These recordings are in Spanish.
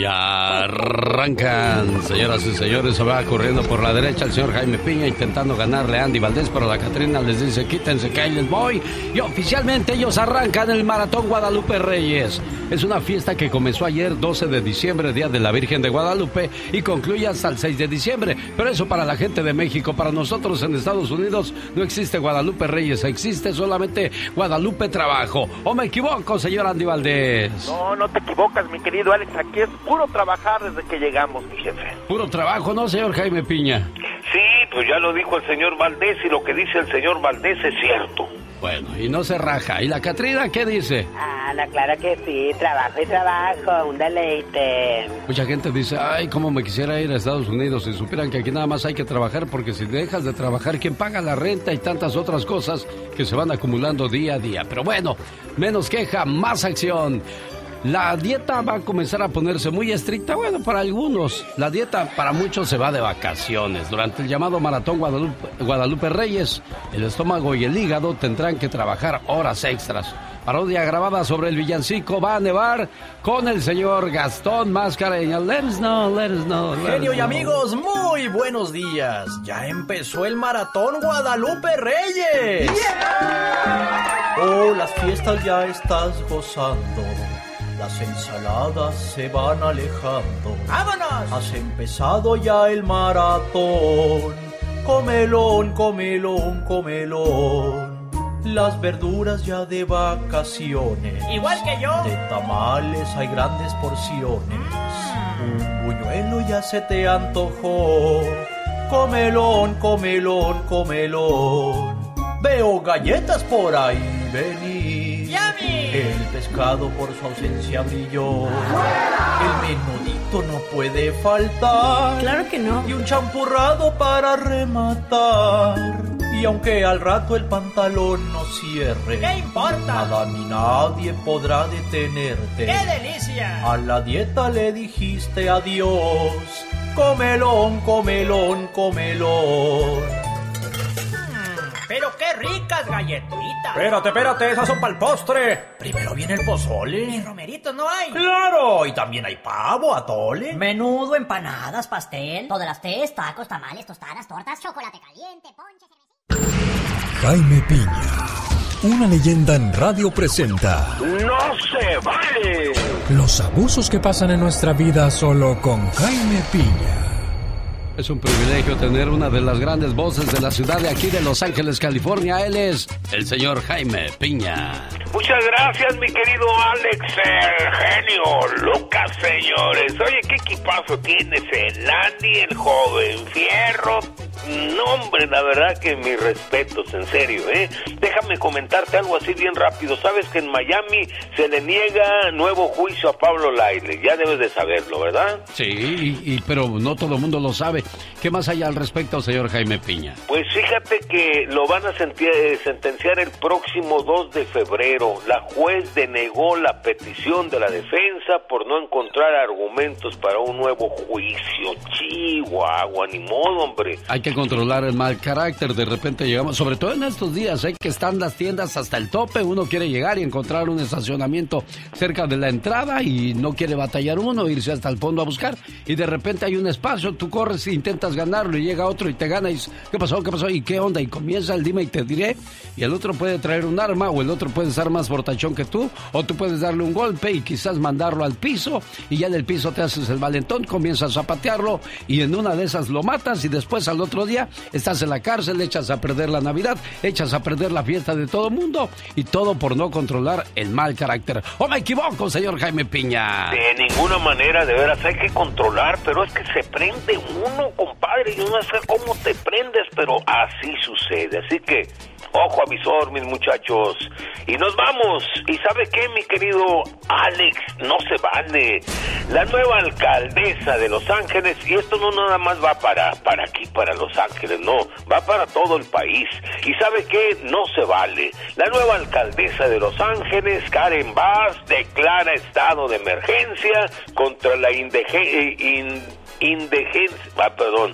Y arrancan, señoras y señores, se va corriendo por la derecha el señor Jaime Piña intentando ganarle a Andy Valdés, pero la Catrina les dice quítense que ahí les voy. Y oficialmente ellos arrancan el Maratón Guadalupe Reyes. Es una fiesta que comenzó ayer 12 de diciembre, Día de la Virgen de Guadalupe, y concluye hasta el 6 de diciembre. Pero eso para la gente de México, para nosotros en Estados Unidos no existe Guadalupe Reyes, existe solamente Guadalupe Trabajo. ¿O me equivoco, señor Andy Valdés? No, no te equivocas, mi querido Alex. Aquí es puro trabajar desde que llegamos, mi jefe. Puro trabajo, ¿no, señor Jaime Piña? Sí, pues ya lo dijo el señor Valdés y lo que dice el señor Valdés es cierto. Bueno, y no se raja. ¿Y la Catrina qué dice? Ah, no, claro que sí, trabajo y trabajo, un deleite. Mucha gente dice, ay, cómo me quisiera ir a Estados Unidos si supieran que aquí nada más hay que trabajar porque si dejas de trabajar, ¿quién paga la renta y tantas otras cosas que se van acumulando día a día? Pero bueno, menos queja, más acción. La dieta va a comenzar a ponerse muy estricta, bueno, para algunos. La dieta para muchos se va de vacaciones. Durante el llamado Maratón Guadalupe, Guadalupe Reyes, el estómago y el hígado tendrán que trabajar horas extras. Parodia grabada sobre el villancico va a nevar con el señor Gastón Mascareña. Let us know, let us know. let us Genio y know. amigos, muy buenos días. Ya empezó el maratón Guadalupe Reyes. Oh, las fiestas ya estás gozando. Las ensaladas se van alejando. ¡Vámonos! Has empezado ya el maratón. Comelón, comelón, comelón. Las verduras ya de vacaciones. Igual que yo. De tamales hay grandes porciones. Un buñuelo ya se te antojó. Comelón, comelón, comelón. Veo galletas por ahí venir. El pescado por su ausencia brilló. El menudito no puede faltar. Claro que no. Y un champurrado para rematar. Y aunque al rato el pantalón no cierre, ¿Qué importa? nada ni nadie podrá detenerte. ¡Qué delicia! A la dieta le dijiste adiós. Comelón, comelón, comelón. Pero qué ricas galletitas. Espérate, espérate, esas son para el postre. Primero viene el ¿Y pozole. romeritos no hay? Claro, y también hay pavo, atole. Menudo, empanadas, pastel, todas las tés, tacos, tamales, tostadas, tortas, chocolate caliente, ponche, cervecita. Jaime Piña, una leyenda en radio presenta ¡No se vale! los abusos que pasan en nuestra vida solo con Jaime Piña. Es un privilegio tener una de las grandes voces de la ciudad de aquí de Los Ángeles, California. Él es el señor Jaime Piña. Muchas gracias, mi querido Alex, el genio Lucas, señores. Oye, ¿qué equipazo tienes el Andy, el joven Fierro? No, hombre, la verdad que mis respetos, en serio, ¿eh? Déjame comentarte algo así bien rápido. Sabes que en Miami se le niega nuevo juicio a Pablo Laile. Ya debes de saberlo, ¿verdad? Sí, y, y- pero no todo el mundo lo sabe. ¿Qué más hay al respecto, señor Jaime Piña? Pues fíjate que lo van a eh, sentenciar el próximo 2 de febrero. La juez denegó la petición de la defensa por no encontrar argumentos para un nuevo juicio. Chihuahua, ni modo, hombre. Hay que controlar el mal carácter. De repente llegamos, sobre todo en estos días, hay que están las tiendas hasta el tope. Uno quiere llegar y encontrar un estacionamiento cerca de la entrada y no quiere batallar uno, irse hasta el fondo a buscar. Y de repente hay un espacio, tú corres e intentas ganarlo y llega otro y te gana y ¿qué pasó? ¿Qué pasó? ¿Y qué onda? Y comienza el dime y te diré. Y el otro puede traer un arma o el otro puede estar más fortachón que tú o tú puedes darle un golpe y quizás mandarlo al piso y ya en el piso te haces el valentón, comienzas a patearlo y en una de esas lo matas y después al otro día estás en la cárcel, echas a perder la Navidad, echas a perder la fiesta de todo mundo y todo por no controlar el mal carácter. ¿O me equivoco, señor Jaime Piña? De ninguna manera, de veras, hay que controlar, pero es que se prende uno, compadre, yo no sé cómo te prendes, pero así sucede. Así que Ojo avisor, mis muchachos. Y nos vamos. ¿Y sabe qué, mi querido Alex? No se vale. La nueva alcaldesa de Los Ángeles, y esto no nada más va para, para aquí, para Los Ángeles, no, va para todo el país. ¿Y sabe qué? No se vale. La nueva alcaldesa de Los Ángeles, Karen Bass, declara estado de emergencia contra la indigencia indigencia, ah, perdón,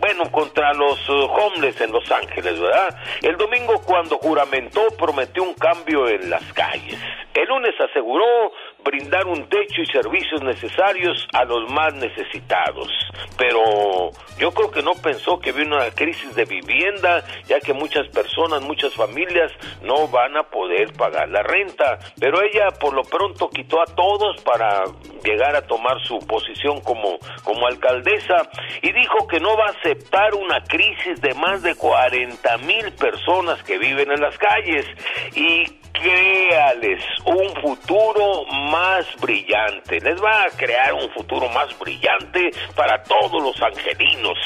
bueno, contra los uh, homeless en Los Ángeles, ¿verdad? El domingo cuando juramentó prometió un cambio en las calles. El lunes aseguró brindar un techo y servicios necesarios a los más necesitados. Pero yo creo que no pensó que viene una crisis de vivienda, ya que muchas personas, muchas familias no van a poder pagar la renta. Pero ella por lo pronto quitó a todos para llegar a tomar su posición como, como alcaldesa y dijo que no va a aceptar una crisis de más de 40 mil personas que viven en las calles y créales un futuro más brillante. Les va a crear un futuro más brillante para todos los angelinos.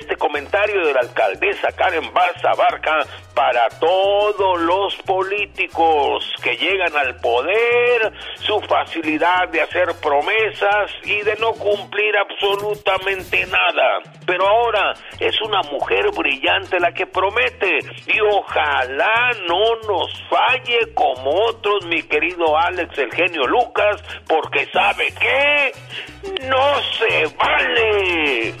Este comentario de la alcaldesa Karen Bass abarca para todos los políticos que llegan al poder su facilidad de hacer promesas y de no cumplir absolutamente nada. Pero ahora es una mujer brillante la que promete y ojalá no nos falle como otros, mi querido Alex, el genio Lucas, porque sabe que no se vale.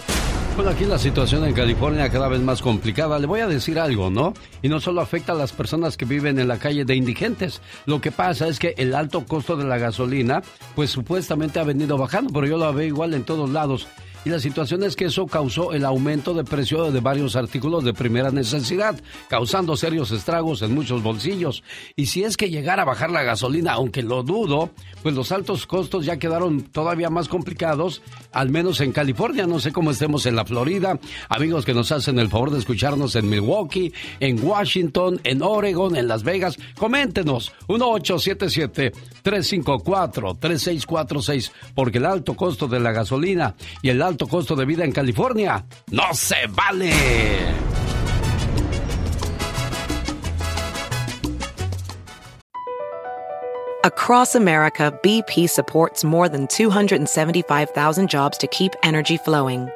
Bueno, aquí la situación en California cada vez más complicada. Le voy a decir algo, ¿no? Y no solo afecta a las personas que viven en la calle de indigentes. Lo que pasa es que el alto costo de la gasolina, pues supuestamente ha venido bajando, pero yo lo veo igual en todos lados. Y la situación es que eso causó el aumento de precio de varios artículos de primera necesidad, causando serios estragos en muchos bolsillos. Y si es que llegara a bajar la gasolina, aunque lo dudo, pues los altos costos ya quedaron todavía más complicados, al menos en California. No sé cómo estemos en la Florida. Amigos que nos hacen el favor de escucharnos en Milwaukee, en Washington, en Oregon, en Las Vegas, coméntenos. 1877-354-3646, porque el alto costo de la gasolina y el alto costo de vida en California. ¡No se vale! Across America, BP supports more than 275,000 jobs to keep energy flowing.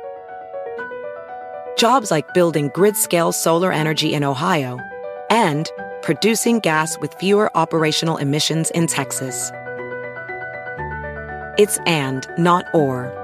Jobs like building grid scale solar energy in Ohio and producing gas with fewer operational emissions in Texas. It's and, not or.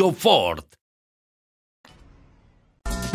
Ford.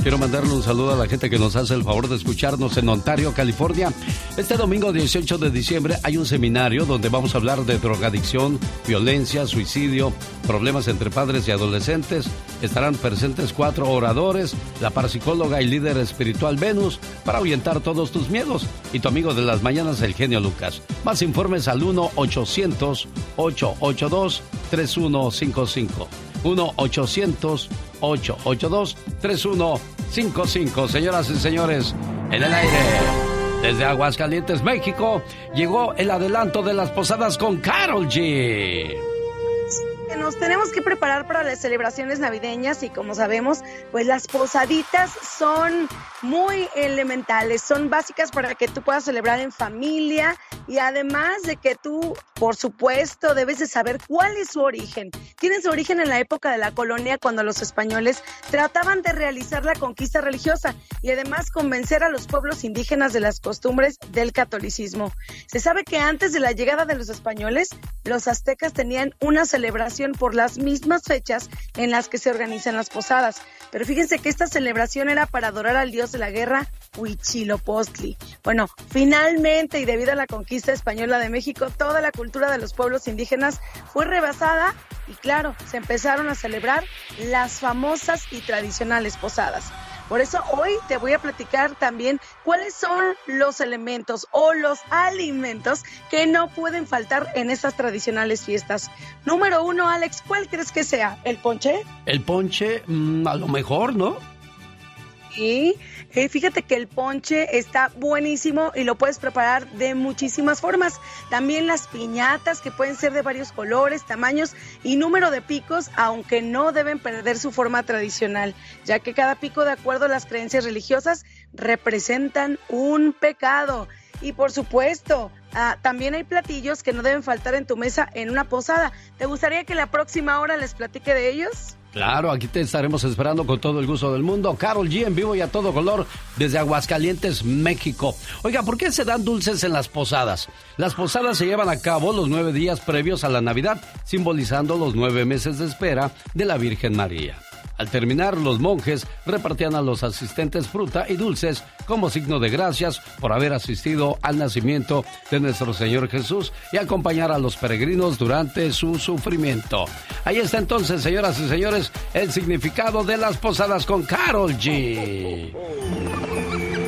Quiero mandarle un saludo a la gente que nos hace el favor de escucharnos en Ontario, California. Este domingo 18 de diciembre hay un seminario donde vamos a hablar de drogadicción, violencia, suicidio, problemas entre padres y adolescentes. Estarán presentes cuatro oradores, la parapsicóloga y líder espiritual Venus, para ahuyentar todos tus miedos. Y tu amigo de las mañanas, el genio Lucas. Más informes al 1-800-882-3155. 1-800-882-3155. 800-871-1055. Señoras y señores, en el aire. Desde Aguascalientes, México, llegó el adelanto de las posadas con Carol G nos tenemos que preparar para las celebraciones navideñas y como sabemos, pues las posaditas son muy elementales, son básicas para que tú puedas celebrar en familia y además de que tú, por supuesto, debes de saber cuál es su origen. Tiene su origen en la época de la colonia cuando los españoles trataban de realizar la conquista religiosa y además convencer a los pueblos indígenas de las costumbres del catolicismo. Se sabe que antes de la llegada de los españoles, los aztecas tenían una celebración por las mismas fechas en las que se organizan las posadas. Pero fíjense que esta celebración era para adorar al dios de la guerra, Huitzilopochtli. Bueno, finalmente y debido a la conquista española de México, toda la cultura de los pueblos indígenas fue rebasada y claro, se empezaron a celebrar las famosas y tradicionales posadas. Por eso hoy te voy a platicar también cuáles son los elementos o los alimentos que no pueden faltar en estas tradicionales fiestas. Número uno, Alex, ¿cuál crees que sea? ¿El ponche? El ponche, mm, a lo mejor, ¿no? Sí, fíjate que el ponche está buenísimo y lo puedes preparar de muchísimas formas. También las piñatas que pueden ser de varios colores, tamaños y número de picos, aunque no deben perder su forma tradicional, ya que cada pico, de acuerdo a las creencias religiosas, representan un pecado. Y por supuesto, ah, también hay platillos que no deben faltar en tu mesa en una posada. ¿Te gustaría que la próxima hora les platique de ellos? Claro, aquí te estaremos esperando con todo el gusto del mundo. Carol G en vivo y a todo color desde Aguascalientes, México. Oiga, ¿por qué se dan dulces en las posadas? Las posadas se llevan a cabo los nueve días previos a la Navidad, simbolizando los nueve meses de espera de la Virgen María. Al terminar, los monjes repartían a los asistentes fruta y dulces como signo de gracias por haber asistido al nacimiento de nuestro Señor Jesús y acompañar a los peregrinos durante su sufrimiento. Ahí está entonces, señoras y señores, el significado de las posadas con Carol G.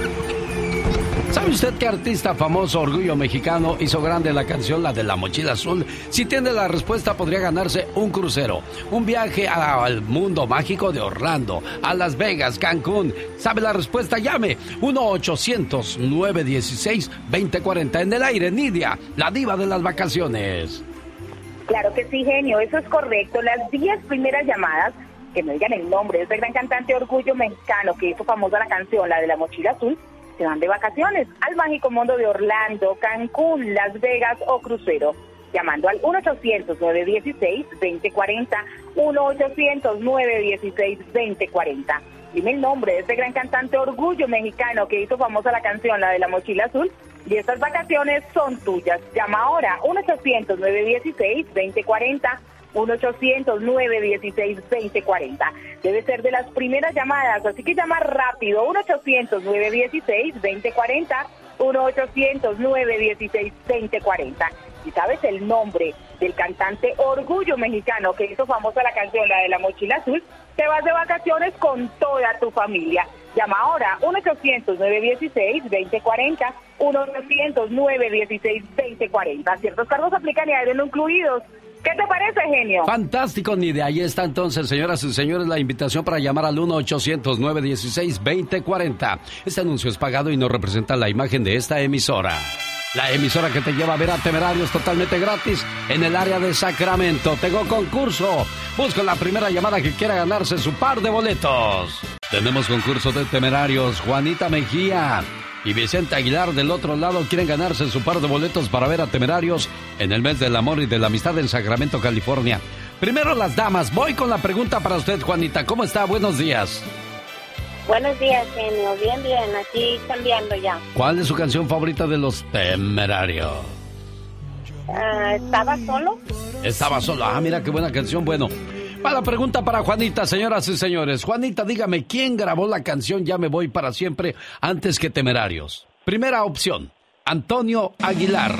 ¿Sabe usted qué artista famoso, orgullo mexicano, hizo grande la canción La de la Mochila Azul? Si tiene la respuesta, podría ganarse un crucero, un viaje al mundo mágico de Orlando, a Las Vegas, Cancún. ¿Sabe la respuesta? Llame 1-800-916-2040 en el aire, Nidia, la diva de las vacaciones. Claro que sí, genio, eso es correcto. Las 10 primeras llamadas, que me digan el nombre de ese gran cantante orgullo mexicano que hizo famosa la canción, la de la mochila azul, se van de vacaciones al mágico mundo de Orlando, Cancún, Las Vegas o crucero. Llamando al 1-800-916-2040, 1-800-916-2040. Dime el nombre de ese gran cantante orgullo mexicano que hizo famosa la canción, la de la mochila azul, y estas vacaciones son tuyas. Llama ahora 1-800-916-2040. 1-800-916-2040. Debe ser de las primeras llamadas, así que llama rápido. 1-800-916-2040. 1-800-916-2040. Si sabes el nombre del cantante Orgullo Mexicano que hizo famosa la canción, la de la mochila azul, te vas de vacaciones con toda tu familia. Llama ahora 1-800-916-2040, 1-800-916-2040. Ciertos cargos aplican y hay no incluidos. ¿Qué te parece, genio? Fantástico, Nidia. Ahí está entonces, señoras y señores, la invitación para llamar al 1-800-916-2040. Este anuncio es pagado y no representa la imagen de esta emisora. La emisora que te lleva a ver a temerarios totalmente gratis en el área de Sacramento. Tengo concurso. Busco la primera llamada que quiera ganarse su par de boletos. Tenemos concurso de temerarios. Juanita Mejía y Vicente Aguilar del otro lado quieren ganarse su par de boletos para ver a Temerarios en el mes del amor y de la amistad en Sacramento, California. Primero las damas, voy con la pregunta para usted, Juanita. ¿Cómo está? Buenos días. Buenos días, genio. Bien, bien, aquí cambiando ya. ¿Cuál es su canción favorita de los Temerarios? Ah, ¿Estaba solo? Estaba solo. Ah, mira qué buena canción. Bueno, para la pregunta para Juanita, señoras y señores. Juanita, dígame, ¿quién grabó la canción Ya me voy para siempre antes que Temerarios? Primera opción, Antonio Aguilar.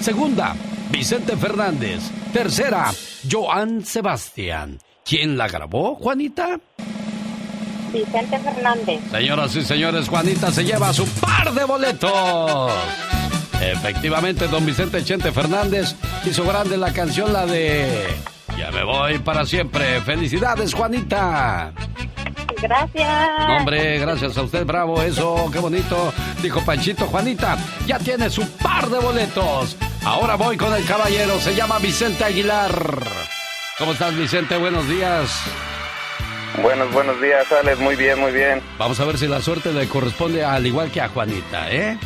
Segunda, Vicente Fernández. Tercera, Joan Sebastián. ¿Quién la grabó, Juanita? Vicente Fernández. Señoras y señores, Juanita se lleva su par de boletos. Efectivamente, don Vicente Chente Fernández hizo grande la canción, la de ya me voy para siempre. Felicidades, Juanita. Gracias. No, hombre, gracias a usted, bravo, eso, qué bonito. Dijo Panchito, Juanita, ya tiene su par de boletos. Ahora voy con el caballero, se llama Vicente Aguilar. ¿Cómo estás, Vicente? Buenos días. Buenos, buenos días, Alex. Muy bien, muy bien. Vamos a ver si la suerte le corresponde al igual que a Juanita, ¿eh?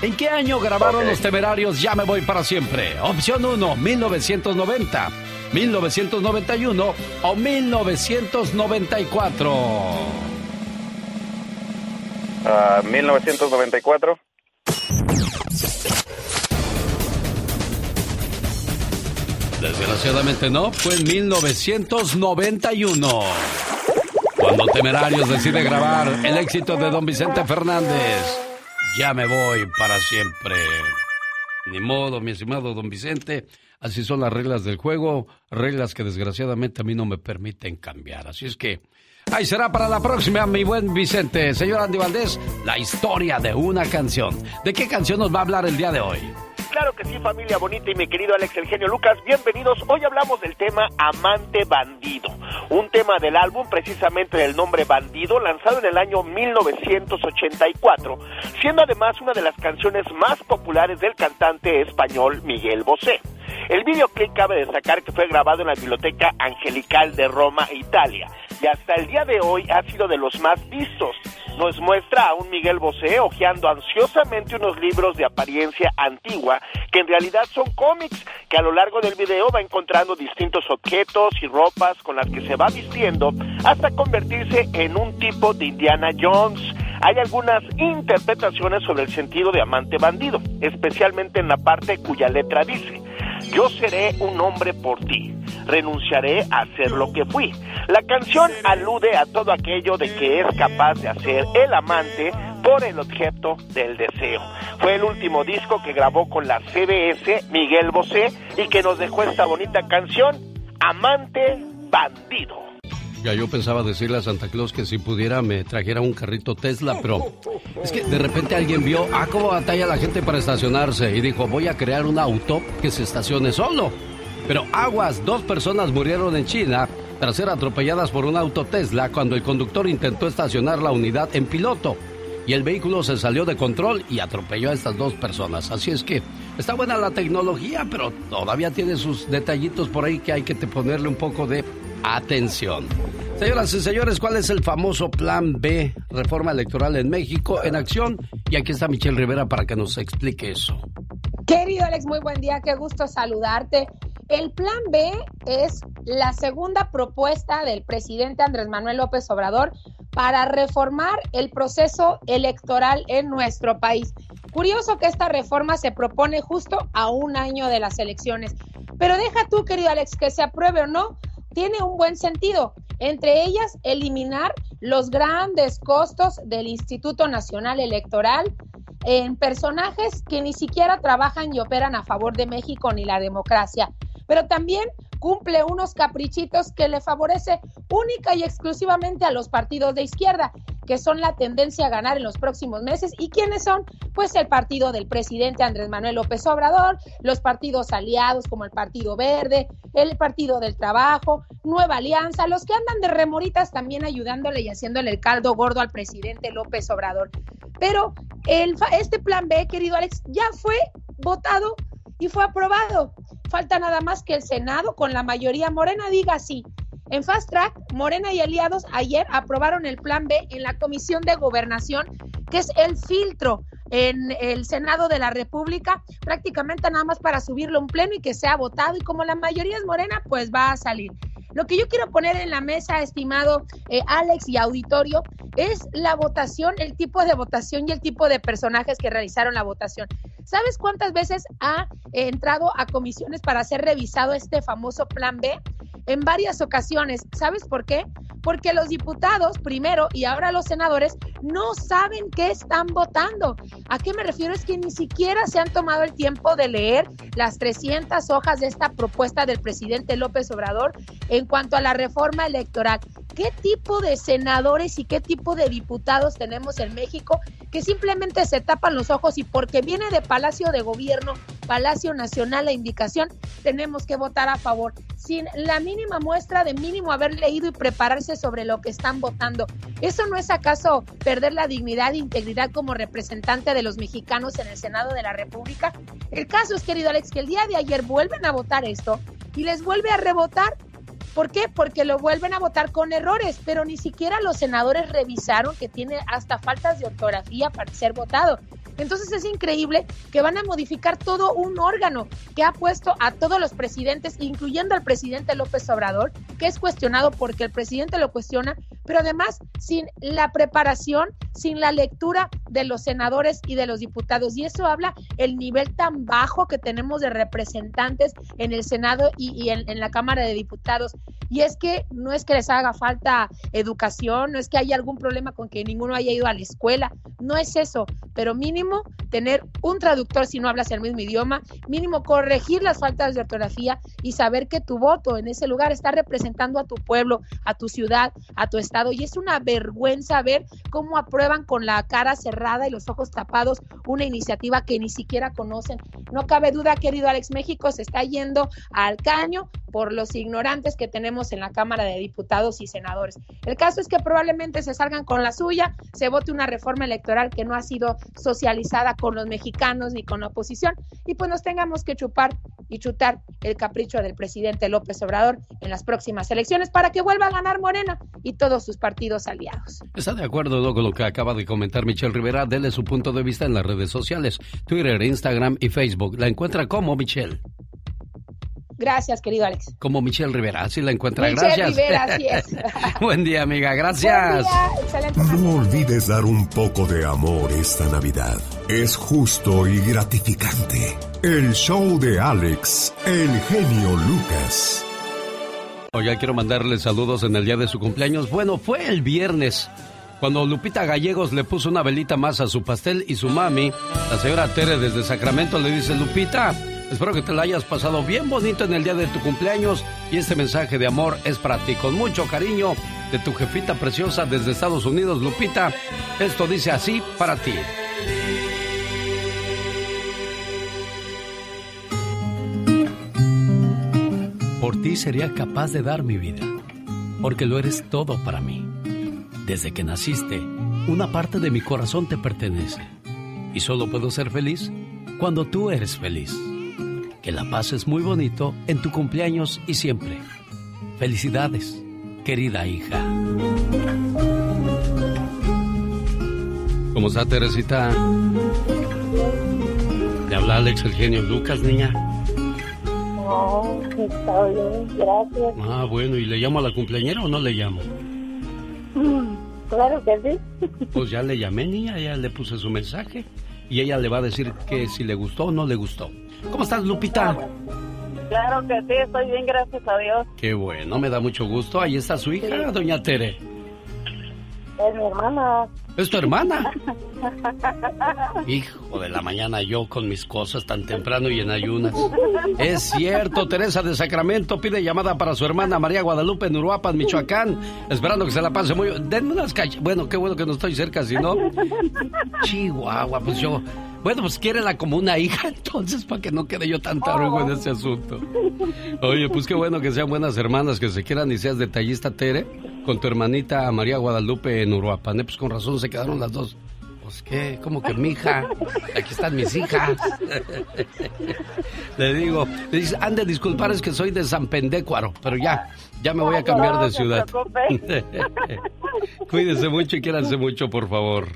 ¿En qué año grabaron los temerarios Ya me voy para siempre? Opción 1, 1990, 1991 o 1994. Ah, 1994. Desgraciadamente no, fue en 1991. Cuando Temerarios decide grabar el éxito de Don Vicente Fernández. Ya me voy para siempre. Ni modo, mi estimado Don Vicente. Así son las reglas del juego, reglas que desgraciadamente a mí no me permiten cambiar. Así es que ahí será para la próxima, mi buen Vicente. Señor Andy Valdés, la historia de una canción. ¿De qué canción nos va a hablar el día de hoy? Claro que sí, familia bonita y mi querido Alex El Genio Lucas, bienvenidos. Hoy hablamos del tema Amante Bandido, un tema del álbum precisamente del nombre Bandido, lanzado en el año 1984, siendo además una de las canciones más populares del cantante español Miguel Bosé. El videoclip cabe destacar que fue grabado en la Biblioteca Angelical de Roma, Italia, y hasta el día de hoy ha sido de los más vistos. Nos muestra a un Miguel Bosé hojeando ansiosamente unos libros de apariencia antigua que en realidad son cómics, que a lo largo del video va encontrando distintos objetos y ropas con las que se va vistiendo hasta convertirse en un tipo de Indiana Jones. Hay algunas interpretaciones sobre el sentido de amante bandido, especialmente en la parte cuya letra dice, yo seré un hombre por ti, renunciaré a ser lo que fui. La canción alude a todo aquello de que es capaz de hacer el amante por el objeto del deseo. Fue el último disco que grabó con la CBS Miguel Bosé y que nos dejó esta bonita canción, Amante Bandido. Ya yo pensaba decirle a Santa Claus que si pudiera me trajera un carrito Tesla, pero es que de repente alguien vio, ah, cómo batalla la gente para estacionarse y dijo, voy a crear un auto que se estacione solo. Pero aguas, dos personas murieron en China tras ser atropelladas por un auto Tesla cuando el conductor intentó estacionar la unidad en piloto. Y el vehículo se salió de control y atropelló a estas dos personas. Así es que está buena la tecnología, pero todavía tiene sus detallitos por ahí que hay que ponerle un poco de atención. Señoras y señores, ¿cuál es el famoso Plan B, reforma electoral en México en acción? Y aquí está Michelle Rivera para que nos explique eso. Querido Alex, muy buen día, qué gusto saludarte. El plan B es la segunda propuesta del presidente Andrés Manuel López Obrador para reformar el proceso electoral en nuestro país. Curioso que esta reforma se propone justo a un año de las elecciones. Pero deja tú, querido Alex, que se apruebe o no, tiene un buen sentido. Entre ellas, eliminar los grandes costos del Instituto Nacional Electoral en personajes que ni siquiera trabajan y operan a favor de México ni la democracia. Pero también cumple unos caprichitos que le favorece única y exclusivamente a los partidos de izquierda, que son la tendencia a ganar en los próximos meses. ¿Y quiénes son? Pues el partido del presidente Andrés Manuel López Obrador, los partidos aliados como el Partido Verde, el Partido del Trabajo, Nueva Alianza, los que andan de remoritas también ayudándole y haciéndole el caldo gordo al presidente López Obrador. Pero el, este plan B, querido Alex, ya fue votado y fue aprobado. Falta nada más que el Senado con la mayoría morena diga sí. En Fast Track, Morena y aliados ayer aprobaron el Plan B en la Comisión de Gobernación, que es el filtro en el Senado de la República, prácticamente nada más para subirlo a un pleno y que sea votado. Y como la mayoría es morena, pues va a salir. Lo que yo quiero poner en la mesa, estimado eh, Alex y auditorio, es la votación, el tipo de votación y el tipo de personajes que realizaron la votación. ¿Sabes cuántas veces ha entrado a comisiones para ser revisado este famoso plan B? En varias ocasiones. ¿Sabes por qué? Porque los diputados, primero, y ahora los senadores, no saben qué están votando. ¿A qué me refiero? Es que ni siquiera se han tomado el tiempo de leer las 300 hojas de esta propuesta del presidente López Obrador en cuanto a la reforma electoral. ¿Qué tipo de senadores y qué tipo de diputados tenemos en México que simplemente se tapan los ojos y porque viene de Palacio de Gobierno Palacio Nacional la indicación, tenemos que votar a favor, sin la mínima muestra de mínimo haber leído y prepararse sobre lo que están votando. ¿Eso no es acaso perder la dignidad e integridad como representante de los mexicanos en el Senado de la República? El caso es, querido Alex, que el día de ayer vuelven a votar esto y les vuelve a rebotar ¿Por qué? Porque lo vuelven a votar con errores, pero ni siquiera los senadores revisaron que tiene hasta faltas de ortografía para ser votado. Entonces es increíble que van a modificar todo un órgano que ha puesto a todos los presidentes, incluyendo al presidente López Obrador, que es cuestionado porque el presidente lo cuestiona, pero además sin la preparación, sin la lectura de los senadores y de los diputados. Y eso habla el nivel tan bajo que tenemos de representantes en el Senado y, en, la Cámara de Diputados. Y es que no es que les haga falta educación, no es que haya algún problema con que ninguno haya ido a la escuela, no es eso, pero mínimo tener un traductor si no hablas el mismo idioma, mínimo corregir las faltas de ortografía y saber que tu voto en ese lugar está representando a tu pueblo, a tu ciudad, a tu estado. Y es una vergüenza ver cómo aprueban con la cara cerrada y los ojos tapados una iniciativa que ni siquiera conocen. No cabe duda, querido Alex, México se está yendo al caño por los ignorantes que tenemos en la Cámara de Diputados y Senadores. El caso es que probablemente se salgan con la suya, se vote una reforma electoral que no ha sido socializada con los mexicanos ni con la oposición y pues nos tengamos que chupar y chutar el capricho del presidente López Obrador en las próximas elecciones para que vuelva a ganar Morena y todos sus partidos aliados. ¿Está de acuerdo con lo que acaba de comentar Michelle Rivera? Dele su punto de vista en las redes sociales, Twitter, Instagram y Facebook. La encuentra como Michelle. Gracias, querido Alex. Como Michelle Rivera, así la encuentra. Michelle Gracias. Rivera, así es. Buen día, amiga. Gracias. No olvides dar un poco de amor esta Navidad. Es justo y gratificante. El show de Alex, el genio Lucas. Oiga, quiero mandarle saludos en el día de su cumpleaños. Bueno, fue el viernes. Cuando Lupita Gallegos le puso una velita más a su pastel y su mami, la señora Tere desde Sacramento le dice, Lupita, Espero que te la hayas pasado bien bonito en el día de tu cumpleaños y este mensaje de amor es para ti. Con mucho cariño de tu jefita preciosa desde Estados Unidos, Lupita. Esto dice así para ti. Por ti sería capaz de dar mi vida, porque lo eres todo para mí. Desde que naciste, una parte de mi corazón te pertenece. Y solo puedo ser feliz cuando tú eres feliz. Que la pases muy bonito en tu cumpleaños y siempre. Felicidades, querida hija. ¿Cómo está Teresita? ¿Le habla Alex el genio Lucas, niña? No, está bien, gracias. Ah, bueno, ¿y le llamo a la cumpleañera o no le llamo? Claro que sí. Pues ya le llamé, niña, ya le puse su mensaje y ella le va a decir que si le gustó o no le gustó. ¿Cómo estás, Lupita? Claro que sí, estoy bien, gracias a Dios. Qué bueno, me da mucho gusto. Ahí está su hija, doña Tere. Es mi hermana. ¿Es tu hermana? Hijo de la mañana yo con mis cosas tan temprano y en ayunas. Es cierto, Teresa de Sacramento pide llamada para su hermana María Guadalupe en Uruapan, Michoacán, esperando que se la pase muy... Denme unas cach... Bueno, qué bueno que no estoy cerca, si no... Chihuahua, pues yo... Bueno, pues quiérela como una hija, entonces, para que no quede yo tan tarugo en ese asunto. Oye, pues qué bueno que sean buenas hermanas, que se quieran y seas detallista, Tere, con tu hermanita María Guadalupe en Uruapan. Eh, Pues con razón se quedaron las dos. Pues qué, como que mi hija, aquí están mis hijas. Le digo, le dice, han de disculpar, es que soy de San Pendécuaro, pero ya, ya me voy a cambiar de ciudad. Cuídense mucho y quiéranse mucho, por favor.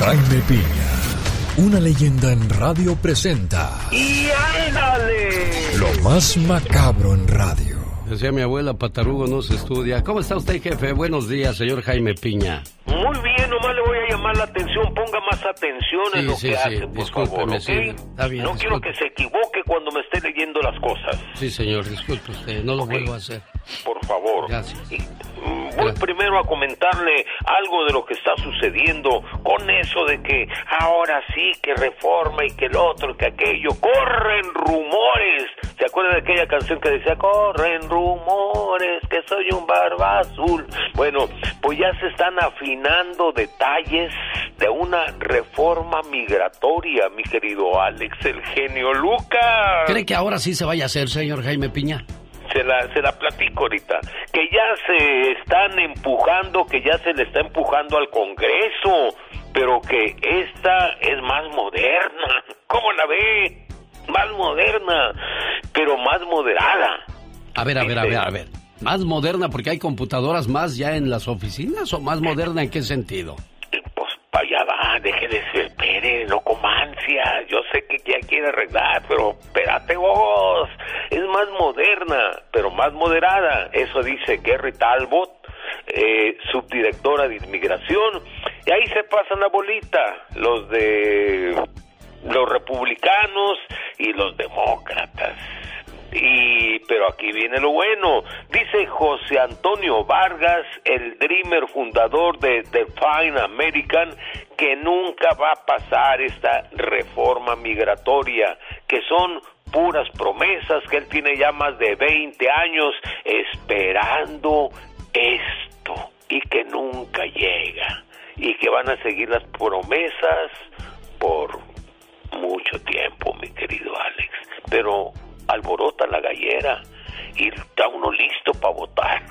Jaime Piña, una leyenda en radio presenta ¡Y ándale! lo más macabro en radio. Decía mi abuela, Patarugo no se estudia. ¿Cómo está usted, jefe? Buenos días, señor Jaime Piña. Muy bien, nomás le voy llamar la atención. Ponga más atención en Sí, lo sí, que sí, hace, por no quiero que se equivoque cuando me esté leyendo las cosas. Sí, señor, disculpe usted, no lo vuelvo a hacer. Por favor. Gracias. Mm, Voy primero a comentarle algo de lo que está sucediendo con eso de que ahora sí que reforma y que el otro, que aquello. Corren rumores. ¿Se acuerdan de aquella canción que decía corren rumores que soy un barba azul? Bueno, pues ya se están afinando detalles de una reforma migratoria, mi querido Alex, el genio Lucas. ¿Cree que ahora sí se vaya a hacer, señor Jaime Piña? Se la, se la platico ahorita. Que ya se están empujando, que ya se le está empujando al Congreso, pero que esta es más moderna. ¿Cómo la ve? Más moderna, pero más moderada. A ver, a ver, a ver, a ver. ¿Más moderna porque hay computadoras más ya en las oficinas o más moderna en qué sentido? Yo sé que ya quiere arreglar, pero espérate vos. Es más moderna, pero más moderada. Eso dice Gary Talbot, eh, subdirectora de inmigración. Y ahí se pasan la bolita, los de los republicanos y los demócratas. Y pero aquí viene lo bueno. Dice José Antonio Vargas, el dreamer fundador de Define American, que nunca va a pasar esta reforma migratoria, que son puras promesas, que él tiene ya más de 20 años esperando esto y que nunca llega y que van a seguir las promesas por mucho tiempo, mi querido Alex. Pero alborota la gallera y está uno listo para votar.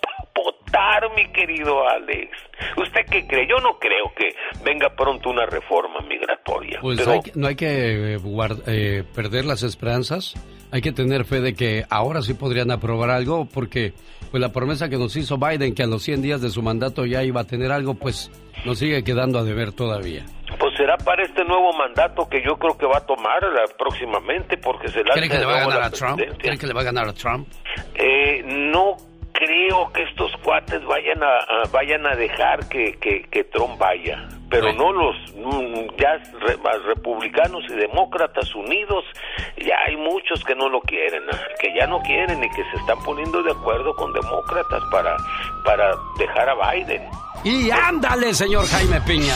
Para votar, mi querido Alex. ¿Usted qué cree? Yo no creo que venga pronto una reforma migratoria. Pues pero... hay que- no hay que eh, eh, perder las esperanzas. Hay que tener fe de que ahora sí podrían aprobar algo porque pues la promesa que nos hizo Biden que a los 100 días de su mandato ya iba a tener algo, pues nos sigue quedando a deber todavía. Pues será para este nuevo mandato que yo creo que va a tomar eh, próximamente porque se la ¿Cree que le va a ganar a Trump? ¿Cree que le va a ganar a Trump? Eh, no creo que estos cuates vayan a, a- vayan a dejar que, que, que Trump vaya, pero no los ya republicanos y demócratas unidos, ya hay muchos que no lo quieren, que ya no quieren y que se están poniendo de acuerdo con demócratas para para dejar a Biden. Y ándale, señor Jaime Piña.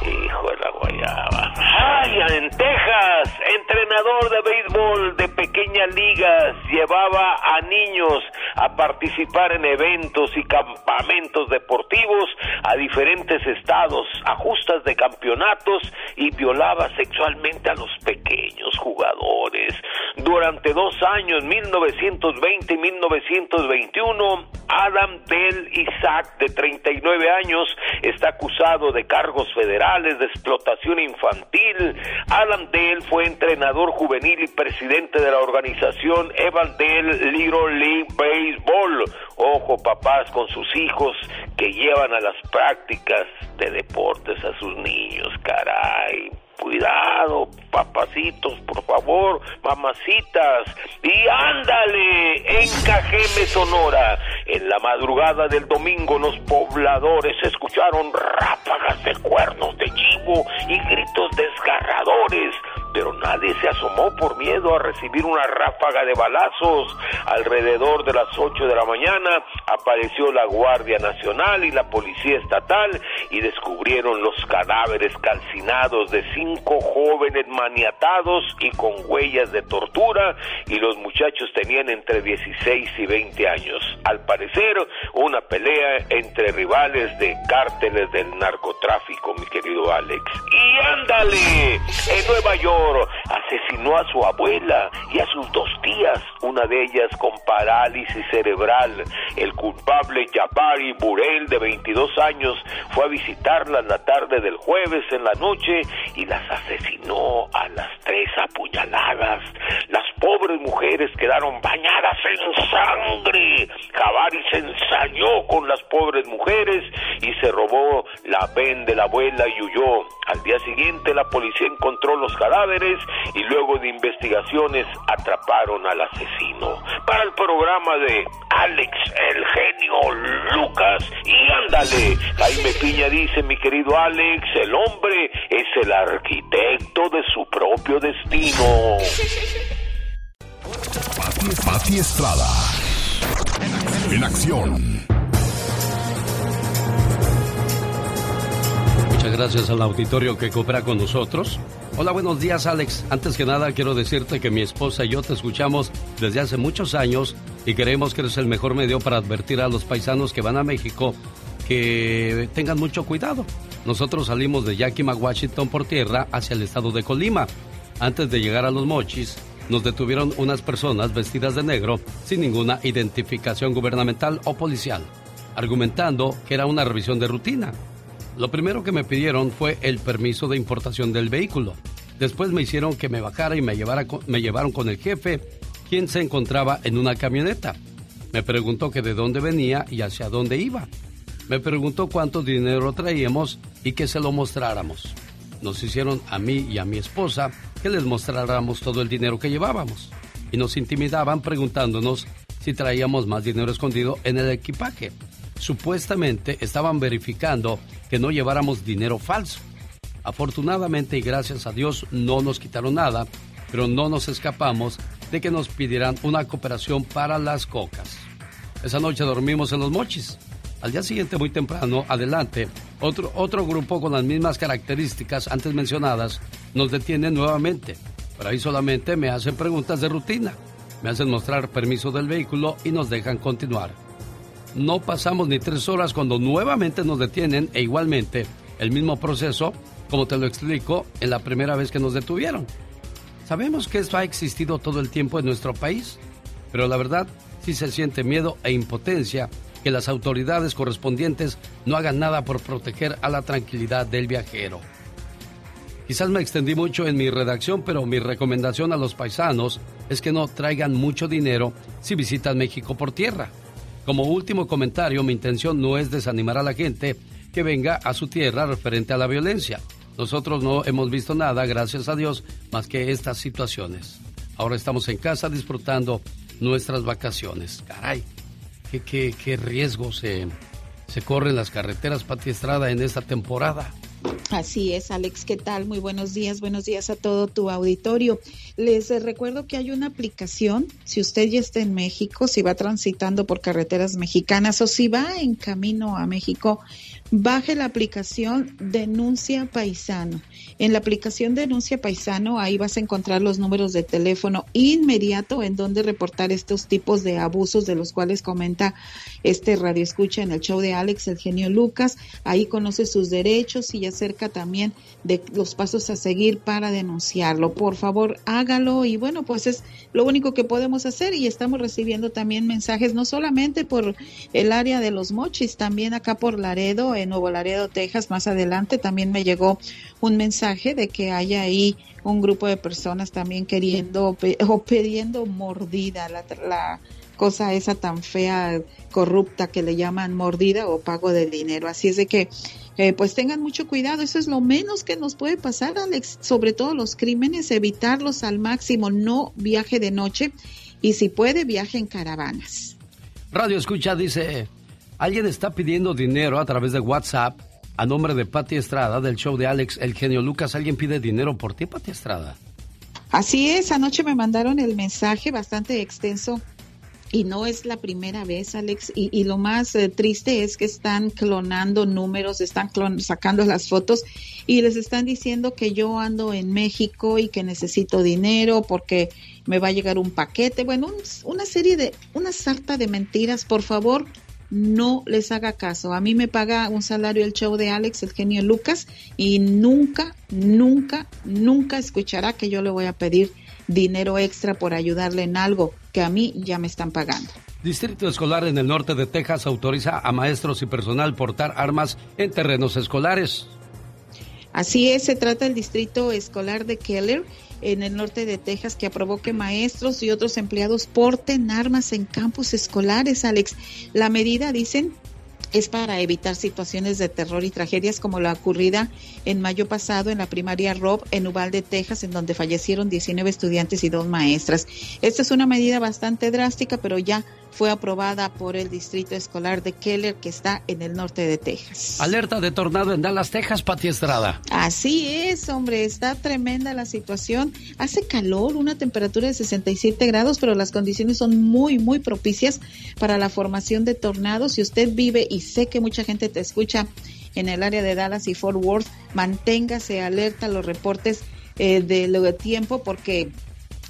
Hijo de la guayaba. Ay, en Texas, entrenador de béisbol de pequeñas ligas llevaba a niños a participar en eventos y campamentos deportivos a diferentes estados, a de campeonatos y violaba sexualmente a los pequeños jugadores. Durante dos años, 1920 y 1921, Adam Del Isaac, de 39 años, está acusado de cargos federales de explotación infantil. Adam Del fue entrenador juvenil y presidente de la organización Evandale Little League Baseball. Ojo, papás, con sus hijos que llevan a las prácticas de deportes a sus niños, caray. Cuidado, papacitos, por favor, mamacitas. Y ándale, en Cajeme, Sonora. En la madrugada del domingo los pobladores escucharon ráfagas de cuernos de chivo y gritos desgarradores. Pero nadie se asomó por miedo a recibir una ráfaga de balazos. Alrededor de las 8 de la mañana apareció la Guardia Nacional y la Policía Estatal y descubrieron los cadáveres calcinados de cinco jóvenes maniatados y con huellas de tortura y los muchachos tenían entre 16 y 20 años. Al parecer, una pelea entre rivales de cárteles del narcotráfico, mi querido Alex. Y ándale, en Nueva York asesinó a su abuela y a sus dos tías, una de ellas con parálisis cerebral. El culpable Jabari Burel, de 22 años, fue a visitarla en la tarde del jueves en la noche y las asesinó a las tres apuñaladas. Las pobres mujeres quedaron bañadas en sangre. Jabari se ensañó con las pobres mujeres y se robó la ven de la abuela y huyó. Al día siguiente la policía encontró los cadáveres y luego de investigaciones atraparon al asesino. Para el programa de Alex el genio Lucas y ándale, Jaime Piña dice, mi querido Alex, el hombre es el arquitecto de su propio destino. Pati, Pati Estrada. En acción. Muchas gracias al auditorio que coopera con nosotros. Hola, buenos días Alex. Antes que nada quiero decirte que mi esposa y yo te escuchamos desde hace muchos años y creemos que eres el mejor medio para advertir a los paisanos que van a México que tengan mucho cuidado. Nosotros salimos de Yakima, Washington por tierra hacia el estado de Colima. Antes de llegar a los mochis, nos detuvieron unas personas vestidas de negro sin ninguna identificación gubernamental o policial, argumentando que era una revisión de rutina. Lo primero que me pidieron fue el permiso de importación del vehículo. Después me hicieron que me bajara y me, llevara me llevaron con el jefe, quien se encontraba en una camioneta. Me preguntó que de dónde venía y hacia dónde iba. Me preguntó cuánto dinero traíamos y que se lo mostráramos. Nos hicieron a mí y a mi esposa que les mostráramos todo el dinero que llevábamos. Y nos intimidaban preguntándonos si traíamos más dinero escondido en el equipaje. Supuestamente estaban verificando que no lleváramos dinero falso. Afortunadamente y gracias a Dios no nos quitaron nada, pero no nos escapamos de que nos pidieran una cooperación para las cocas. Esa noche dormimos en los mochis. Al día siguiente, muy temprano, adelante, otro, otro grupo con las mismas características antes mencionadas nos detiene nuevamente. Pero ahí solamente me hacen preguntas de rutina, me hacen mostrar permiso del vehículo y nos dejan continuar. No pasamos ni tres horas cuando nuevamente nos detienen e igualmente el mismo proceso, como te lo explico, en la primera vez que nos detuvieron. Sabemos que esto ha existido todo el tiempo en nuestro país, pero la verdad sí se siente miedo e impotencia que las autoridades correspondientes no hagan nada por proteger a la tranquilidad del viajero. Quizás me extendí mucho en mi redacción, pero mi recomendación a los paisanos es que no traigan mucho dinero si visitan México por tierra. Como último comentario, mi intención no es desanimar a la gente que venga a su tierra referente a la violencia. Nosotros no hemos visto nada, gracias a Dios, más que estas situaciones. Ahora estamos en casa disfrutando nuestras vacaciones. Caray, qué, riesgos se, se corren las carreteras, Pati Estrada, en esta temporada. Así es, Alex, ¿qué tal? Muy buenos días, buenos días a todo tu auditorio. Les recuerdo que hay una aplicación, si usted ya está en México, si va transitando por carreteras mexicanas o si va en camino a México, baje la aplicación Denuncia Paisano. En la aplicación Denuncia Paisano, ahí vas a encontrar los números de teléfono inmediato en donde reportar estos tipos de abusos de los cuales comenta este radio escucha en el show de Alex, el genio Lucas. Ahí conoce sus derechos y acerca también de los pasos a seguir para denunciarlo. Por favor, hágalo y bueno, pues es lo único que podemos hacer y estamos recibiendo también mensajes no solamente por el área de los mochis, también acá por Laredo, en Nuevo Laredo, Texas, más adelante también me llegó un mensaje de que haya ahí un grupo de personas también queriendo o pidiendo mordida, la, la cosa esa tan fea, corrupta que le llaman mordida o pago de dinero. Así es de que eh, pues tengan mucho cuidado, eso es lo menos que nos puede pasar, Alex, sobre todo los crímenes, evitarlos al máximo, no viaje de noche y si puede, viaje en caravanas. Radio Escucha dice, alguien está pidiendo dinero a través de WhatsApp a nombre de Patti Estrada del show de Alex El Genio Lucas. ¿Alguien pide dinero por ti, Patti Estrada? Así es, anoche me mandaron el mensaje bastante extenso y no es la primera vez, Alex. Y, lo más eh, triste es que están clonando números, están sacando las fotos y les están diciendo que yo ando en México y que necesito dinero porque me va a llegar un paquete. Bueno, una serie de, una sarta de mentiras. Por favor, no les haga caso. A mí me paga un salario el show de Alex, el genio Lucas, y nunca, nunca, nunca escuchará que yo le voy a pedir dinero extra por ayudarle en algo que a mí ya me están pagando. Distrito Escolar en el norte de Texas autoriza a maestros y personal portar armas en terrenos escolares. Así es, se trata del Distrito Escolar de Keller en el norte de Texas que aprobó que maestros y otros empleados porten armas en campus escolares, Alex. La medida, dicen, es para evitar situaciones de terror y tragedias como la ocurrida en mayo pasado en la primaria Rob en Uvalde, Texas, en donde fallecieron 19 estudiantes y dos maestras. Esta es una medida bastante drástica, pero ya fue aprobada por el Distrito Escolar de Keller, que está en el norte de Texas. Alerta de tornado en Dallas, Texas, Pati Estrada. Así es, hombre, está tremenda la situación. Hace calor, una temperatura de 67 grados, pero las condiciones son muy, muy propicias para la formación de tornados. Si usted vive y sé que mucha gente te escucha en el área de Dallas y Fort Worth, manténgase alerta a los reportes eh, de lo de tiempo porque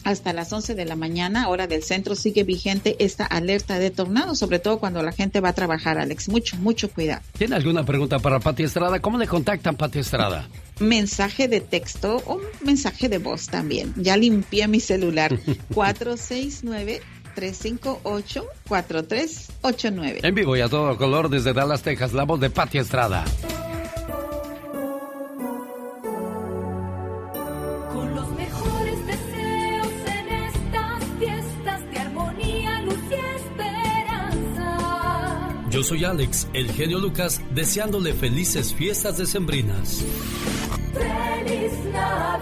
hasta las 11 de la mañana, hora del centro, sigue vigente esta alerta de tornado, sobre todo cuando la gente va a trabajar, Alex. Mucho, mucho cuidado. ¿Tiene alguna pregunta para Pati Estrada? ¿Cómo le contactan, Pati Estrada? Mensaje de texto o mensaje de voz también. Ya limpié mi celular. 469 358-4389. En vivo y a todo color desde Dallas, Texas, la voz de Pati Estrada. Yo soy Alex, el genio Lucas, deseándole felices fiestas decembrinas. Feliz Navidad.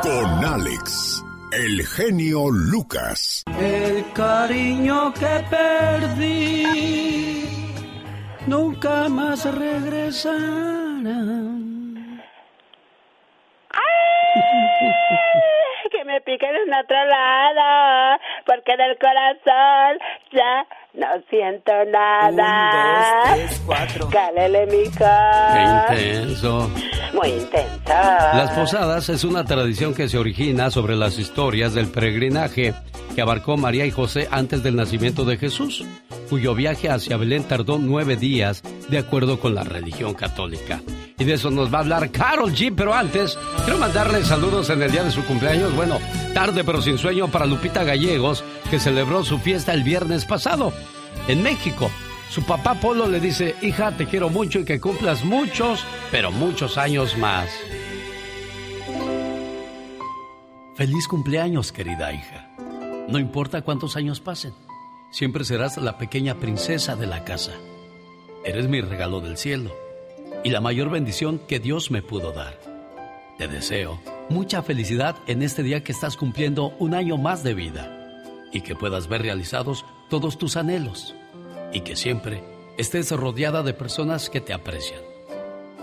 Con Alex, el genio Lucas. El cariño que perdí nunca más regresará. que me piquen en otro lado, porque en el corazón ya no siento nada. Un, dos, tres, cuatro. Cálele, mijo. Qué intenso. Muy intenso. Las posadas es una tradición que se origina sobre las historias del peregrinaje que abarcó María y José antes del nacimiento de Jesús, cuyo viaje hacia Belén tardó nueve días de acuerdo con la religión católica. Y de eso nos va a hablar Carol G. Pero antes, quiero mandarle saludos en el día de su cumpleaños. Bueno, tarde pero sin sueño para Lupita Gallegos, que celebró su fiesta el viernes pasado en México. Su papá Polo le dice, hija, te quiero mucho y que cumplas muchos, pero muchos años más. Feliz cumpleaños, querida hija. No importa cuántos años pasen, siempre serás la pequeña princesa de la casa. Eres mi regalo del cielo y la mayor bendición que Dios me pudo dar. Te deseo mucha felicidad en este día que estás cumpliendo un año más de vida y que puedas ver realizados todos tus anhelos y que siempre estés rodeada de personas que te aprecian.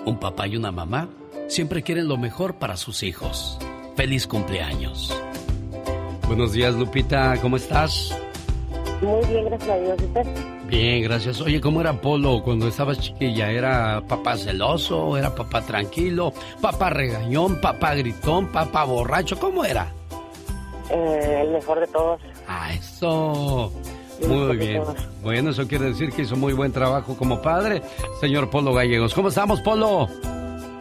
Un papá y una mamá siempre quieren lo mejor para sus hijos. Feliz cumpleaños. Buenos días, Lupita, ¿cómo estás? Muy bien, gracias a Dios. ¿Usted? Bien, gracias. Oye, ¿cómo era Polo cuando estabas chiquilla? ¿Era papá celoso? ¿Era papá tranquilo? ¿Papá regañón? ¿Papá gritón? ¿Papá borracho? ¿Cómo era? Eh, el mejor de todos. Ah, eso. Muy bien. Bueno, eso quiere decir que hizo muy buen trabajo como padre, señor Polo Gallegos. ¿Cómo estamos, Polo?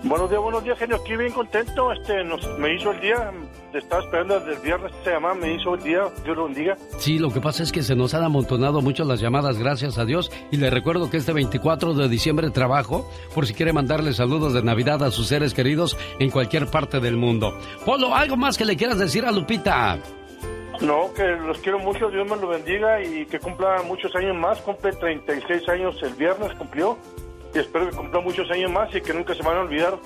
Buenos días, buenos días, genio. Aquí bien contento. Este, nos, me hizo el día. Te estaba esperando desde el viernes. Se llama, me hizo el día. Dios lo bendiga. Sí, lo que pasa es que se nos han amontonado mucho las llamadas, gracias a Dios. Y le recuerdo que este 24 de diciembre trabajo, por si quiere mandarle saludos de Navidad a sus seres queridos en cualquier parte del mundo. Polo, ¿algo más que le quieras decir a Lupita? No, que los quiero mucho. Dios me lo bendiga y que cumpla muchos años más. Cumple 36 años el viernes, cumplió. Y espero que cumpla muchos años más y que nunca se van a olvidar.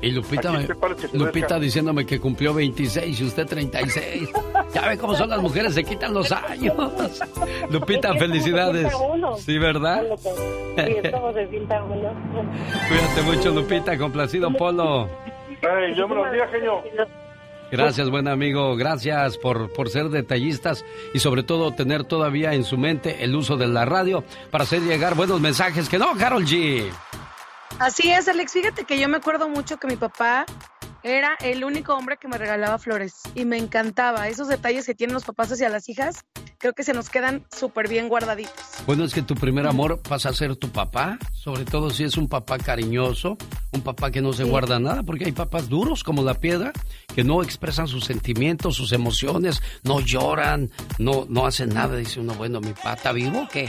Y Lupita, me- Lupita diciéndome que cumplió 26 y usted 36. Ya ve cómo son las mujeres, se quitan los años. Lupita, Es que felicidades. uno. Sí, ¿verdad? Sí. Cuídate mucho, Lupita, complacido Polo. Ay, Dios me lo genio. Gracias, buen amigo. Gracias por, por ser detallistas y sobre todo tener todavía en su mente el uso de la radio para hacer llegar buenos mensajes. Que no, Carol G. Así es, Alex. Fíjate que yo me acuerdo mucho que mi papá era el único hombre que me regalaba flores y me encantaba. Esos detalles que tienen los papás hacia las hijas, creo que se nos quedan súper bien guardaditos. Bueno, es que tu primer amor pasa a ser tu papá, sobre todo si es un papá cariñoso, un papá que no se guarda nada, porque hay papás duros como la piedra, que no expresan sus sentimientos, sus emociones, no lloran, no, no hacen nada. Dice uno, bueno, mi está vivo o qué?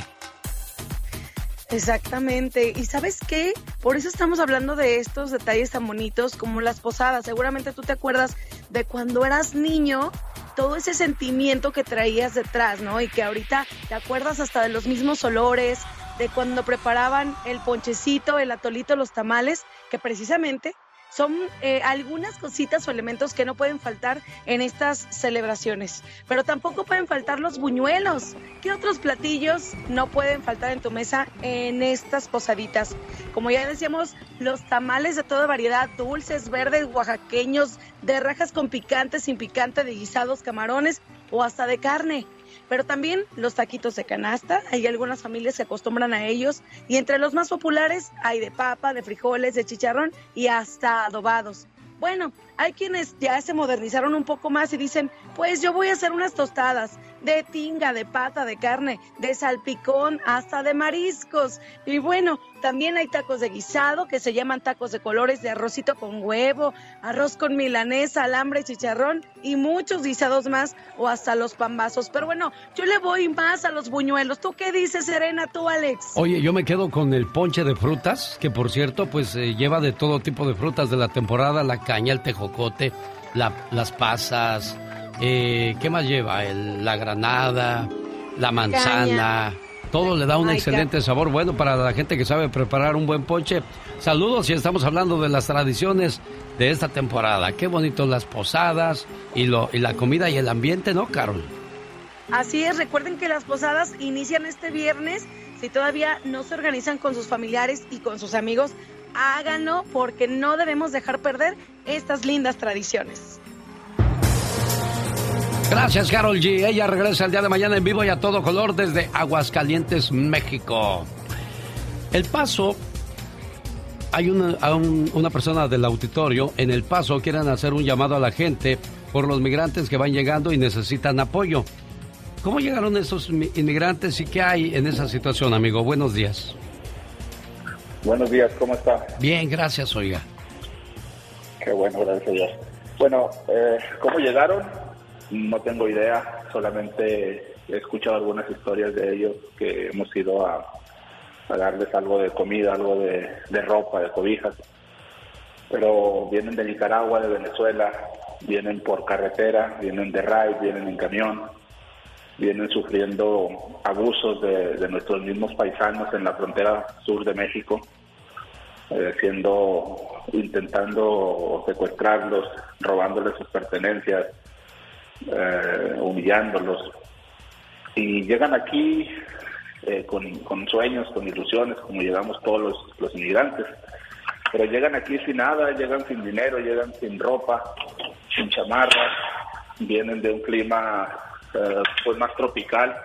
Exactamente. ¿Y sabes qué? Por eso estamos hablando de estos detalles tan bonitos como las posadas. Seguramente tú te acuerdas de cuando eras niño, todo ese sentimiento que traías detrás, ¿no? Y que ahorita te acuerdas hasta de los mismos olores, de cuando preparaban el ponchecito, el atolito, los tamales, que precisamente son eh, algunas cositas o elementos que no pueden faltar en estas celebraciones. Pero tampoco pueden faltar los buñuelos. ¿Qué otros platillos no pueden faltar en tu mesa en estas posaditas? Como ya decíamos, los tamales de toda variedad, dulces, verdes, oaxaqueños, de rajas con picante, sin picante, de guisados, camarones o hasta de carne. Pero también los taquitos de canasta, hay algunas familias que acostumbran a ellos y entre los más populares hay de papa, de frijoles, de chicharrón y hasta adobados. Bueno, hay quienes ya se modernizaron un poco más y dicen, pues yo voy a hacer unas tostadas de tinga, de pata, de carne, de salpicón, hasta de mariscos. Y bueno, también hay tacos de guisado que se llaman tacos de colores de arrocito con huevo, arroz con milanesa, alambre, chicharrón y muchos guisados más o hasta los pambazos. Pero bueno, yo le voy más a los buñuelos. ¿Tú qué dices, Serena, tú, Alex? Oye, yo me quedo con el ponche de frutas, que por cierto, pues eh, lleva de todo tipo de frutas de la temporada, la caña, el tejocote, la- las pasas, eh, ¿qué más lleva? El- la granada, la manzana. Todo le da un Ay, excelente sabor. Bueno, para la gente que sabe preparar un buen ponche. Saludos y estamos hablando de las tradiciones de esta temporada. Qué bonito las posadas y, lo, y la comida y el ambiente, ¿no, Carol? Así es, recuerden que las posadas inician este viernes. Si todavía no se organizan con sus familiares y con sus amigos, háganlo porque no debemos dejar perder estas lindas tradiciones. Gracias, Carol G. Ella regresa el día de mañana en vivo y a todo color desde Aguascalientes, México. El Paso, hay una, un- una persona del auditorio en El Paso quieren hacer un llamado a la gente por los migrantes que van llegando y necesitan apoyo. ¿Cómo llegaron esos mi- inmigrantes y qué hay en esa situación, amigo? Buenos días. Buenos días, ¿cómo está? Bien, gracias, oiga. Qué bueno, gracias Dios. Bueno, eh, ¿cómo llegaron? No tengo idea, solamente he escuchado algunas historias de ellos que hemos ido a, a darles algo de comida, algo de, de ropa, de cobijas. Pero vienen de Nicaragua, de Venezuela, vienen por carretera, vienen de ride, vienen en camión, vienen sufriendo abusos de, nuestros mismos paisanos en la frontera sur de México eh, siendo intentando secuestrarlos, robándoles sus pertenencias, eh, humillándolos. Y llegan aquí eh, con, con sueños, con ilusiones, como llegamos todos los, los inmigrantes. Pero llegan aquí sin nada, llegan sin dinero, llegan sin ropa, sin chamarras, vienen de un clima eh, pues más tropical.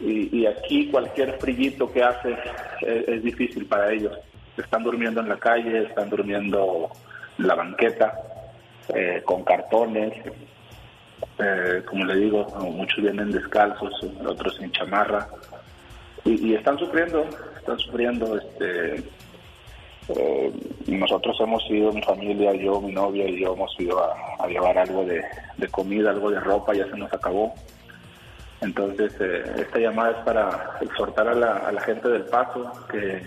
Y, y aquí cualquier frillito que hace es, es difícil para ellos. Están durmiendo en la calle, están durmiendo en la banqueta, eh, con cartones. Eh, como le digo, muchos vienen descalzos, otros sin chamarra. Y, y están sufriendo, están sufriendo. Este, eh, nosotros hemos ido, mi familia, yo, mi novia y yo hemos ido a, llevar algo de, de comida, algo de ropa, ya se nos acabó. Entonces, eh, esta llamada es para exhortar a la, a la gente del paso que,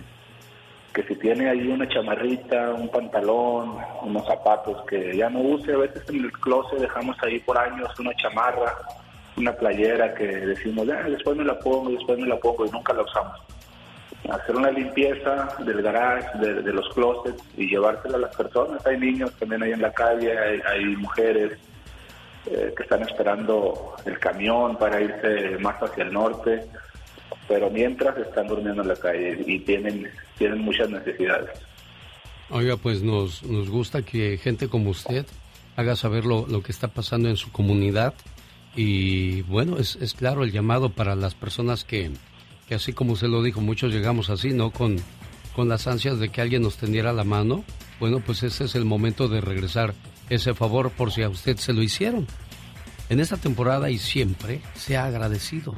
que si tiene ahí una chamarrita, un pantalón, unos zapatos que ya no use, a veces en el closet dejamos ahí por años una chamarra, una playera que decimos, "Ah, después me la pongo, después me la pongo y nunca la usamos. Hacer una limpieza del garage, de, los closets y llevársela a las personas. Hay niños también ahí en la calle, hay, hay mujeres, eh, que están esperando el camión para irse más hacia el norte, pero mientras están durmiendo en la calle y tienen, tienen muchas necesidades. Oiga, pues nos, nos gusta que gente como usted haga saber lo, lo que está pasando en su comunidad y bueno, es, es claro el llamado para las personas que, que así como usted lo dijo, muchos llegamos así, ¿no? Con, con las ansias de que alguien nos tendiera la mano. Bueno, pues ese es el momento de regresar ese favor por si a usted se lo hicieron. En esta temporada y siempre sea agradecido.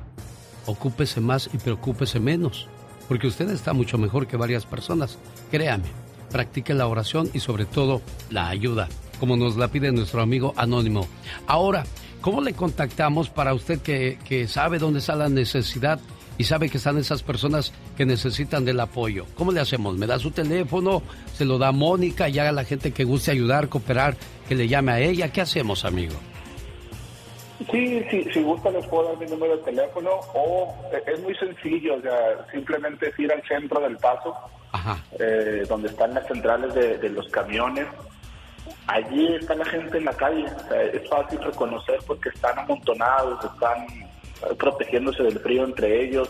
Ocúpese más y preocúpese menos, porque usted está mucho mejor que varias personas. Créame, practique la oración y sobre todo la ayuda, como nos la pide nuestro amigo anónimo. Ahora, ¿cómo le contactamos para usted que, que sabe dónde está la necesidad y sabe que están esas personas que necesitan del apoyo? ¿Cómo le hacemos? ¿Me da su teléfono? ¿Se lo da a Mónica y haga la gente que guste ayudar, cooperar, que le llame a ella? ¿Qué hacemos, amigo? Sí, sí, si gusta les puedo dar mi número de teléfono o eh, es muy sencillo, o sea, simplemente es ir al centro del paso, eh, donde están las centrales de, de los camiones. Allí está la gente en la calle, o sea, es fácil reconocer porque están amontonados, están protegiéndose del frío entre ellos.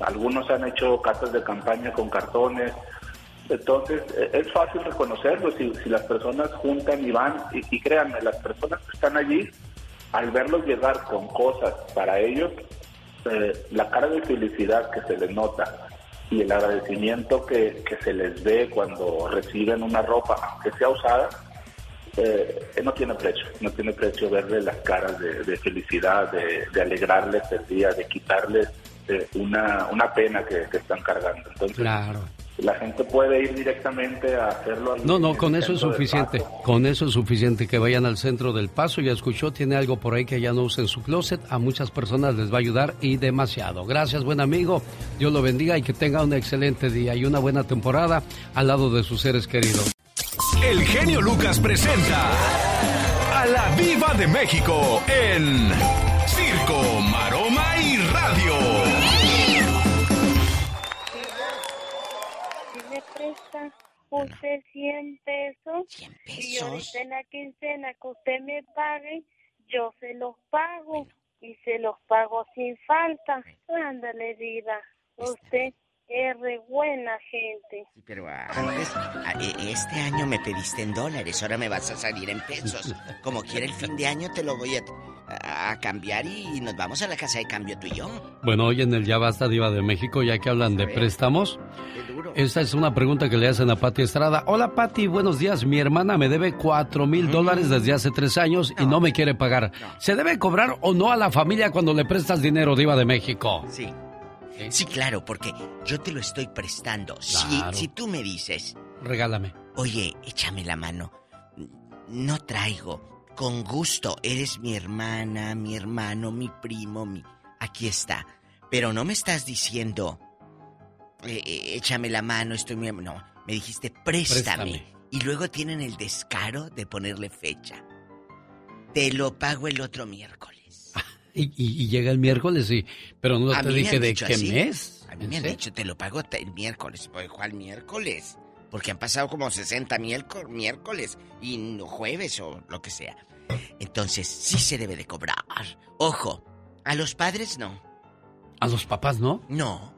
Algunos han hecho casas de campaña con cartones. Entonces, eh, es fácil reconocerlo si, si las personas juntan y van. Y, y créanme, las personas que están allí, al verlos llegar con cosas para ellos, eh, la cara de felicidad que se les nota y el agradecimiento que, que se les ve cuando reciben una ropa, aunque sea usada, eh, no tiene precio, no tiene precio verle las caras de, de felicidad, de, de alegrarles el día, de quitarles eh, una, una pena que, que están cargando. Entonces, Claro. la gente puede ir directamente a hacerlo. ahí No, no, con eso es suficiente. Con eso es suficiente que vayan al centro del paso. Ya escuchó, tiene algo por ahí que ya no usa en su closet. A muchas personas les va a ayudar y demasiado. Gracias, buen amigo. Dios lo bendiga y que tenga un excelente día y una buena temporada al lado de sus seres queridos. El genio Lucas presenta a la Viva de México en Circo, Maroma y Radio. Si me presta usted 100 pesos, y ahorita en la quincena que usted me pague, yo se los pago y se los pago sin falta. Ándale, vida, usted es re buena gente. Pero antes, a- e- este año me pediste en dólares, ahora me vas a salir en pesos. Como quiera el fin de año te lo voy a, cambiar y nos vamos a la casa de cambio tú y yo. Bueno, hoy en el Ya Basta Diva de México, ya que hablan de préstamos, esta es una pregunta que le hacen a Pati Estrada. Hola Pati, buenos días. Mi hermana me debe cuatro mil dólares desde hace tres años y no me quiere pagar. ¿Se debe cobrar o no a la familia cuando le prestas dinero, Diva de México? Sí. Sí, claro, porque yo te lo estoy prestando. Si, Claro. si tú me dices, Regálame. oye, échame la mano, no traigo, con gusto, eres mi hermana, mi hermano, mi primo, mi... Aquí está. Pero no me estás diciendo, eh, eh, échame la mano, estoy muy... No, me dijiste, préstame. Préstame. Y luego tienen el descaro de ponerle fecha. Te lo pago el otro miércoles. Y, y- y llega el miércoles y... Pero no te dije de qué así. mes. A mí ¿En me han dicho, te lo pago el miércoles. ¿Cuál miércoles? Porque han pasado como 60 miérco- miércoles y no jueves o lo que sea. Entonces, sí se debe de cobrar. Ojo, a los padres no. ¿A los papás no? No,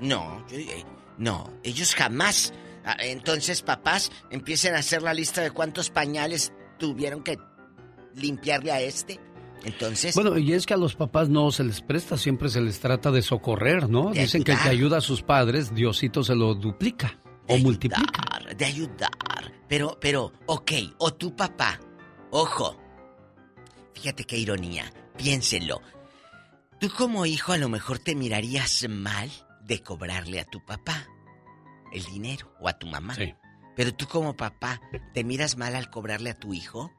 no, yo- eh, no, ellos jamás. Ah, Entonces, papás, empiecen a hacer la lista de cuántos pañales tuvieron que limpiarle a este. Entonces, Bueno, y es que a los papás no se les presta, siempre se les trata de socorrer, ¿no? De Dicen que el que ayuda a sus padres, Diosito se lo duplica o multiplica. de ayudar. Pero, pero, ok, o tu papá. Ojo. Fíjate qué ironía. Piénsenlo. Tú como hijo a lo mejor te mirarías mal de cobrarle a tu papá el dinero o a tu mamá. Sí. Pero tú como papá, ¿te miras mal al cobrarle a tu hijo?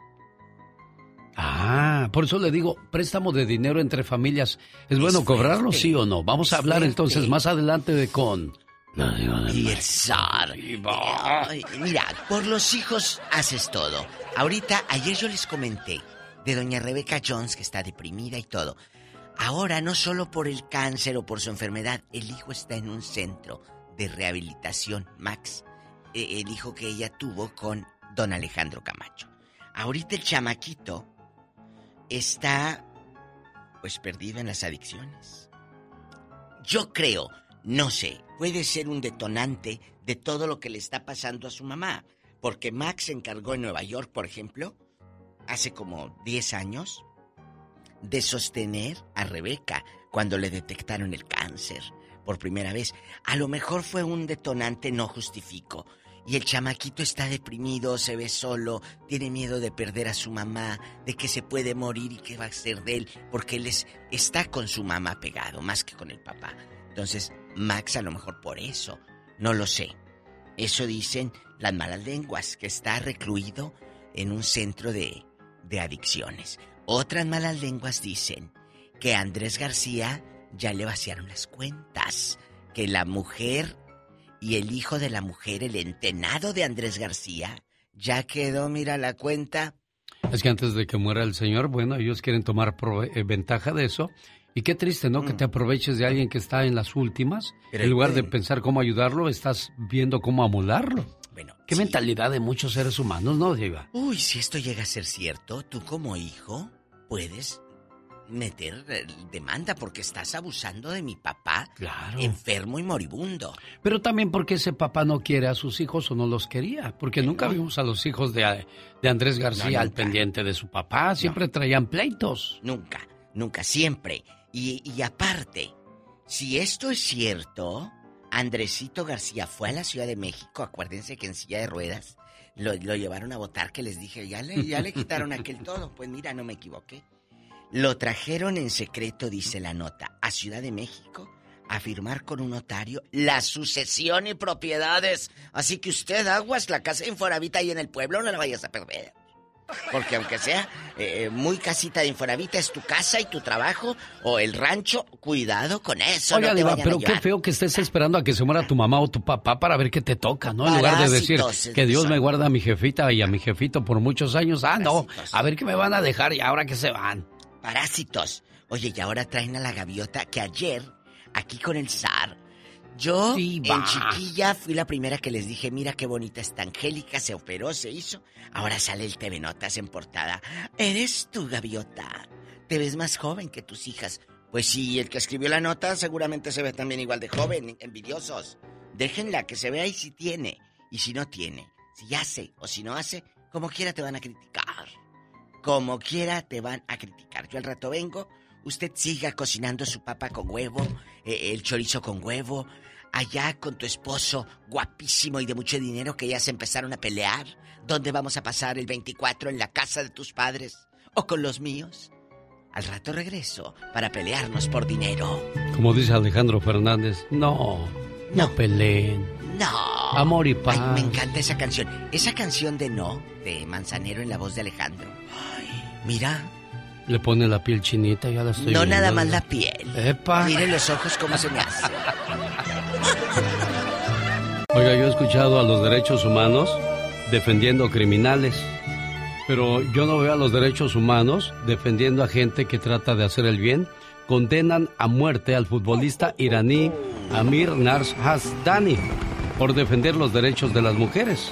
Ah, por eso le digo, préstamo de dinero entre familias. ¿Es bueno cobrarlo, sí o no? Vamos a hablar entonces más adelante de con... Y el zar. Mira, por los hijos haces todo. Ahorita, ayer yo les comenté de doña Rebeca Jones, que está deprimida y todo. Ahora, no solo por el cáncer o por su enfermedad, el hijo está en un centro de rehabilitación, Max. eh, El hijo que ella tuvo con don Alejandro Camacho. Ahorita el chamaquito está, pues, perdido en las adicciones. Yo creo, no sé, puede ser un detonante de todo lo que le está pasando a su mamá. Porque Max se encargó en Nueva York, por ejemplo, hace como 10 años, de sostener a Rebeca cuando le detectaron el cáncer por primera vez. A lo mejor fue un detonante, no justifico. Y el chamaquito está deprimido, se ve solo, tiene miedo de perder a su mamá, de que se puede morir y qué va a ser de él, porque él es- está con su mamá pegado, más que con el papá. Entonces, Max a lo mejor por eso, no lo sé. Eso dicen las malas lenguas, que está recluido en un centro de, de adicciones. Otras malas lenguas dicen que Andrés García ya le vaciaron las cuentas, que la mujer y el hijo de la mujer, el entenado de Andrés García, ya quedó, mira la cuenta. Es que antes de que muera el señor, bueno, ellos quieren tomar eh, ventaja de eso. Y qué triste, ¿no? Que te aproveches de alguien que está en las últimas. Mm. Pero en lugar de pensar cómo ayudarlo, estás viendo cómo amolarlo. Bueno, Qué mentalidad de muchos seres humanos, ¿no, Diva? Uy, si esto llega a ser cierto, tú como hijo puedes meter eh, demanda porque estás abusando de mi papá Claro. enfermo y moribundo. Pero también porque ese papá no quiere a sus hijos o no los quería. Porque nunca vimos a los hijos de, de Andrés García No, al pendiente de su papá. Siempre traían pleitos. Nunca, nunca, siempre. Y, y aparte, si esto es cierto, Andresito García fue a la Ciudad de México, acuérdense que en silla de ruedas, lo, lo llevaron a votar, que les dije, ya le, ya le quitaron aquel todo. Pues mira, no me equivoqué. Lo trajeron en secreto, dice la nota, a Ciudad de México a firmar con un notario la sucesión y propiedades. Así que usted, aguas, la casa de Infonavit ahí en el pueblo, no la vayas a perder. Porque aunque sea eh, muy casita de Infonavit, es tu casa y tu trabajo o el rancho, cuidado con eso. Oiga, no te Diva, vayan a pero qué feo que estés esperando a que se muera tu mamá o tu papá para ver qué te toca, ¿no? En lugar de decir que Dios me guarda a mi jefita y a mi jefito por muchos años. Ah, no, a ver qué me van a dejar y ahora que se van. Parásitos. Oye, y ahora traen a la gaviota que ayer, aquí con el zar, yo Diva. en chiquilla fui la primera que les dije, mira qué bonita está Angélica, se operó, se hizo. Ahora sale el TV Notas en portada. Eres tu gaviota. Te ves más joven que tus hijas. Pues sí, el que escribió la nota seguramente se ve también igual de joven, envidiosos. Déjenla que se vea y si tiene, y si no tiene. Si hace o si no hace, como quiera te van a criticar. Como quiera te van a criticar. Yo al rato vengo, usted siga cocinando su papa con huevo, eh, el chorizo con huevo, allá con tu esposo guapísimo y de mucho dinero que ya se empezaron a pelear. ¿Dónde vamos a pasar el 24 en la casa de tus padres o con los míos? Al rato regreso para pelearnos por dinero. Como dice Alejandro Fernández, no, no peleen. No. Amor y paz. Ay, me encanta esa canción. Esa canción de No, de Manzanero en la voz de Alejandro. Mira, Le pone la piel chinita, ya la estoy no viendo. nada más la piel. Epa. Miren los ojos cómo se me hacen. Oiga, yo he escuchado a los derechos humanos defendiendo criminales, pero yo no veo a los derechos humanos defendiendo a gente que trata de hacer el bien. Condenan a muerte al futbolista iraní Amir Nars Hasdani por defender los derechos de las mujeres.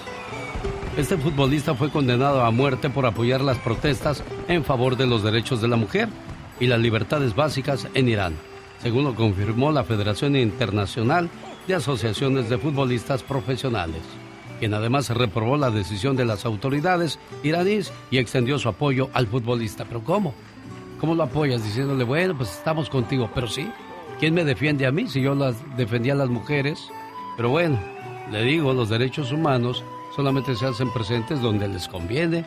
Este futbolista fue condenado a muerte por apoyar las protestas en favor de los derechos de la mujer y las libertades básicas en Irán, según lo confirmó la Federación Internacional de Asociaciones de Futbolistas Profesionales, quien además reprobó la decisión de las autoridades iraníes y extendió su apoyo al futbolista. ¿Pero cómo? ¿Cómo lo apoyas? Diciéndole, bueno, pues estamos contigo. Pero sí, ¿quién me defiende a mí si yo las defendía a las mujeres? Pero bueno, le digo, los derechos humanos solamente se hacen presentes donde les conviene.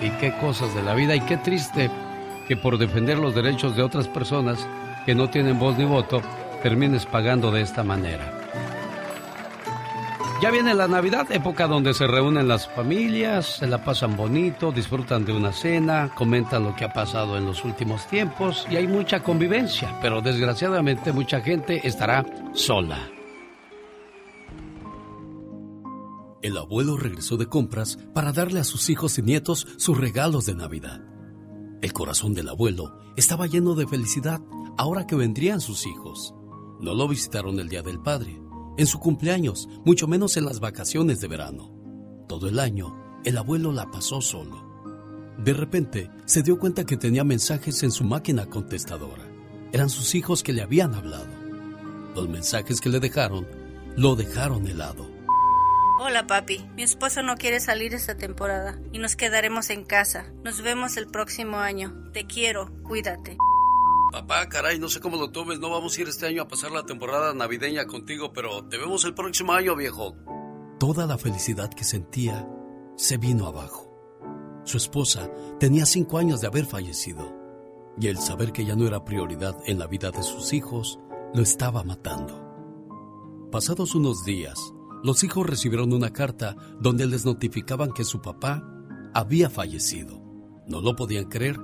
Y qué cosas de la vida y qué triste que por defender los derechos de otras personas que no tienen voz ni voto, termines pagando de esta manera. Ya viene la Navidad, época donde se reúnen las familias, se la pasan bonito, disfrutan de una cena, comentan lo que ha pasado en los últimos tiempos y hay mucha convivencia, pero desgraciadamente mucha gente estará sola. El abuelo regresó de compras para darle a sus hijos y nietos sus regalos de Navidad. El corazón del abuelo estaba lleno de felicidad ahora que vendrían sus hijos. No lo visitaron el Día del Padre, en su cumpleaños, mucho menos en las vacaciones de verano. Todo el año, el abuelo la pasó solo. De repente, se dio cuenta que tenía mensajes en su máquina contestadora. Eran sus hijos que le habían hablado. Los mensajes que le dejaron, lo dejaron helado. Hola papi, mi esposo no quiere salir esta temporada y nos quedaremos en casa. Nos vemos el próximo año. Te quiero, cuídate. Papá, caray, no sé cómo lo tomes, no vamos a ir este año a pasar la temporada navideña contigo, pero te vemos el próximo año, viejo. Toda la felicidad que sentía se vino abajo. Su esposa tenía cinco años de haber fallecido y el saber que ya no era prioridad en la vida de sus hijos lo estaba matando. Pasados unos días, los hijos recibieron una carta donde les notificaban que su papá había fallecido. No lo podían creer.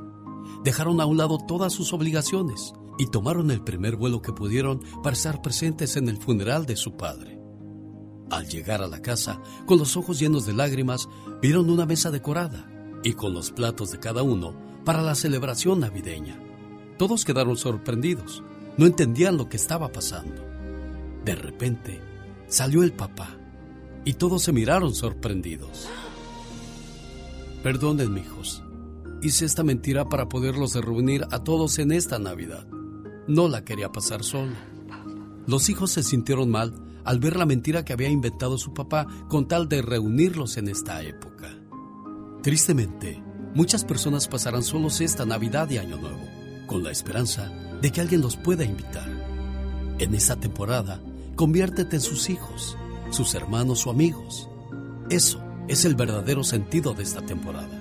Dejaron a un lado todas sus obligaciones y tomaron el primer vuelo que pudieron para estar presentes en el funeral de su padre. Al llegar a la casa, con los ojos llenos de lágrimas, vieron una mesa decorada y con los platos de cada uno para la celebración navideña. Todos quedaron sorprendidos, no entendían lo que estaba pasando. De repente, salió el papá y todos se miraron sorprendidos. Perdonen, hijos. Hice esta mentira para poderlos reunir a todos en esta Navidad. No la quería pasar solo. Los hijos se sintieron mal al ver la mentira que había inventado su papá con tal de reunirlos en esta época. Tristemente, muchas personas pasarán solos esta Navidad y Año Nuevo, con la esperanza de que alguien los pueda invitar. En esta temporada, conviértete en sus hijos, sus hermanos o amigos. Eso es el verdadero sentido de esta temporada,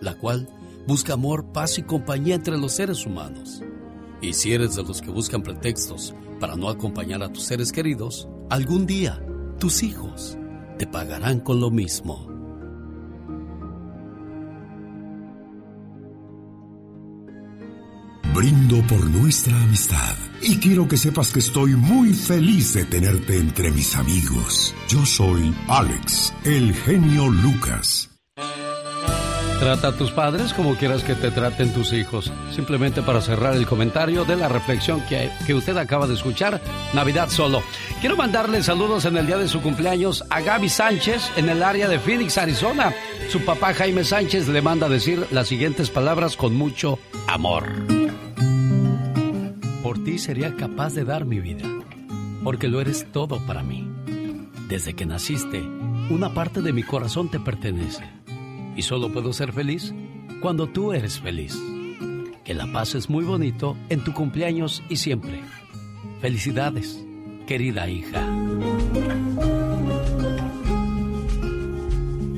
la cual busca amor, paz y compañía entre los seres humanos. Y si eres de los que buscan pretextos para no acompañar a tus seres queridos, algún día tus hijos te pagarán con lo mismo. Brindo por nuestra amistad y quiero que sepas que estoy muy feliz de tenerte entre mis amigos. Yo soy Alex, el genio Lucas. Trata a tus padres como quieras que te traten tus hijos. Simplemente para cerrar el comentario de la reflexión que, que usted acaba de escuchar, Navidad solo. Quiero mandarle saludos en el día de su cumpleaños a Gaby Sánchez en el área de Phoenix, Arizona. Su papá Jaime Sánchez le manda decir las siguientes palabras con mucho amor. Por ti sería capaz de dar mi vida, porque lo eres todo para mí. Desde que naciste, una parte de mi corazón te pertenece y solo puedo ser feliz cuando tú eres feliz. Que la paz es muy bonito en tu cumpleaños y siempre. Felicidades, querida hija.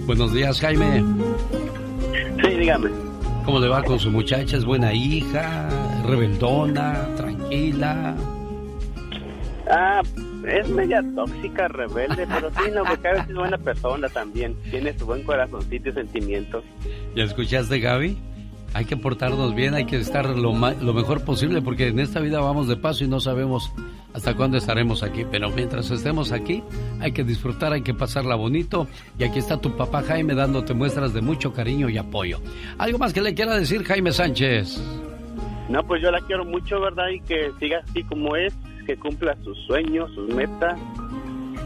Buenos días, Jaime. Sí, dígame. ¿Cómo le va con su muchacha? ¿Es buena hija? ¿Rebeldona? ¿Tranquila? Ah, es media tóxica, rebelde, pero sí, no, porque a veces es buena persona también. Tiene su buen corazoncito y sentimientos. ¿Ya escuchaste, Gaby? Hay que portarnos bien, hay que estar lo, ma- lo mejor posible, porque en esta vida vamos de paso y no sabemos hasta cuándo estaremos aquí. Pero mientras estemos aquí, hay que disfrutar, hay que pasarla bonito. Y aquí está tu papá Jaime dándote muestras de mucho cariño y apoyo. ¿Algo más que le quiera decir Jaime Sánchez? No, pues yo la quiero mucho, ¿verdad? Y que siga así como es, que cumpla sus sueños, sus metas.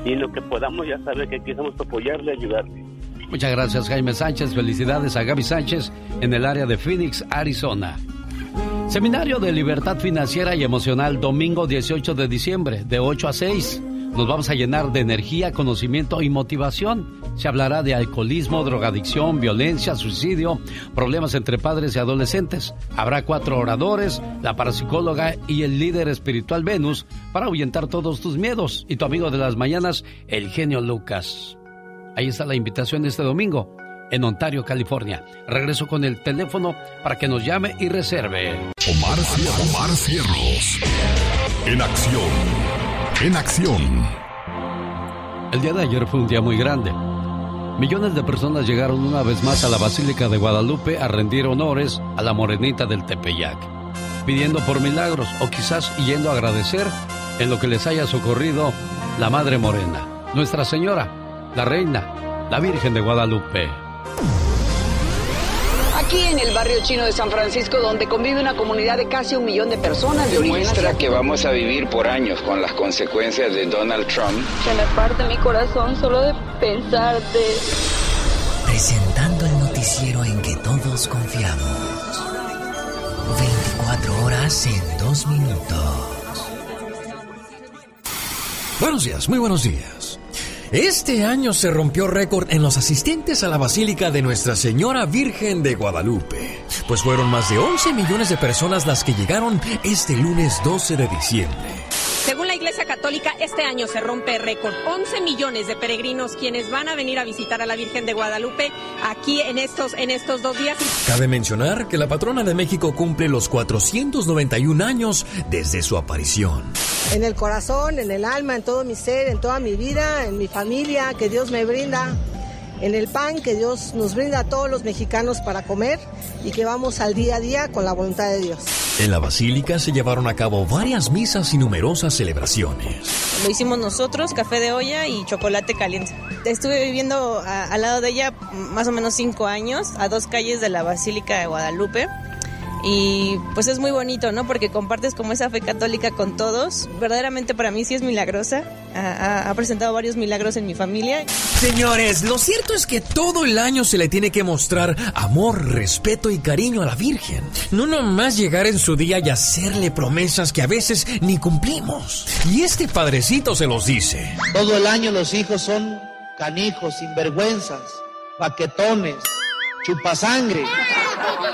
Y lo que podamos, ya sabe que para apoyarle, ayudarle. Muchas gracias Jaime Sánchez, felicidades a Gaby Sánchez en el área de Phoenix, Arizona. Seminario de Libertad Financiera y Emocional, domingo 18 de diciembre, de 8 a 6. Nos vamos a llenar de energía, conocimiento y motivación. Se hablará de alcoholismo, drogadicción, violencia, suicidio, problemas entre padres y adolescentes. Habrá cuatro oradores, la parapsicóloga y el líder espiritual Venus para ahuyentar todos tus miedos. Y tu amigo de las mañanas, el genio Lucas. Ahí está la invitación de este domingo en Ontario, California. Regreso con el teléfono para que nos llame y reserve. Omar, Omar Cierros. En acción. En acción. El día de ayer fue un día muy grande. Millones de personas llegaron una vez más a la Basílica de Guadalupe a rendir honores a la morenita del Tepeyac, pidiendo por milagros o quizás yendo a agradecer en lo que les haya socorrido la Madre Morena, Nuestra Señora, la Reina, la Virgen de Guadalupe. Aquí en el barrio chino de San Francisco, donde convive una comunidad de casi un millón de personas de origen Muestra asiático. que vamos a vivir por años con las consecuencias de Donald Trump. Se me parte mi corazón solo de pensarte. Presentando el noticiero en que todos confiamos. 24 horas en 2 minutos. Buenos días, muy buenos días. Este año se rompió récord en los asistentes a la Basílica de Nuestra Señora Virgen de Guadalupe, pues fueron más de 11 millones de personas las que llegaron este lunes 12 de diciembre. Según la Iglesia Católica, este año se rompe récord. 11 millones de peregrinos quienes van a venir a visitar a la Virgen de Guadalupe aquí en estos, en estos dos días. Cabe mencionar que la patrona de México cumple los 491 años desde su aparición. En el corazón, en el alma, en todo mi ser, en toda mi vida, en mi familia que Dios me brinda, en el pan que Dios nos brinda a todos los mexicanos para comer y que vamos al día a día con la voluntad de Dios. En la basílica se llevaron a cabo varias misas y numerosas celebraciones. Lo hicimos nosotros, café de olla y chocolate caliente. Estuve viviendo a- al lado de ella más o menos cinco años, a dos calles de la Basílica de Guadalupe. Y pues es muy bonito, ¿no? Porque compartes como esa fe católica con todos. Verdaderamente para mí sí es milagrosa. Ha, ha- ha presentado varios milagros en mi familia. Señores, lo cierto es que todo el año se le tiene que mostrar amor, respeto y cariño a la Virgen. No nomás llegar en su día y hacerle promesas que a veces ni cumplimos. Y este padrecito se los dice. Todo el año los hijos son canijos, sinvergüenzas, paquetones, chupasangre.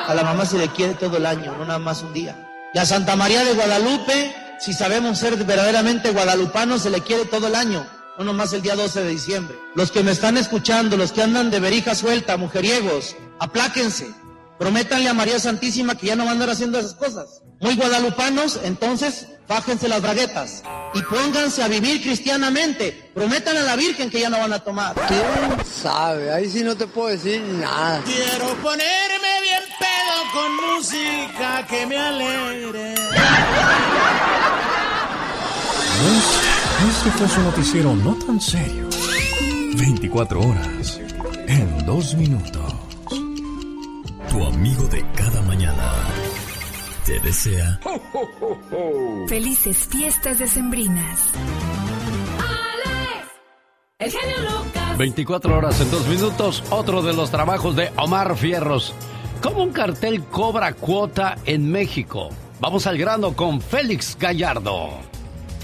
A la mamá se le quiere todo el año, no nada más un día. Y a Santa María de Guadalupe, si sabemos ser verdaderamente guadalupanos, se le quiere todo el año. no nomás el día 12 de diciembre. Los que me están escuchando, los que andan de verija suelta, mujeriegos, apláquense. Prométanle a María Santísima que ya no van a andar haciendo esas cosas. Muy guadalupanos, entonces, fájense las braguetas y pónganse a vivir cristianamente. Prometan a la Virgen que ya no van a tomar. ¿Quién sabe? Ahí sí no te puedo decir nada. Quiero ponerme bien pedo con música que me alegre. Este fue su noticiero no tan serio. 24 horas en dos minutos. Tu amigo de cada mañana te desea Felices fiestas decembrinas. Alex, el genio Lucas. 24 horas en dos minutos, otro de los trabajos de Omar Fierros. ¿Cómo un cartel cobra cuota en México? Vamos al grano con Félix Gallardo.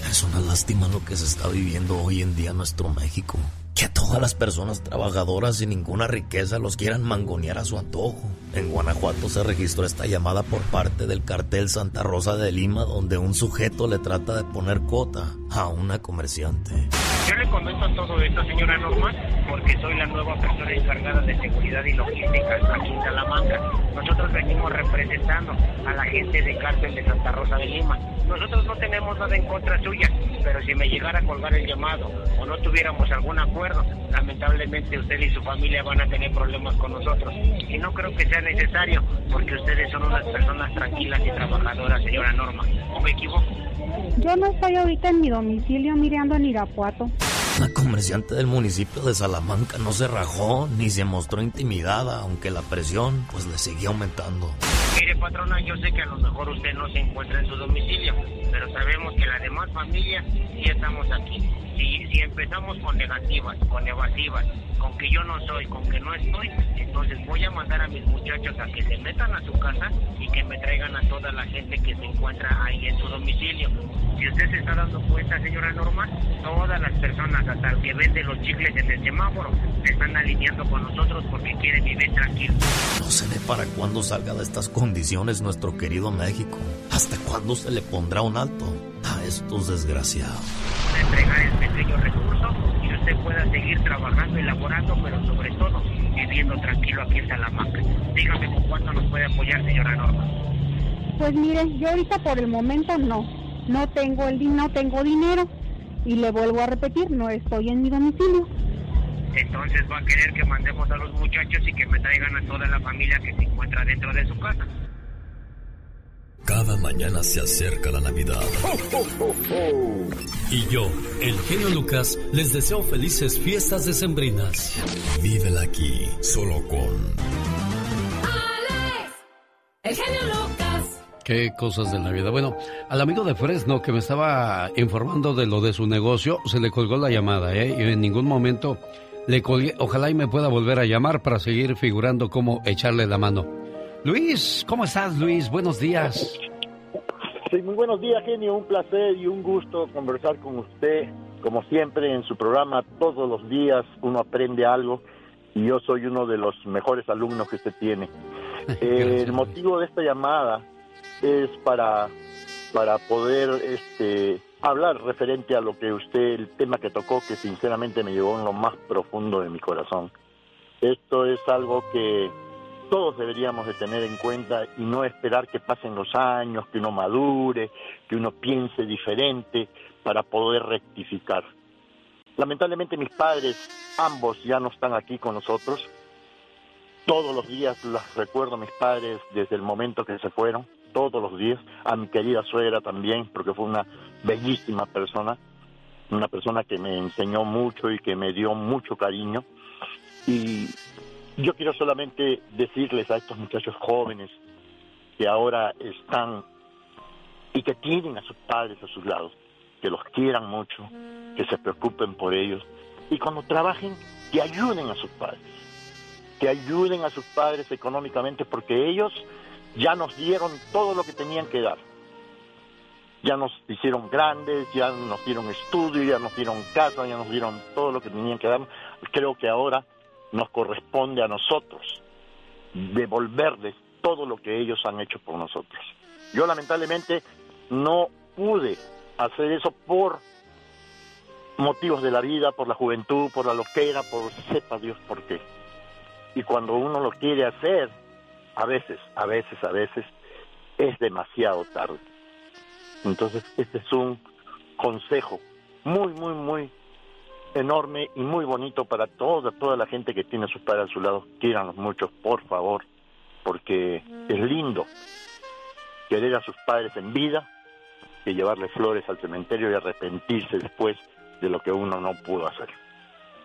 Es una lástima lo que se está viviendo hoy en día en nuestro México. Que todas las personas trabajadoras sin ninguna riqueza los quieran mangonear a su antojo. En Guanajuato se registró esta llamada por parte del cartel Santa Rosa de Lima donde un sujeto le trata de poner cuota a una comerciante. Yo le comento todo esto, señora Norma, porque soy la nueva persona encargada de seguridad y logística aquí en Salamanca. Nosotros venimos representando a la gente de cárcel de Santa Rosa de Lima. Nosotros no tenemos nada en contra suya, pero si me llegara a colgar el llamado o no tuviéramos algún acuerdo, lamentablemente usted y su familia van a tener problemas con nosotros. Y no creo que sea necesario, porque ustedes son unas personas tranquilas y trabajadoras, señora Norma. ¿O me equivoco? Yo no estoy ahorita en mi domicilio mirando en Irapuato. La comerciante del municipio de Salamanca no se rajó ni se mostró intimidada, aunque la presión pues le seguía aumentando. Mire, patrona, yo sé que a lo mejor usted no se encuentra en su domicilio, pero sabemos que la demás familia sí estamos aquí. Si, empezamos con negativas, con evasivas, con que yo no soy, con que no estoy, entonces voy a mandar a mis muchachos a que se metan a su casa y que me traigan a toda la gente que se encuentra ahí en su domicilio. Si usted se está dando cuenta, señora Norma, todas las personas, hasta el que vende los chicles en el semáforo, se están alineando con nosotros porque quieren vivir tranquilos. No sé de para cuándo salga de estas condiciones nuestro querido México. ¿Hasta cuándo se le pondrá un alto a estos desgraciados? Para entregar el pequeño recurso y usted pueda seguir trabajando y laborando, pero sobre todo viviendo tranquilo aquí en Salamanca. Dígame con cuánto nos puede apoyar, señora Norma. Pues mire, yo ahorita por el momento no. No tengo el no tengo dinero y le vuelvo a repetir, no estoy en mi domicilio. Entonces va a querer que mandemos a los muchachos y que me traigan a toda la familia que se encuentra dentro de su casa. Cada mañana se acerca la Navidad. Y yo, el genio Lucas, les deseo felices fiestas decembrinas. Vívela aquí, solo con Alex, el genio Lucas. Qué cosas de la vida. Bueno, al amigo de Fresno que me estaba informando de lo de su negocio, se le colgó la llamada, ¿eh? Y en ningún momento le colgué. Ojalá y me pueda volver a llamar para seguir figurando cómo echarle la mano. Luis, ¿cómo estás, Luis? Buenos días. Sí, muy buenos días, genio. Un placer y un gusto conversar con usted. Como siempre, en su programa, todos los días uno aprende algo y yo soy uno de los mejores alumnos que usted tiene. Eh, el motivo de esta llamada es para, para poder este, hablar referente a lo que usted, el tema que tocó, que sinceramente me llevó en lo más profundo de mi corazón. Esto es algo que todos deberíamos de tener en cuenta y no esperar que pasen los años, que uno madure, que uno piense diferente para poder rectificar. Lamentablemente mis padres, ambos ya no están aquí con nosotros. Todos los días los recuerdo a mis padres desde el momento que se fueron, todos los días, a mi querida suegra también, porque fue una bellísima persona, una persona que me enseñó mucho y que me dio mucho cariño. Y yo quiero solamente decirles a estos muchachos jóvenes que ahora están y que tienen a sus padres a sus lados, que los quieran mucho, que se preocupen por ellos y cuando trabajen que ayuden a sus padres, que ayuden a sus padres económicamente porque ellos ya nos dieron todo lo que tenían que dar. Ya nos hicieron grandes, ya nos dieron estudio, ya nos dieron casa, ya nos dieron todo lo que tenían que dar. Creo que ahora nos corresponde a nosotros devolverles todo lo que ellos han hecho por nosotros. Yo lamentablemente no pude hacer eso por motivos de la vida, por la juventud, por la loquera, por sepa Dios por qué. Y cuando uno lo quiere hacer, a veces, a veces, a veces, es demasiado tarde. Entonces, este es un consejo muy, muy, muy enorme y muy bonito para toda, toda la gente que tiene a sus padres a su lado. Quieranlos mucho, por favor, porque es lindo querer a sus padres en vida que llevarle flores al cementerio y arrepentirse después de lo que uno no pudo hacer.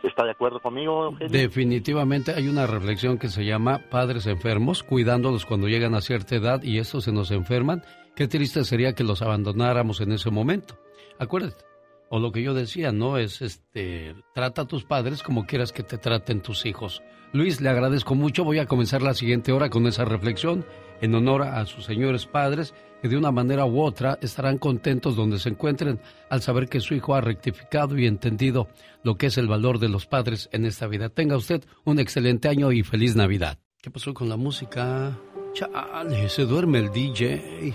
¿Está de acuerdo conmigo? Definitivamente hay una reflexión que se llama padres enfermos, cuidándolos cuando llegan a cierta edad y estos se nos enferman. Qué triste sería que los abandonáramos en ese momento. Acuérdate, o lo que yo decía, ¿no? Es este, trata a tus padres como quieras que te traten tus hijos. Luis, le agradezco mucho. Voy a comenzar la siguiente hora con esa reflexión en honor a sus señores padres que de una manera u otra estarán contentos donde se encuentren al saber que su hijo ha rectificado y entendido lo que es el valor de los padres en esta vida. Tenga usted un excelente año y feliz Navidad. ¿Qué pasó con la música? Chale, se duerme el DJ.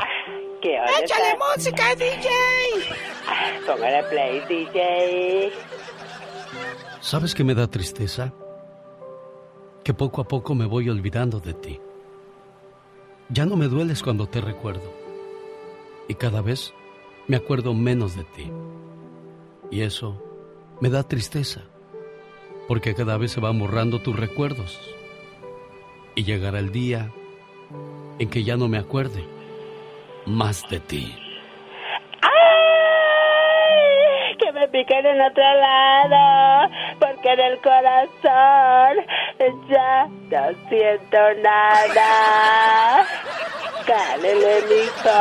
¡Échale música, DJ! Póngale play, DJ. ¿Sabes qué me da tristeza? Que poco a poco me voy olvidando de ti. Ya no me dueles cuando te recuerdo. Y cada vez me acuerdo menos de ti. Y eso me da tristeza, porque cada vez se van borrando tus recuerdos. Y llegará el día en que ya no me acuerde más de ti. Piquen en otro lado, porque en el corazón ya no siento nada. Cálele, mijo.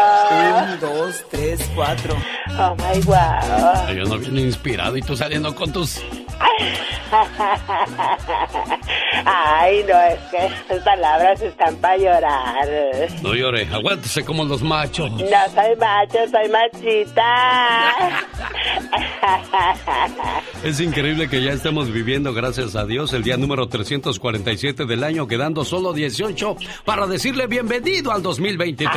Un, dos, tres, cuatro. Oh my wow. Yo no viene inspirado y tú saliendo con tus. Ay, no, es que estas palabras están para llorar. No llore, aguántese como los machos. No soy macho, soy machita. Es increíble que ya estemos viviendo, gracias a Dios, el día número 347 del año, quedando solo 18 para decirle bienvenido al 2023.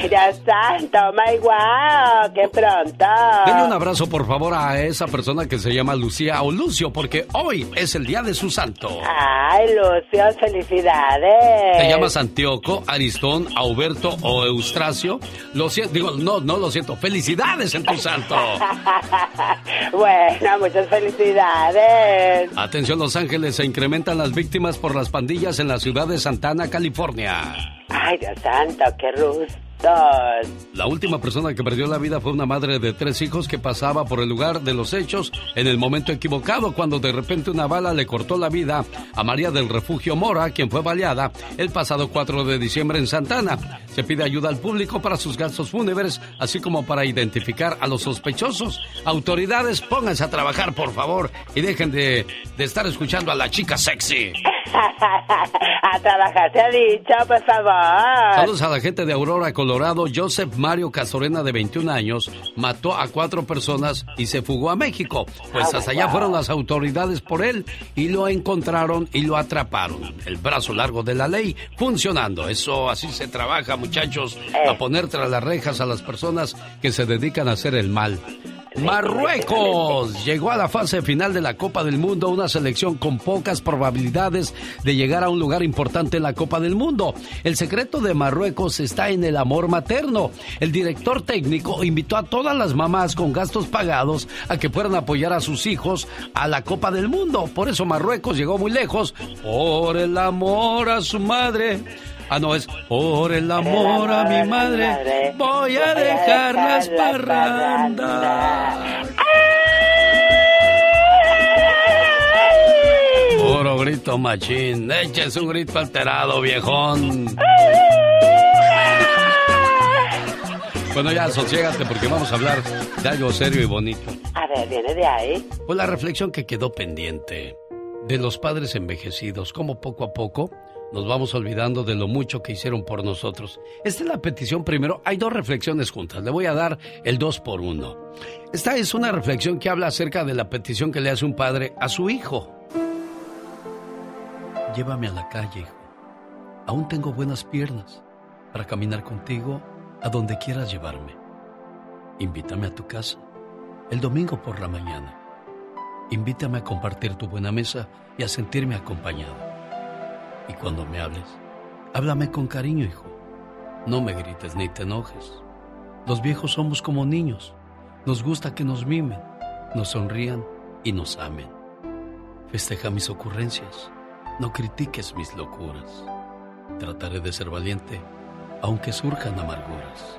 Ay, santo, oh my wow, qué pronto. Denle un abrazo, por favor, a esa persona que se llama Lucía o Lucio, porque hoy es el día de su santo. Ay, Lucio, felicidades. ¿Te llamas Antioco, Aristón, Auberto o Eustracio? Lo siento, digo, no, no lo siento. Felicidades en tu santo. bueno, muchas felicidades. Atención, Los Ángeles, se incrementan las víctimas por las pandillas en la ciudad de Santana, California. Ay, Dios santo, qué rusto. La última persona que perdió la vida fue una madre de tres hijos que pasaba por el lugar de los hechos en el momento equivocado cuando de repente una bala le cortó la vida a María del Refugio Mora, quien fue baleada el pasado 4 de diciembre en Santana. Se pide ayuda al público para sus gastos fúnebres, así como para identificar a los sospechosos. Autoridades, pónganse a trabajar, por favor, y dejen de, de estar escuchando a la chica sexy. a trabajar se ha dicho, por favor. Saludos a la gente de Aurora, Colorado. Joseph Mario Casorena, de 21 años, mató a cuatro personas y se fugó a México. Pues hasta allá fueron las autoridades por él y lo encontraron y lo atraparon. El brazo largo de la ley funcionando. Eso así se trabaja, muchachos, a poner tras las rejas a las personas que se dedican a hacer el mal. Marruecos llegó a la fase final de la Copa del Mundo, una selección con pocas probabilidades de llegar a un lugar importante en la Copa del Mundo. El secreto de Marruecos está en el amor materno. El director técnico invitó a todas las mamás con gastos pagados a que fueran a apoyar a sus hijos a la Copa del Mundo. Por eso Marruecos llegó muy lejos por el amor a su madre. Ah, no, es por el amor a mi madre. Voy a dejar las parrandas. Puro grito machín. Échese un grito alterado, viejón. Bueno, ya, sosiégate porque vamos a hablar de algo serio y bonito. A ver, viene de ahí. Pues la reflexión que quedó pendiente de los padres envejecidos, cómo poco a poco nos vamos olvidando de lo mucho que hicieron por nosotros. Esta es la petición primero. Hay dos reflexiones juntas. Le voy a dar el dos por uno. Esta es una reflexión que habla acerca de la petición que le hace un padre a su hijo. Llévame a la calle, hijo. Aún tengo buenas piernas para caminar contigo a donde quieras llevarme. Invítame a tu casa el domingo por la mañana invítame a compartir tu buena mesa y a sentirme acompañado. Y cuando me hables, háblame con cariño, hijo. No me grites ni te enojes. Los viejos somos como niños. Nos gusta que nos mimen, nos sonrían y nos amen. Festeja mis ocurrencias. No critiques mis locuras. Trataré de ser valiente, aunque surjan amarguras.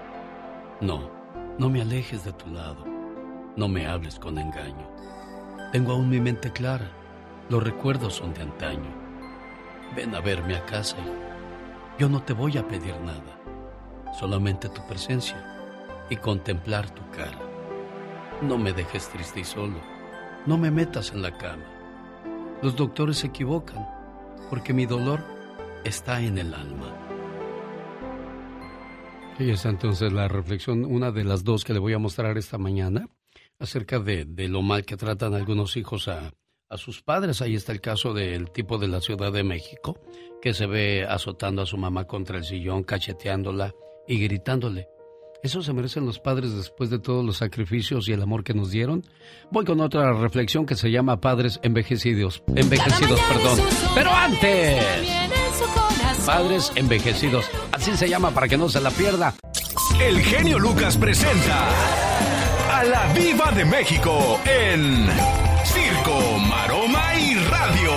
No, no me alejes de tu lado. No me hables con engaño. Tengo aún mi mente clara. Los recuerdos son de antaño. Ven a verme a casa, hijo. Yo no te voy a pedir nada. Solamente tu presencia y contemplar tu cara. No me dejes triste y solo. No me metas en la cama. Los doctores se equivocan porque mi dolor está en el alma. Y es entonces la reflexión, una de las dos que le voy a mostrar esta mañana, acerca de, de lo mal que tratan algunos hijos a, a sus padres. Ahí está el caso del tipo de la Ciudad de México, que se ve azotando a su mamá contra el sillón, cacheteándola y gritándole. ¿Eso se merecen los padres después de todos los sacrificios y el amor que nos dieron? Voy con otra reflexión que se llama Padres envejecidos. Envejecidos, perdón. Pero antes. Padres envejecidos. Así se llama para que no se la pierda. El genio Lucas presenta a la Viva de México en Circo, Maroma y Radio.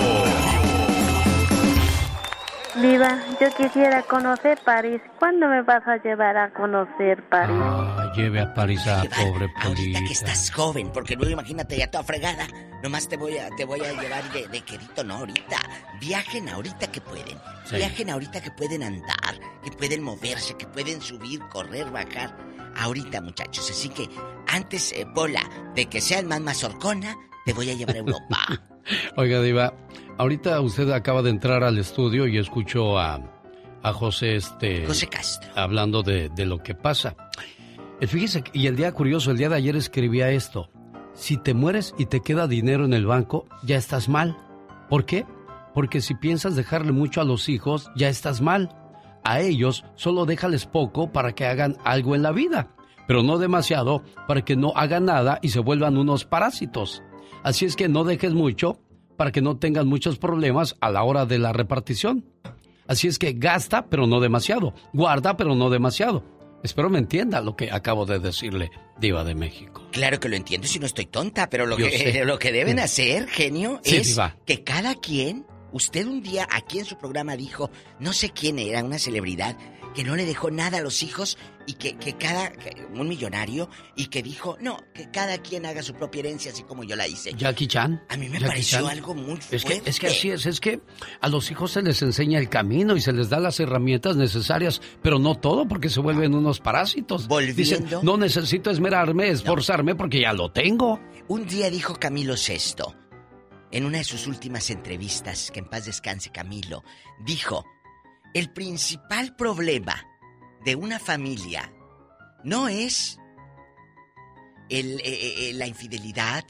Viva, yo quisiera conocer París. ¿Cuándo me vas a llevar a conocer París? Ah, lleve a París a pobre Ahorita Polita. que estás joven, porque luego imagínate ya toda fregada. Nomás te voy a, te voy a llevar de, de quedito, no ahorita. Viajen ahorita que pueden. Sí. Viajen ahorita que pueden andar, que pueden moverse, que pueden subir, correr, bajar. Ahorita, muchachos. Así que antes, eh, bola, de que seas más mazorcona, te voy a llevar a Europa. Oiga, Diva, ahorita usted acaba de entrar al estudio y escuchó a, a José este. José Castro. Hablando de, de lo que pasa. Eh, Fíjese, y el día curioso, el día de ayer escribía esto. Si te mueres y te queda dinero en el banco, ya estás mal. ¿Por qué? Porque si piensas dejarle mucho a los hijos, ya estás mal. A ellos solo déjales poco para que hagan algo en la vida, pero no demasiado para que no hagan nada y se vuelvan unos parásitos. Así es que no dejes mucho para que no tengan muchos problemas a la hora de la repartición. Así es que gasta, pero no demasiado. Guarda, pero no demasiado. Espero me entienda lo que acabo de decirle, Diva de México. Claro que lo entiendo si no estoy tonta, pero lo, Yo que, sé. lo que deben hacer, genio, Sí, es diva. que cada quien, usted un día aquí en su programa dijo, no sé quién era, una celebridad, que no le dejó nada a los hijos y que, que cada, que- un millonario, y que dijo, no, que cada quien haga su propia herencia así como yo la hice. Jackie Chan. A mí me Jackie pareció Chan. algo muy fuerte. Es que, es que así es, es que a los hijos se les enseña el camino y se les da las herramientas necesarias, pero no todo porque se vuelven unos parásitos. Dicen, Volviendo. no necesito esmerarme, esforzarme porque ya lo tengo. Un día dijo Camilo VI, en una de sus últimas entrevistas, que en paz descanse Camilo, dijo, el principal problema de una familia no es el, eh, eh, la infidelidad,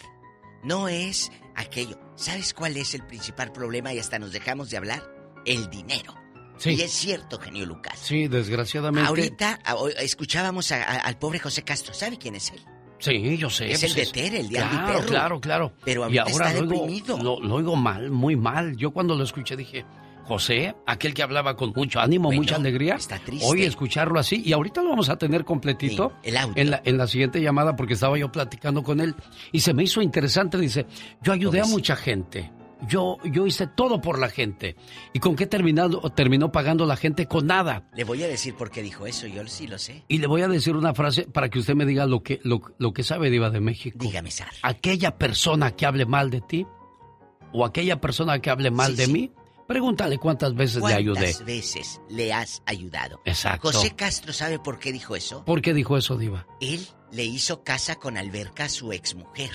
no es aquello. ¿Sabes cuál es el principal problema y hasta nos dejamos de hablar? El dinero. Sí. Y es cierto, genio Lucas. Sí, desgraciadamente. Ahorita escuchábamos a- a- al pobre José Castro. ¿Sabe quién es él? Sí, yo sé. Es pues el de Tere, el de Claro, Perro. claro, claro. Pero y ahorita ahora está lo oigo, deprimido. lo, lo oigo mal, muy mal. Yo cuando lo escuché dije, José, aquel que hablaba con mucho ánimo, Bueno, mucha alegría. está triste. Hoy escucharlo así, y ahorita lo vamos a tener completito Sí, el audio. En, la, en la siguiente llamada, porque estaba yo platicando con él y se me hizo interesante. Dice, yo ayudé a mucha gente. Yo, yo hice todo por la gente. ¿Y con qué terminado, terminó pagando la gente? Con nada. Le voy a decir por qué dijo eso, yo sí lo sé. Y le voy a decir una frase para que usted me diga lo que, lo, lo que sabe Diva de México. Dígame, Sar. Aquella persona que hable mal de ti o aquella persona que hable mal Sí, de sí. mí, pregúntale cuántas veces le ayudé. ¿Cuántas veces le has ayudado? Exacto. José Castro, ¿sabe por qué dijo eso? ¿Por qué dijo eso, Diva? Él le hizo casa con alberca a su exmujer.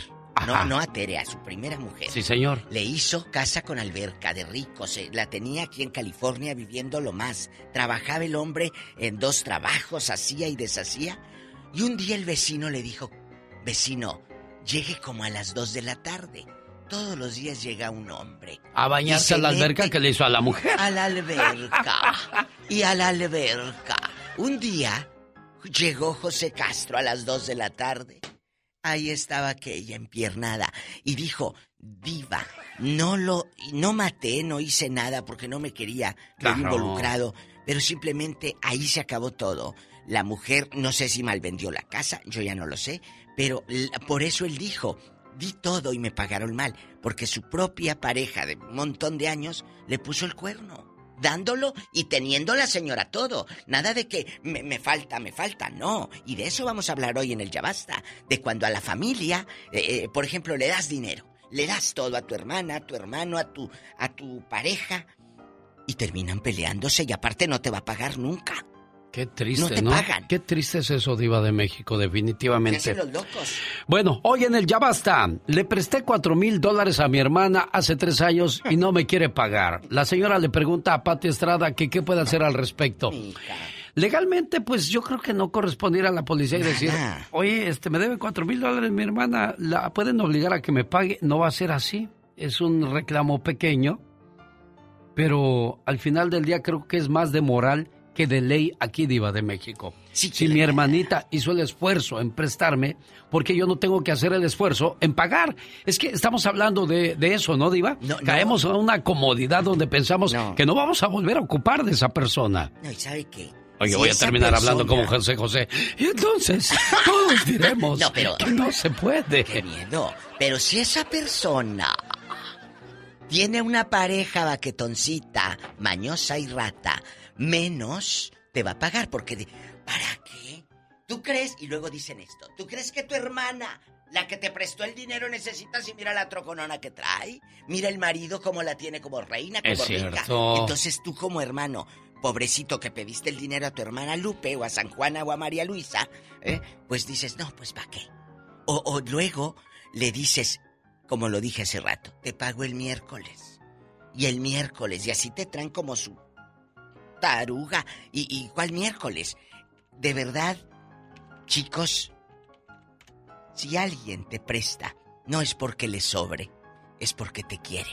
No, no a Tere, a su primera mujer. Sí, señor. Le hizo casa con alberca de ricos. eh, La tenía aquí en California viviendo lo más. Trabajaba el hombre en dos trabajos, hacía y deshacía. Y un día el vecino le dijo, vecino, llegue como a las dos de la tarde. Todos los días llega un hombre. A bañarse se a la alberca que le hizo a la mujer. A la alberca. Y a la alberca. Un día llegó José Castro a las dos de la tarde. Ahí estaba aquella empiernada. Y dijo, Diva, no lo, no maté, no hice nada porque no me quería ver Claro. involucrado, pero simplemente ahí se acabó todo. La mujer, no sé si mal vendió la casa, yo ya no lo sé, pero por eso él dijo, di todo y me pagaron mal, porque su propia pareja de un montón de años le puso el cuerno, dándolo y teniendo la señora todo. Nada de que me, falta, me falta, no. Y de eso vamos a hablar hoy en el Ya Basta, de cuando a la familia, eh, eh, por ejemplo, le das dinero, le das todo a tu hermana, a tu hermano, a tu, a tu pareja, y terminan peleándose y aparte no te va a pagar nunca. Qué triste, No te ¿no? pagan. Qué triste es eso, Diva de México, definitivamente. los locos. Bueno, hoy en el Ya Basta, le presté cuatro mil dólares a mi hermana hace tres años y no me quiere pagar. La señora le pregunta a Pati Estrada que qué puede hacer al respecto. Legalmente, pues yo creo que no corresponde ir a la policía y decir, oye, este, me debe cuatro mil dólares mi hermana, la pueden obligar a que me pague. No va a ser así. Es un reclamo pequeño, pero al final del día creo que es más de moral que de ley aquí, Diva de México. si mi hermanita hizo el esfuerzo en prestarme, porque yo no tengo que hacer el esfuerzo en pagar? Es que estamos hablando de, de eso, ¿no, Diva? Caemos en una comodidad donde pensamos que no vamos a volver a ocupar de esa persona. No, ¿y sabe qué? Oye, Si voy a terminar hablando como José José. Y entonces, todos diremos No, pero- que no se puede. Qué miedo. Pero si esa persona tiene una pareja baquetoncita, mañosa y rata, menos te va a pagar porque de, ¿para qué? ¿Tú crees? Y luego dicen esto. ¿Tú crees que tu hermana, la que te prestó el dinero, necesitas y mira la troconona que trae? Mira el marido como la tiene como reina, como Es rica. Entonces tú como hermano, pobrecito que pediste el dinero a tu hermana Lupe o a San Juana o a María Luisa, ¿eh? pues dices, no, pues ¿para qué? O, o luego le dices, como lo dije hace rato, te pago el miércoles. Y el miércoles, y así te traen como su taruga. ¿Y, y cuál miércoles? De verdad, chicos, si alguien te presta, no es porque le sobre, es porque te quiere.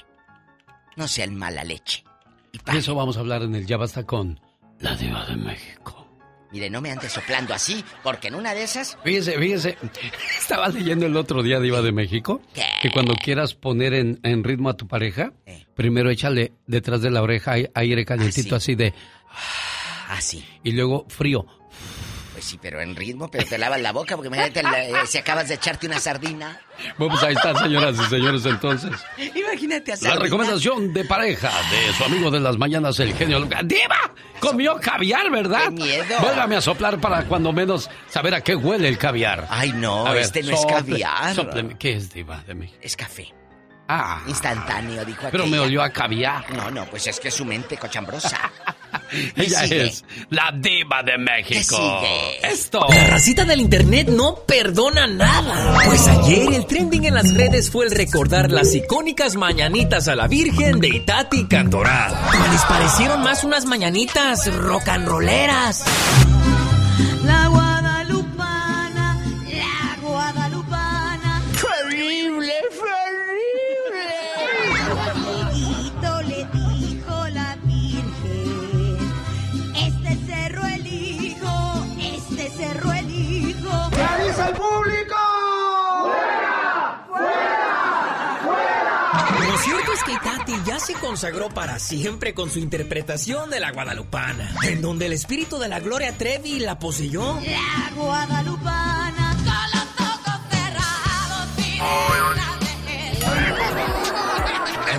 No sean mala leche. De eso vamos a hablar en el Ya Basta con la Diva de México. Mire, no me andes soplando así, porque en una de esas... Fíjese, fíjese, estaba leyendo el otro día, Diva de México, que cuando quieras poner en, en ritmo a tu pareja, primero échale detrás de la oreja ai- aire calientito así de... Así. Y luego frío. Pues sí, pero en ritmo, pero te lavas la boca, porque imagínate la- eh, si acabas de echarte una sardina. Vamos, ahí están, señoras y señores, entonces. Imagínate a La recomendación de pareja de su amigo de las mañanas, el genio Lucas. ¡Diva! Comió caviar, ¿verdad? ¡Qué miedo! Vuélvame a soplar para cuando menos saber a qué huele el caviar. Ay, no, ver, este no es caviar. ¿Qué es, Diva de México? Es café. Ah. Instantáneo, dijo Pero me olió a caviar. No, no, pues es que es su mente cochambrosa. Ella sigue? es la diva de México. sigue? Esto. La racita del internet no perdona nada. Pues ayer el trending en las redes fue el recordar las icónicas mañanitas a la Virgen de Itati Cantoral. Les parecieron más unas mañanitas rock and rolleras. La se consagró para siempre con su interpretación de la guadalupana, en donde el espíritu de la Gloria Trevi la poseyó. La guadalupana, con los ojos cerrados, sin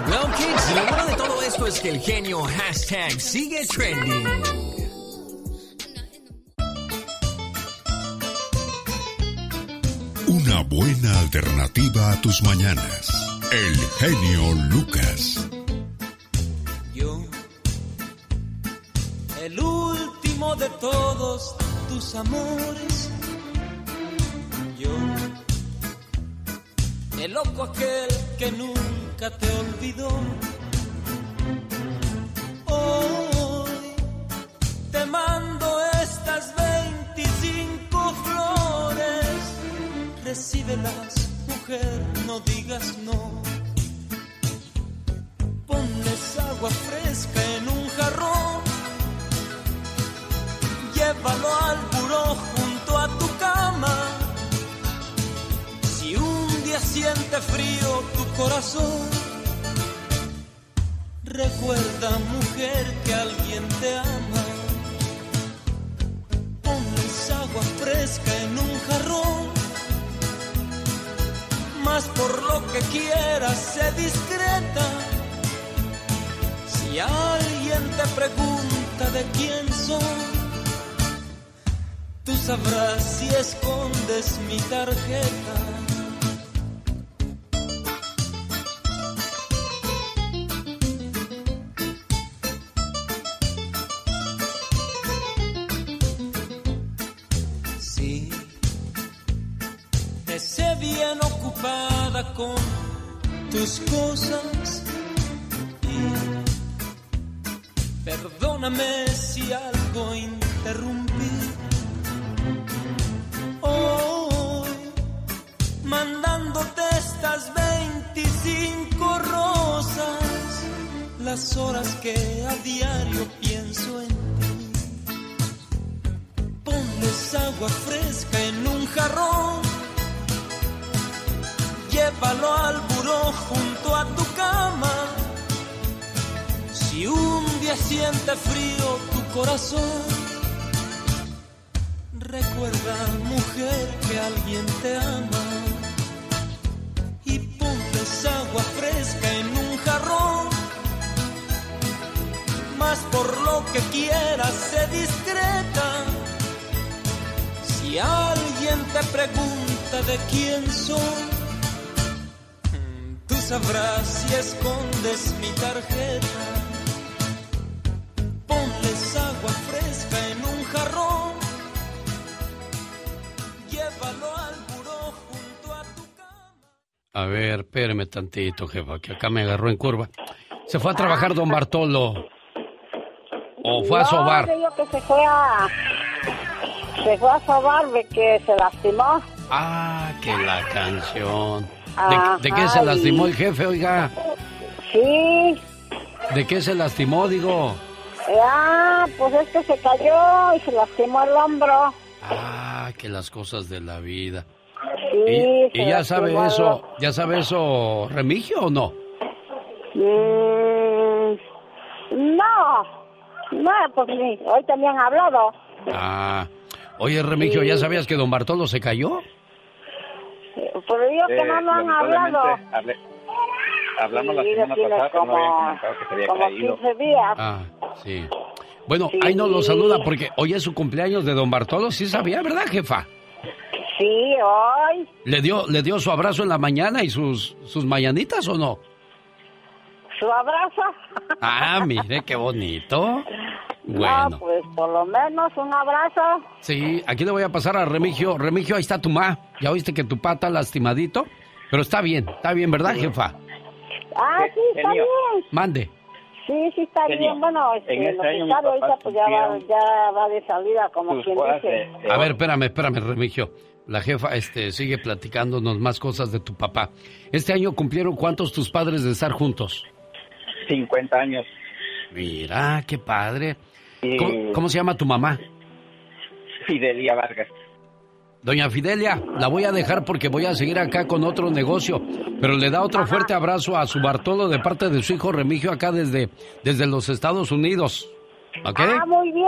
Well, kids, lo bueno de todo esto es que el genio hashtag sigue trending. Una buena alternativa a tus mañanas. El genio Lucas. El último de todos tus amores. Yo, el loco aquel que nunca te olvidó. Hoy te mando estas 25 flores. Recíbelas, mujer, no digas no. Siente frío tu corazón. Recuerda, mujer, que alguien te ama. Ponles agua fresca en un jarrón. Más por lo que quieras, sé discreta. Si alguien te pregunta de quién soy, tú sabrás si escondes mi tarjeta. Tantito, jefa, que acá me agarró en curva. ¿Se fue a trabajar don Bartolo? ¿O fue a sobar? que se fue a... Se fue a sobar de que se lastimó. Ah, que la canción. Ajá, ¿De, de qué se lastimó el jefe, oiga? Sí. ¿De qué se lastimó, digo? Ah, pues es que se cayó y se lastimó el hombro. Ah, que las cosas de la vida. Sí, ¿Y, ya sabe eso, ya sabe eso Remigio o no? Mm, no, no, pues hoy también han hablado. Ah, oye Remigio, ¿ya sabías que don Bartolo se cayó? Pero yo que no lo han hablado. hablé- hablamos la Sí, semana tiene pasada, pero no había como- comentado que se había Como caído. 15 días. Ah, sí. Bueno, ahí nos lo saluda porque hoy es su cumpleaños de don Bartolo, sí sabía, ¿verdad, jefa? Sí, hoy. ¿Le dio, le dio su abrazo en la mañana y sus, sus mañanitas o no? Su abrazo. Ah, mire, qué bonito. No, Bueno, pues por lo menos un abrazo. sí, aquí le voy a pasar a Remigio. Remigio, ahí está tu ma. Ya oíste que tu pata lastimadito, pero está bien, está bien, ¿verdad, jefa? Ah, sí, está genio. bien. Mande. Sí, sí, está Genio, bien. Bueno, este, en este lo que año ahorita pues ya va, cumplieron ya va de salida, como quien dice. de- A ver, espérame, espérame, Remigio. La jefa este, sigue platicándonos más cosas de tu papá. Este año cumplieron cuántos tus padres de estar juntos? 50 años. Mira, qué padre. Y- ¿Cómo, cómo se llama tu mamá? Fidelia Vargas. Doña Fidelia, la voy a dejar porque voy a seguir acá con otro negocio. Pero le da otro fuerte abrazo a su Bartolo de parte de su hijo Remigio acá desde, desde los Estados Unidos. ¿Ok? Ah, muy bien,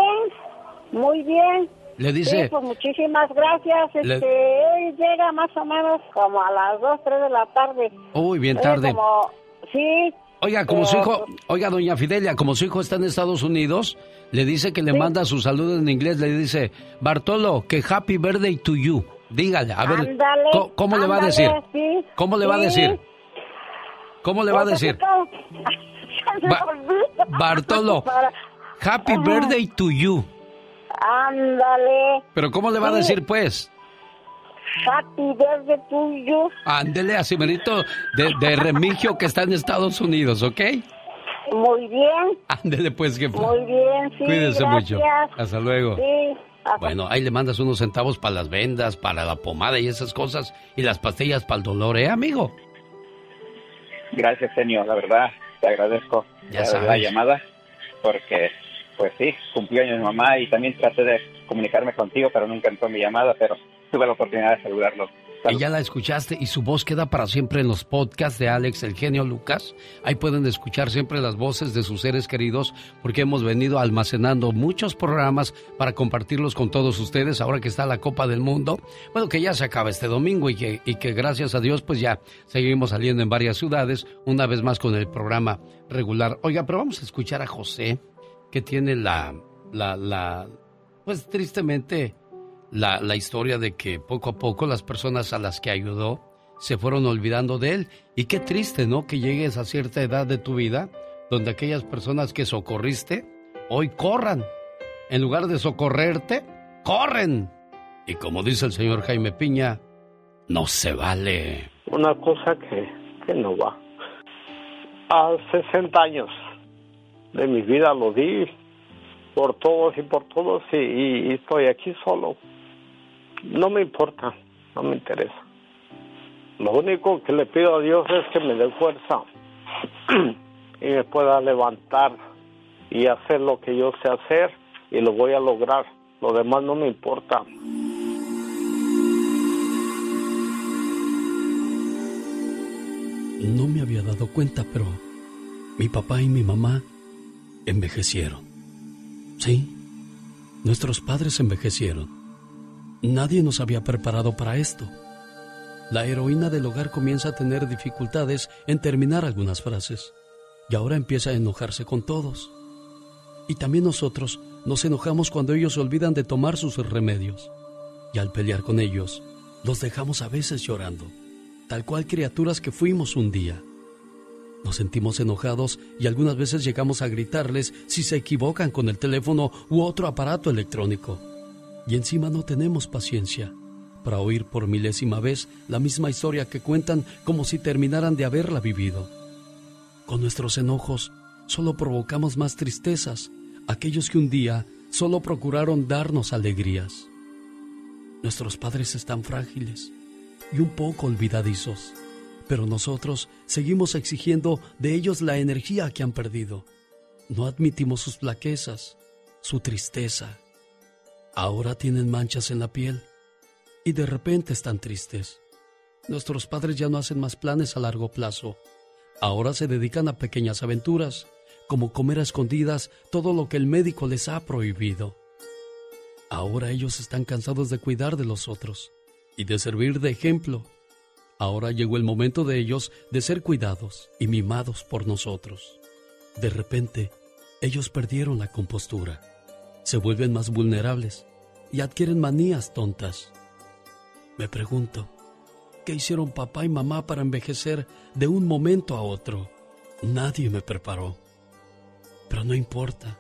muy bien. Le dice- Sí, pues muchísimas gracias. Le- Este, él llega más o menos como a las 2, 3 de la tarde. Uy, bien tarde. como- sí. Oiga, como su hijo, oiga, doña Fidelia, como su hijo está en Estados Unidos, le dice que le Sí. manda su saludo en inglés, le dice, Bartolo, que happy birthday to you. Dígale, a ver, Ándale, ¿cómo, cómo le va a decir? sí, ¿Cómo le va a decir? ¿Cómo le va a Pues, decir? Ba-. Bartolo, happy birthday to you. Ándale. Pero ¿cómo le va a decir, pues? Happy birthday to you. Ándele así, merito, de, de Remigio que está en Estados Unidos, ¿ok? Muy bien, Ándele pues, jefa. muy bien, sí. Cuídese gracias. mucho. Hasta luego. Sí. hasta- Bueno, ahí le mandas unos centavos para las vendas, para la pomada y esas cosas, y las pastillas para el dolor, ¿eh, amigo? Gracias, genio. La verdad, te agradezco Ya la, sabes. la llamada porque, pues sí, cumplió años mi mamá y también traté de comunicarme contigo, pero nunca entró mi llamada, pero tuve la oportunidad de saludarlo Y ya la escuchaste y su voz queda para siempre en los podcasts de Alex, el genio Lucas. Ahí pueden escuchar siempre las voces de sus seres queridos porque hemos venido almacenando muchos programas para compartirlos con todos ustedes ahora que está la Copa del Mundo. Bueno, que ya se acaba este domingo y que, y que gracias a Dios pues ya seguimos saliendo en varias ciudades, una vez más con el programa regular. Oiga, pero vamos a escuchar a José que tiene la, la, la pues tristemente la, la historia de que poco a poco las personas a las que ayudó se fueron olvidando de él. Y qué triste, ¿no? Que llegues a cierta edad de tu vida donde aquellas personas que socorriste hoy corran. En lugar de socorrerte, corren. Y como dice el señor Jaime Piña, no se vale. Una cosa que, que no va. A 60 años de mi vida lo di por todos y por todos y, y- estoy aquí solo. No me importa, no me interesa. Lo único que le pido a Dios es que me dé fuerza y me pueda levantar y hacer lo que yo sé hacer y lo voy a lograr. Lo demás no me importa. No me había dado cuenta, pero mi papá y mi mamá envejecieron. Sí, nuestros padres envejecieron. Nadie nos había preparado para esto. La heroína del hogar comienza a tener dificultades en terminar algunas frases y ahora empieza a enojarse con todos. Y también nosotros nos enojamos cuando ellos olvidan de tomar sus remedios. Y al pelear con ellos, los dejamos a veces llorando, tal cual criaturas que fuimos un día. Nos sentimos enojados y algunas veces llegamos a gritarles si se equivocan con el teléfono u otro aparato electrónico. Y encima no tenemos paciencia para oír por milésima vez la misma historia que cuentan como si terminaran de haberla vivido. Con nuestros enojos solo provocamos más tristezas, aquellos que un día solo procuraron darnos alegrías. Nuestros padres están frágiles y un poco olvidadizos, pero nosotros seguimos exigiendo de ellos la energía que han perdido. No admitimos sus flaquezas, su tristeza. Ahora tienen manchas en la piel y de repente están tristes. Nuestros padres ya no hacen más planes a largo plazo. Ahora se dedican a pequeñas aventuras, como comer a escondidas todo lo que el médico les ha prohibido. Ahora ellos están cansados de cuidar de los otros y de servir de ejemplo. Ahora llegó el momento de ellos de ser cuidados y mimados por nosotros. De repente, ellos perdieron la compostura, se vuelven más vulnerables y adquieren manías tontas. Me pregunto, ¿qué hicieron papá y mamá para envejecer de un momento a otro? Nadie me preparó. Pero no importa,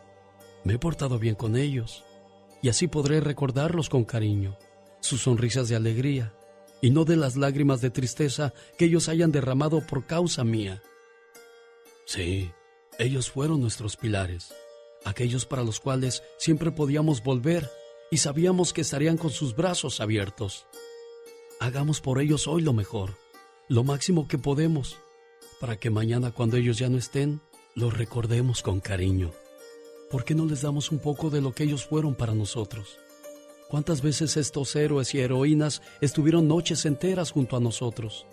me he portado bien con ellos y así podré recordarlos con cariño, sus sonrisas de alegría y no de las lágrimas de tristeza que ellos hayan derramado por causa mía. Sí, ellos fueron nuestros pilares, aquellos para los cuales siempre podíamos volver y sabíamos que estarían con sus brazos abiertos. Hagamos por ellos hoy lo mejor, lo máximo que podemos, para que mañana cuando ellos ya no estén, los recordemos con cariño. ¿Por qué no les damos un poco de lo que ellos fueron para nosotros? ¿Cuántas veces estos héroes y heroínas estuvieron noches enteras junto a nosotros,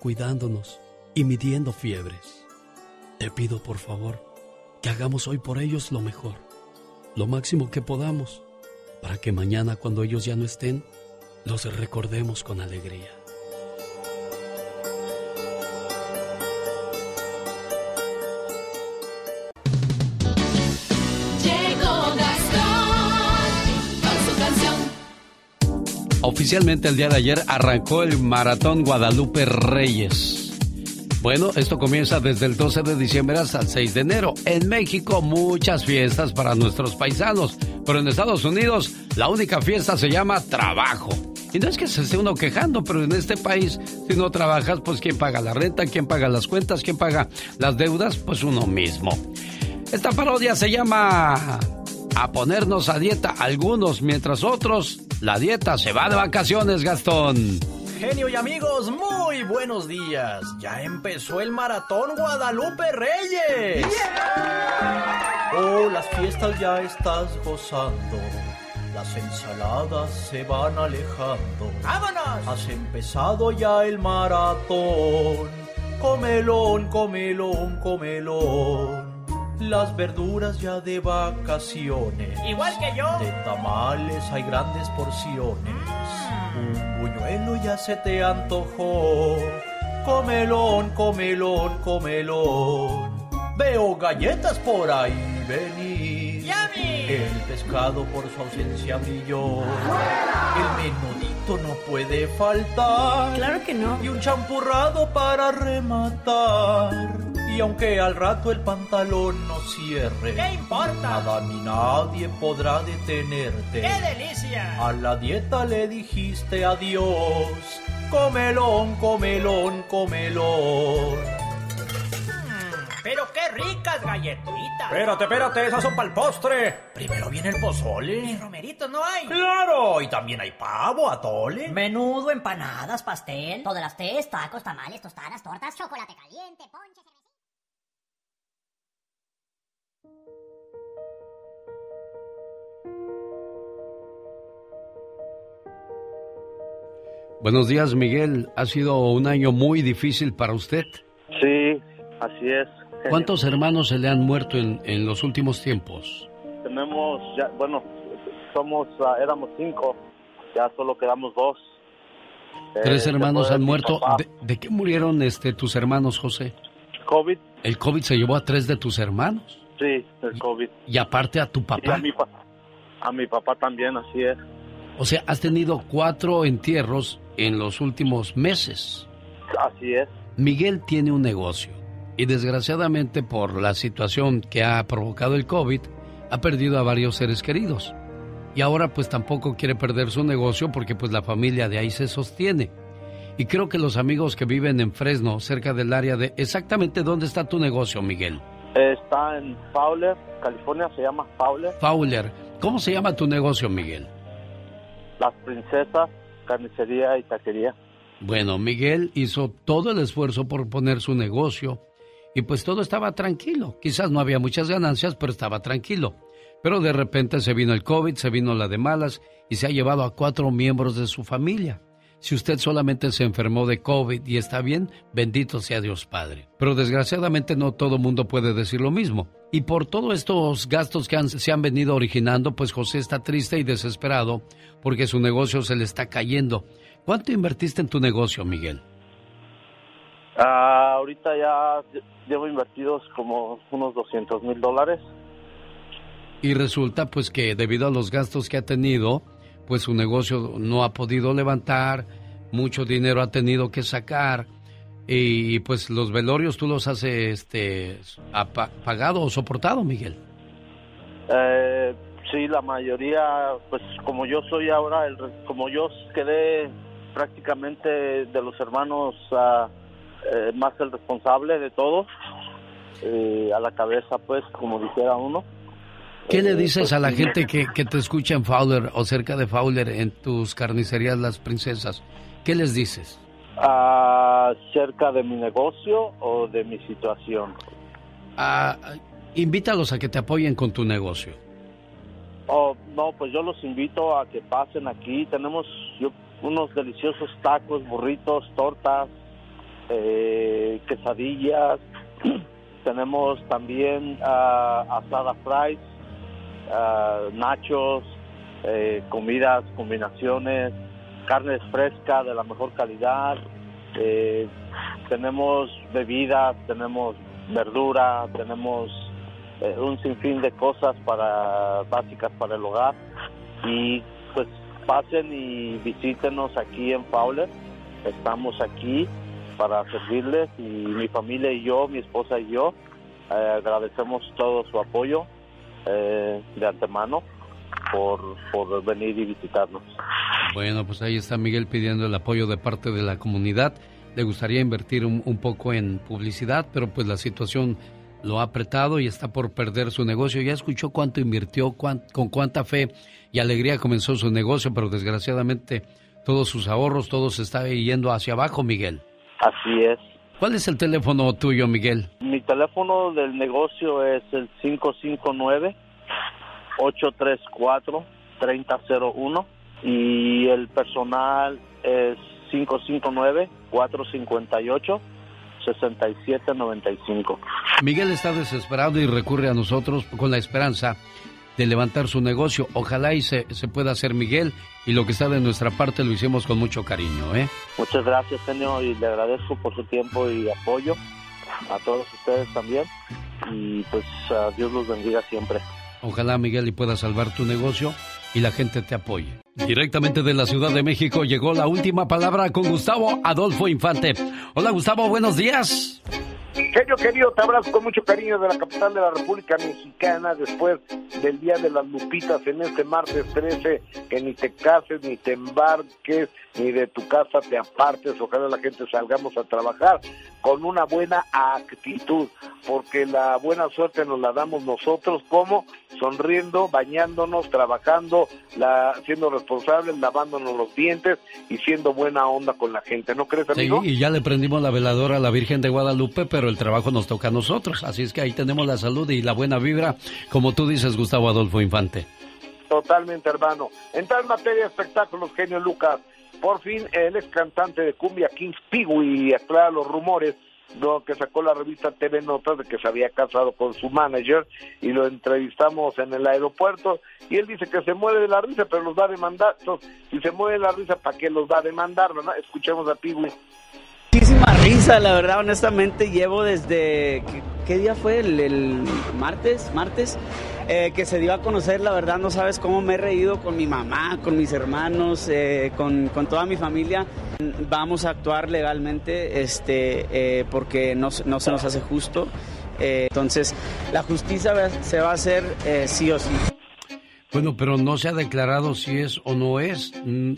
cuidándonos y midiendo fiebres? Te pido por favor que hagamos hoy por ellos lo mejor, lo máximo que podamos, para que mañana cuando ellos ya no estén, los recordemos con alegría. Oficialmente el día de ayer arrancó el Maratón Guadalupe Reyes. Bueno, esto comienza desde el 12 de diciembre hasta el 6 de enero. En México muchas fiestas para nuestros paisanos, pero en Estados Unidos la única fiesta se llama trabajo. Y no es que se esté uno quejando, pero en este país, si no trabajas, pues quién paga la renta, quién paga las cuentas, quién paga las deudas, pues uno mismo. Esta parodia se llama A ponernos a dieta algunos, mientras otros, la dieta se va de vacaciones, Gastón. Genio y amigos, muy buenos días. Ya empezó el maratón Guadalupe Reyes. Oh, las fiestas ya estás gozando. Las ensaladas se van alejando. ¡Vámonos! Has empezado ya el maratón. Comelón, comelón, comelón. Las verduras ya de vacaciones. Igual que yo. De tamales hay grandes porciones. Un buñuelo ya se te antojó. Comelón, comelón, comelón. Veo galletas por ahí venir. El pescado por su ausencia brilló. El menudito no puede faltar. Claro que no. Y un champurrado para rematar. Y aunque al rato el pantalón no cierre, ¿Qué importa? nada ni nadie podrá detenerte. ¡Qué delicia! A la dieta le dijiste adiós. Comelón, comelón, comelón. Pero qué ricas galletitas. Espérate, espérate, esas son para el postre. Primero viene el ¿Y pozole. romeritos no hay? Claro, y también hay pavo, atole. Menudo, empanadas, pastel. Todas las tés, tacos, tamales, tostadas, tortas, chocolate caliente, ponche. Buenos días, Miguel. Ha sido un año muy difícil para usted. Sí, así es. ¿Cuántos hermanos se le han muerto en, en los últimos tiempos? Tenemos, ya, bueno, somos, ah, éramos cinco, ya solo quedamos dos. Tres Eh, hermanos han muerto. papá. ¿De, de qué murieron este, tus hermanos, José? COVID, El COVID se llevó a tres de tus hermanos. sí, el COVID. Y aparte a tu Y a papá. mi, pa- a mi papá también, así es. O sea, has tenido cuatro entierros en los últimos meses. Así es. Miguel tiene un negocio y desgraciadamente por la situación que ha provocado el COVID, ha perdido a varios seres queridos. Y ahora pues tampoco quiere perder su negocio porque pues la familia de ahí se sostiene. Y creo que los amigos que viven en Fresno, cerca del área de... Exactamente dónde está tu negocio, Miguel. Está en Fowler, California, se llama Fowler. Fowler. ¿Cómo se llama tu negocio, Miguel? Las Princesas, carnicería y taquería. Bueno, Miguel hizo todo el esfuerzo por poner su negocio y pues todo estaba tranquilo. Quizás no había muchas ganancias, pero estaba tranquilo. Pero de repente se vino el COVID, se vino la de malas y se ha llevado a cuatro miembros de su familia. Si usted solamente se enfermó de COVID y está bien, bendito sea Dios Padre. Pero desgraciadamente no todo mundo puede decir lo mismo. Y por todos estos gastos que han- se han venido originando, pues José está triste y desesperado porque su negocio se le está cayendo. ¿Cuánto invertiste en tu negocio, Miguel? Ah, ahorita ya llevo invertidos como unos 200 mil dólares. Y resulta pues que debido a los gastos que ha tenido, pues su negocio no ha podido levantar, mucho dinero ha tenido que sacar y pues los velorios tú los has este pagado o soportado, Miguel. Eh, sí, la mayoría, pues como yo soy ahora, el, como yo quedé prácticamente de los hermanos ah, eh, más el responsable de todo, eh, a la cabeza pues, como dijera uno. ¿Qué le Eh, dices pues, a la gente que, que te escucha en Fowler o cerca de Fowler en tus carnicerías Las Princesas? ¿Qué les dices? acerca de mi negocio o de mi situación. Ah, invítalos a que te apoyen con tu negocio. Oh, no, pues yo los invito a que pasen aquí. Tenemos yo, unos deliciosos tacos, burritos, tortas, eh, quesadillas. Tenemos también ah, asada fries, ah, nachos, eh, comidas, combinaciones, carnes frescas de la mejor calidad. eh, tenemos bebidas, tenemos verdura, tenemos eh, un sinfín de cosas para básicas para el hogar y pues pasen y visítenos aquí en Fowler estamos aquí para servirles y mi familia y yo mi esposa y yo eh, agradecemos todo su apoyo eh, de antemano por, por venir y visitarnos Bueno, pues ahí está Miguel pidiendo el apoyo de parte de la comunidad. Le gustaría invertir un, poco en publicidad, pero pues la situación lo ha apretado y está por perder su negocio. Ya escuchó cuánto invirtió, cuán- con cuánta fe y alegría comenzó su negocio, pero desgraciadamente todos sus ahorros, todo se está yendo hacia abajo, Miguel. Así es ¿Cuál es el teléfono tuyo, Miguel? Mi teléfono del negocio es el 3001 y el personal es 559-458-6795. Miguel está desesperado y recurre a nosotros con la esperanza de levantar su negocio. Ojalá y se, se pueda hacer Miguel y lo que está de nuestra parte lo hicimos con mucho cariño, ¿eh? Muchas gracias, señor, y le agradezco por su tiempo y apoyo a todos ustedes también. Y pues a Dios los bendiga siempre. Ojalá Miguel y pueda salvar tu negocio y la gente te apoye. Directamente de la Ciudad de México llegó la última palabra con Gustavo Adolfo Infante. Hola Gustavo, buenos días. Genio querido, te abrazo con mucho cariño de la capital de la República Mexicana después del Día de las Lupitas en este martes 13, que ni te cases, ni te embarques, ni de tu casa te apartes, ojalá la gente salgamos a trabajar con una buena actitud, porque la buena suerte nos la damos nosotros, como sonriendo, bañándonos, trabajando, la, siendo responsables, lavándonos los dientes y siendo buena onda con la gente, ¿no crees, amigo? Sí, y ya le prendimos la veladora a la Virgen de Guadalupe, pero el trabajo nos toca a nosotros, así es que ahí tenemos la salud y la buena vibra, como tú dices, Gustavo Adolfo Infante. Totalmente, hermano. En materia de espectáculos, genio Lucas. Por fin, el ex cantante de cumbia Kings Peewee aclara los rumores lo que sacó la revista TV Notas de que se había casado con su manager y lo entrevistamos en el aeropuerto y él dice que se muere de la risa pero los va a demandar. Entonces, si se muere de la risa, ¿para qué los va a demandar? ¿verdad? Escuchemos a Peewee. Muchísima risa, la verdad, honestamente llevo desde, ¿qué, día fue? El, martes, martes, eh, que se dio a conocer, la verdad, no sabes cómo me he reído con mi mamá, con mis hermanos, eh, con, con toda mi familia. Vamos a actuar legalmente, este, eh, porque no, no se nos hace justo. Entonces, la justicia se va a hacer sí o sí. Bueno, pero no se ha declarado si es o no es. Mm,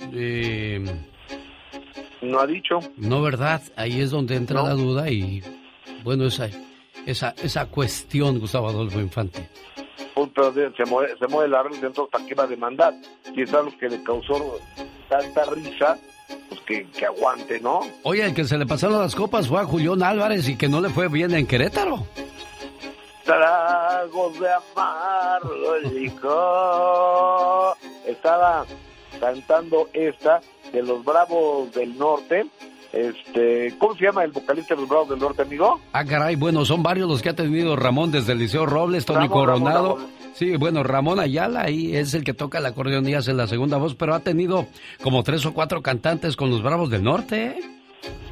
no ha dicho. No, ¿verdad? Ahí es donde entra No. la duda y, bueno, esa, esa, esa cuestión, Gustavo Adolfo Infante. Punto de- se muere, se muere la risa, entonces ¿para qué va a demandar? Si es algo que le causó tanta risa, pues que, que aguante, ¿no? Oye, el que se le pasaron las copas fue a Julián Álvarez y que no le fue bien en Querétaro. Tragos de amargo licor. Estaba cantando esta de los Bravos del Norte. Este, ¿cómo se llama el vocalista de los Bravos del Norte, amigo? Ah, caray, bueno, son varios los que ha tenido Ramón desde el Liceo Robles, Tony Ramón, Coronado. Ramón. Sí, bueno, Ramón Ayala ahí es el que toca el acordeón y hace la segunda voz, pero ha tenido como tres o cuatro cantantes con los Bravos del Norte. ¿eh?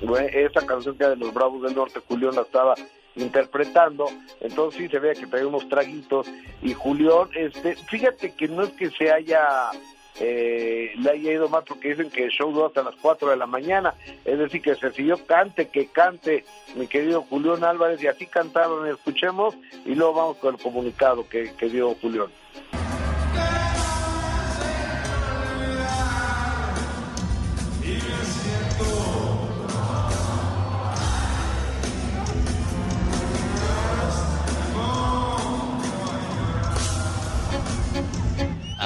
Güey, Esa canción que era de los Bravos del Norte, Julián la estaba interpretando, entonces sí se veía que traía unos traguitos y Julián, este, fíjate que no es que se haya eh, le haya ido mal porque dicen que el show duró hasta las 4 de la mañana, es decir que se siguió cante que cante mi querido Julián Álvarez y así cantaron, escuchemos y luego vamos con el comunicado que, que dio Julián.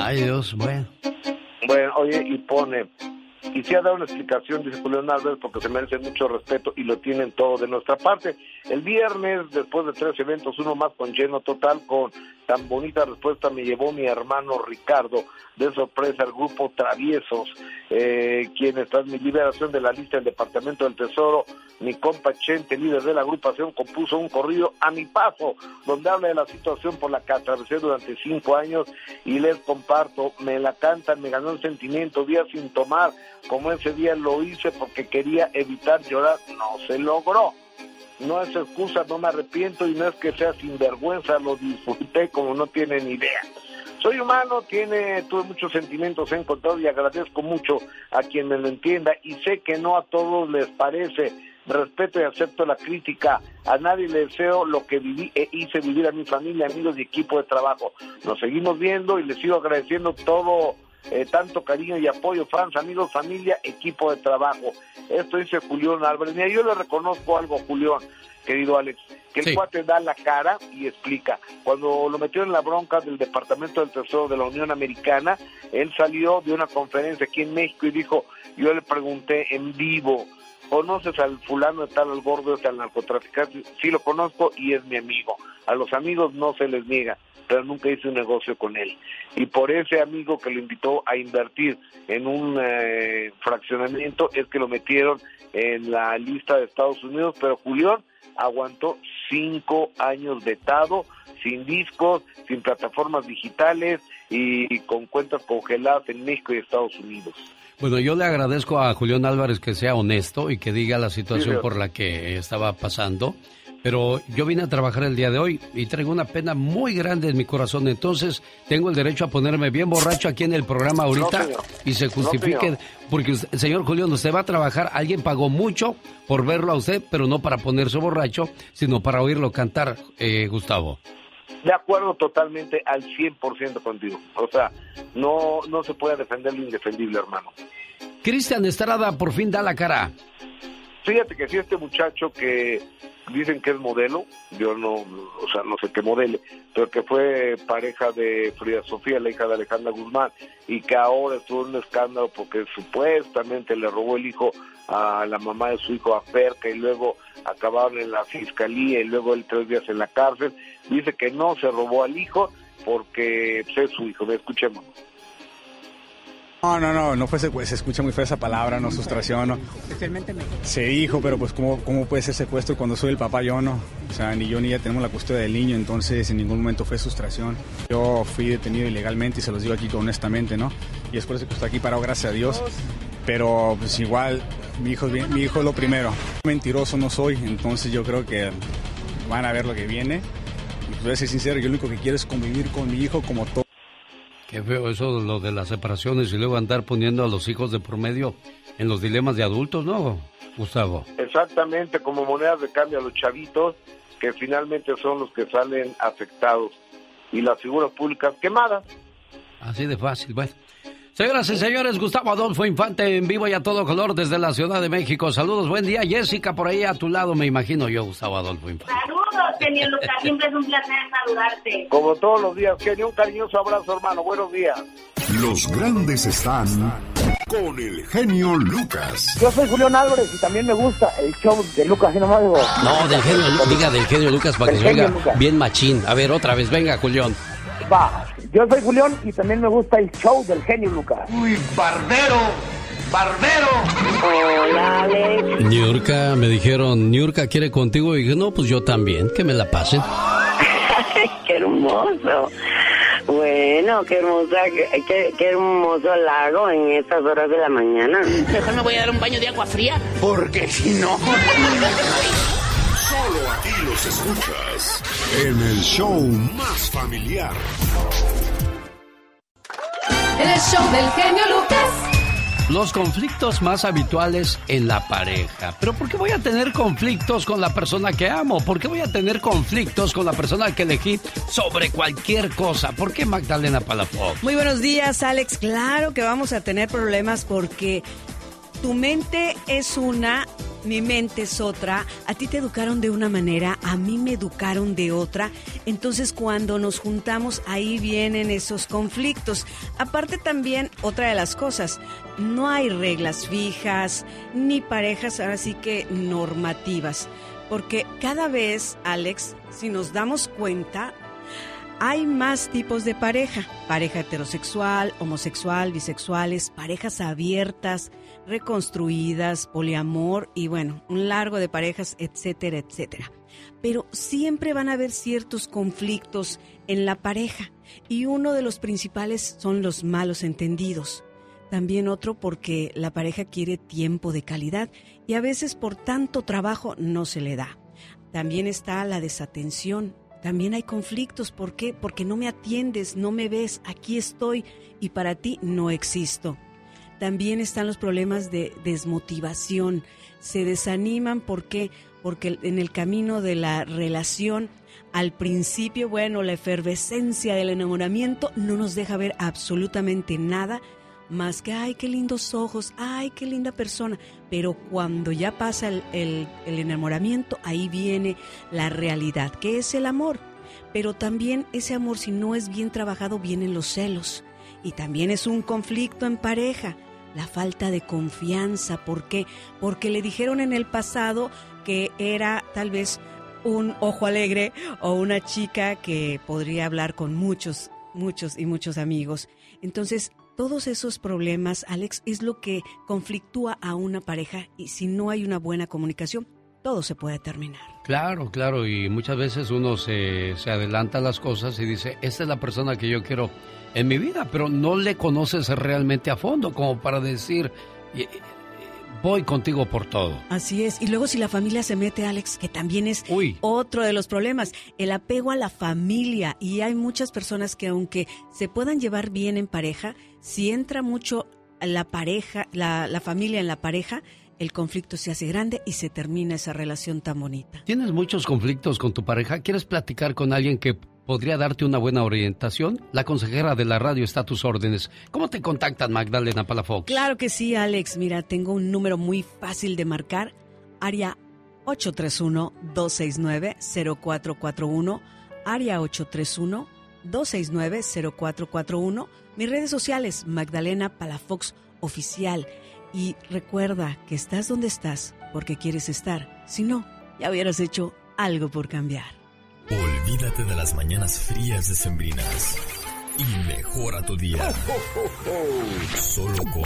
Ay, Dios, bueno. Bueno, oye, y pone, quisiera dar una explicación, dice Julián Álvarez, porque se merece mucho respeto y lo tienen todo de nuestra parte. El viernes, después de tres eventos, uno más con lleno total, con tan bonita respuesta me llevó mi hermano Ricardo, de sorpresa al grupo Traviesos, eh, quien tras mi liberación de la lista del Departamento del Tesoro, mi compa Chente, líder de la agrupación, compuso un corrido a mi paso, donde habla de la situación por la que atravesé durante cinco años y les comparto, me la cantan, me ganó el sentimiento, día sin tomar, como ese día lo hice porque quería evitar llorar, no se logró. No es excusa, no me arrepiento y no es que sea sinvergüenza, lo disfruté como no tienen idea. Soy humano, tiene, tuve muchos sentimientos encontrados y agradezco mucho a quien me lo entienda y sé que no a todos les parece. Respeto y acepto la crítica. A nadie le deseo lo que viví e hice vivir a mi familia, amigos y equipo de trabajo. Nos seguimos viendo y les sigo agradeciendo todo, eh, tanto cariño y apoyo, fans, amigos, familia, equipo de trabajo. Esto dice Julián Álvarez. Mira, yo le reconozco algo, Julián, querido Alex, que el Sí. cuate da la cara y explica. Cuando lo metieron en la bronca del Departamento del Tesoro de la Unión Americana, él salió de una conferencia aquí en México y dijo, yo le pregunté en vivo, ¿conoces al fulano de tal, al gordo, este, al narcotraficante? Sí lo conozco y es mi amigo. A los amigos no se les niega, pero nunca hice un negocio con él. Y por ese amigo que lo invitó a invertir en un eh, fraccionamiento es que lo metieron en la lista de Estados Unidos, pero Julián aguantó cinco años vetado, sin discos, sin plataformas digitales y con cuentas congeladas en México y Estados Unidos. Bueno, yo le agradezco a Julián Álvarez que sea honesto y que diga la situación Sí, por la que estaba pasando. Pero yo vine a trabajar el día de hoy y traigo una pena muy grande en mi corazón. Entonces, tengo el derecho a ponerme bien borracho aquí en el programa ahorita No, y se justifique. porque, usted- señor Julián, usted va a trabajar. Alguien pagó mucho por verlo a usted, pero no para ponerse borracho, sino para oírlo cantar, eh, Gustavo. De acuerdo totalmente al 100% contigo. O sea, no, no se puede defender lo indefendible, hermano. Cristian Estrada por fin da la cara. Fíjate que si este muchacho que dicen que es modelo, yo no, o sea, no sé qué modele, pero que fue pareja de Frida Sofía, la hija de Alejandra Guzmán, y que ahora estuvo en un escándalo porque supuestamente le robó el hijo a la mamá de su hijo a Ferca y luego acabaron en la fiscalía y luego él tres días en la cárcel, dice que no se robó al hijo porque pues, es su hijo, Ve, escuchemos. No, no, no, no fue secuestro, se escucha muy fea esa palabra, no sustracción, no. Se dijo, pero pues ¿cómo, cómo puede ser secuestro cuando soy el papá yo no. O sea, ni yo ni ella tenemos la custodia del niño, entonces en ningún momento fue sustracción. Yo fui detenido ilegalmente y se los digo aquí honestamente, ¿no? Y es por eso que estoy aquí parado, gracias a Dios. Pero pues igual, mi hijo, mi hijo es lo primero. Mentiroso no soy, entonces yo creo que van a ver lo que viene. Y pues voy a ser sincero, yo lo único que quiero es convivir con mi hijo como todo. Qué feo eso, lo de las separaciones y luego andar poniendo a los hijos de promedio en los dilemas de adultos, ¿no, Gustavo? Exactamente, como monedas de cambio a los chavitos, que finalmente son los que salen afectados. Y las figuras públicas quemadas. Así de fácil, bueno. Señoras y señores, Gustavo Adolfo Infante en vivo y a todo color desde la Ciudad de México. Saludos, buen día, Jessica, por ahí a tu lado, me imagino yo, Gustavo Adolfo Infante. Saludos, genio Lucas. Siempre es un placer saludarte. Como todos los días, genio, un cariñoso abrazo, hermano. Buenos días. Los grandes están con el genio Lucas. Yo soy Julián Álvarez y también me gusta el show de Lucas y nomás digo. No, del genio, Lu- diga del genio Lucas para que se oiga Lucas. bien machín. A ver, otra vez, venga, Julián. Va, yo soy Julián y también me gusta el show del genio Lucas. Uy, barbero, barbero. Hola, Alex. Niurka, me dijeron, Niurka quiere contigo y dije, no, pues yo también, que me la pasen. qué hermoso. Bueno, qué hermosa, qué, qué hermoso lago en estas horas de la mañana. Mejor me voy a dar un baño de agua fría. Porque si no. Solo aquí los escuchas en el show más familiar. El show del genio Lucas. Los conflictos más habituales en la pareja. Pero ¿por qué voy a tener conflictos con la persona que amo? ¿Por qué voy a tener conflictos con la persona que elegí sobre cualquier cosa? ¿Por qué Magdalena Palafox? Muy buenos días, Alex. Claro que vamos a tener problemas porque tu mente es una, mi mente es otra. A ti te educaron de una manera, a mí me educaron de otra. Entonces, cuando nos juntamos, ahí vienen esos conflictos. Aparte también, otra de las cosas, no hay reglas fijas, ni parejas, ahora sí que normativas. Porque cada vez, Alex, si nos damos cuenta, hay más tipos de pareja. Pareja heterosexual, homosexual, bisexuales, parejas abiertas, reconstruidas, poliamor y bueno, un largo de parejas, etcétera, etcétera. Pero siempre van a haber ciertos conflictos en la pareja y uno de los principales son los malos entendidos. También otro porque la pareja quiere tiempo de calidad y a veces por tanto trabajo no se le da. También está la desatención. También hay conflictos. ¿Por qué? Porque no me atiendes, no me ves, aquí estoy y para ti no existo. También están los problemas de desmotivación. Se desaniman. ¿Por qué? Porque en el camino de la relación, al principio, bueno, la efervescencia del enamoramiento no nos deja ver absolutamente nada más que, ay, qué lindos ojos, ay, qué linda persona. Pero cuando ya pasa el, el- el enamoramiento, ahí viene la realidad, que es el amor. Pero también ese amor, si no es bien trabajado, vienen los celos. Y también es un conflicto en pareja, la falta de confianza. ¿Por qué? Porque le dijeron en el pasado que era tal vez un ojo alegre o una chica que podría hablar con muchos, muchos y muchos amigos. Entonces, todos esos problemas, Alex, es lo que conflictúa a una pareja y si no hay una buena comunicación, todo se puede terminar. Claro, claro, y muchas veces uno se, se adelanta a las cosas y dice, esta es la persona que yo quiero en mi vida, pero no le conoces realmente a fondo como para decir, "Eh, voy contigo por todo. Así es. Y luego si la familia se mete, Alex, que también es otro de los problemas, el apego a la familia. Y hay muchas personas que aunque se puedan llevar bien en pareja, si entra mucho la pareja, la, la familia en la pareja, el conflicto se hace grande y se termina esa relación tan bonita. ¿Tienes muchos conflictos con tu pareja? ¿Quieres platicar con alguien que podría darte una buena orientación? La consejera de la radio está a tus órdenes. ¿Cómo te contactan, Magdalena Palafox? Claro que sí, Alex. Mira, tengo un número muy fácil de marcar. Área 831-269-0441. Área 831-269-0441. Mis redes sociales, Magdalena Palafox Oficial. Y recuerda que estás donde estás porque quieres estar. Si no, ya hubieras hecho algo por cambiar. Olvídate de las mañanas frías decembrinas y mejora tu día. Solo con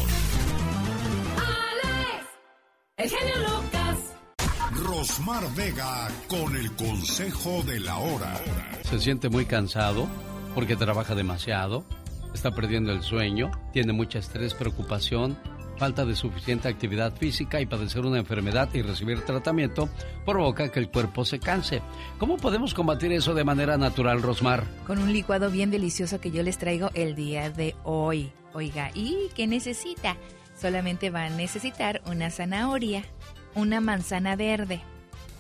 El genio Lucas. Rosmar Vega con el consejo de la hora. Se siente muy cansado porque trabaja demasiado, está perdiendo el sueño, tiene mucho estrés, preocupación, falta de suficiente actividad física y padecer una enfermedad y recibir tratamiento provoca que el cuerpo se canse. ¿Cómo podemos combatir eso de manera natural, Rosmar? con un licuado bien delicioso que yo les traigo el día de hoy. Oiga, ¿y qué necesita? Solamente va a necesitar una zanahoria, una manzana verde,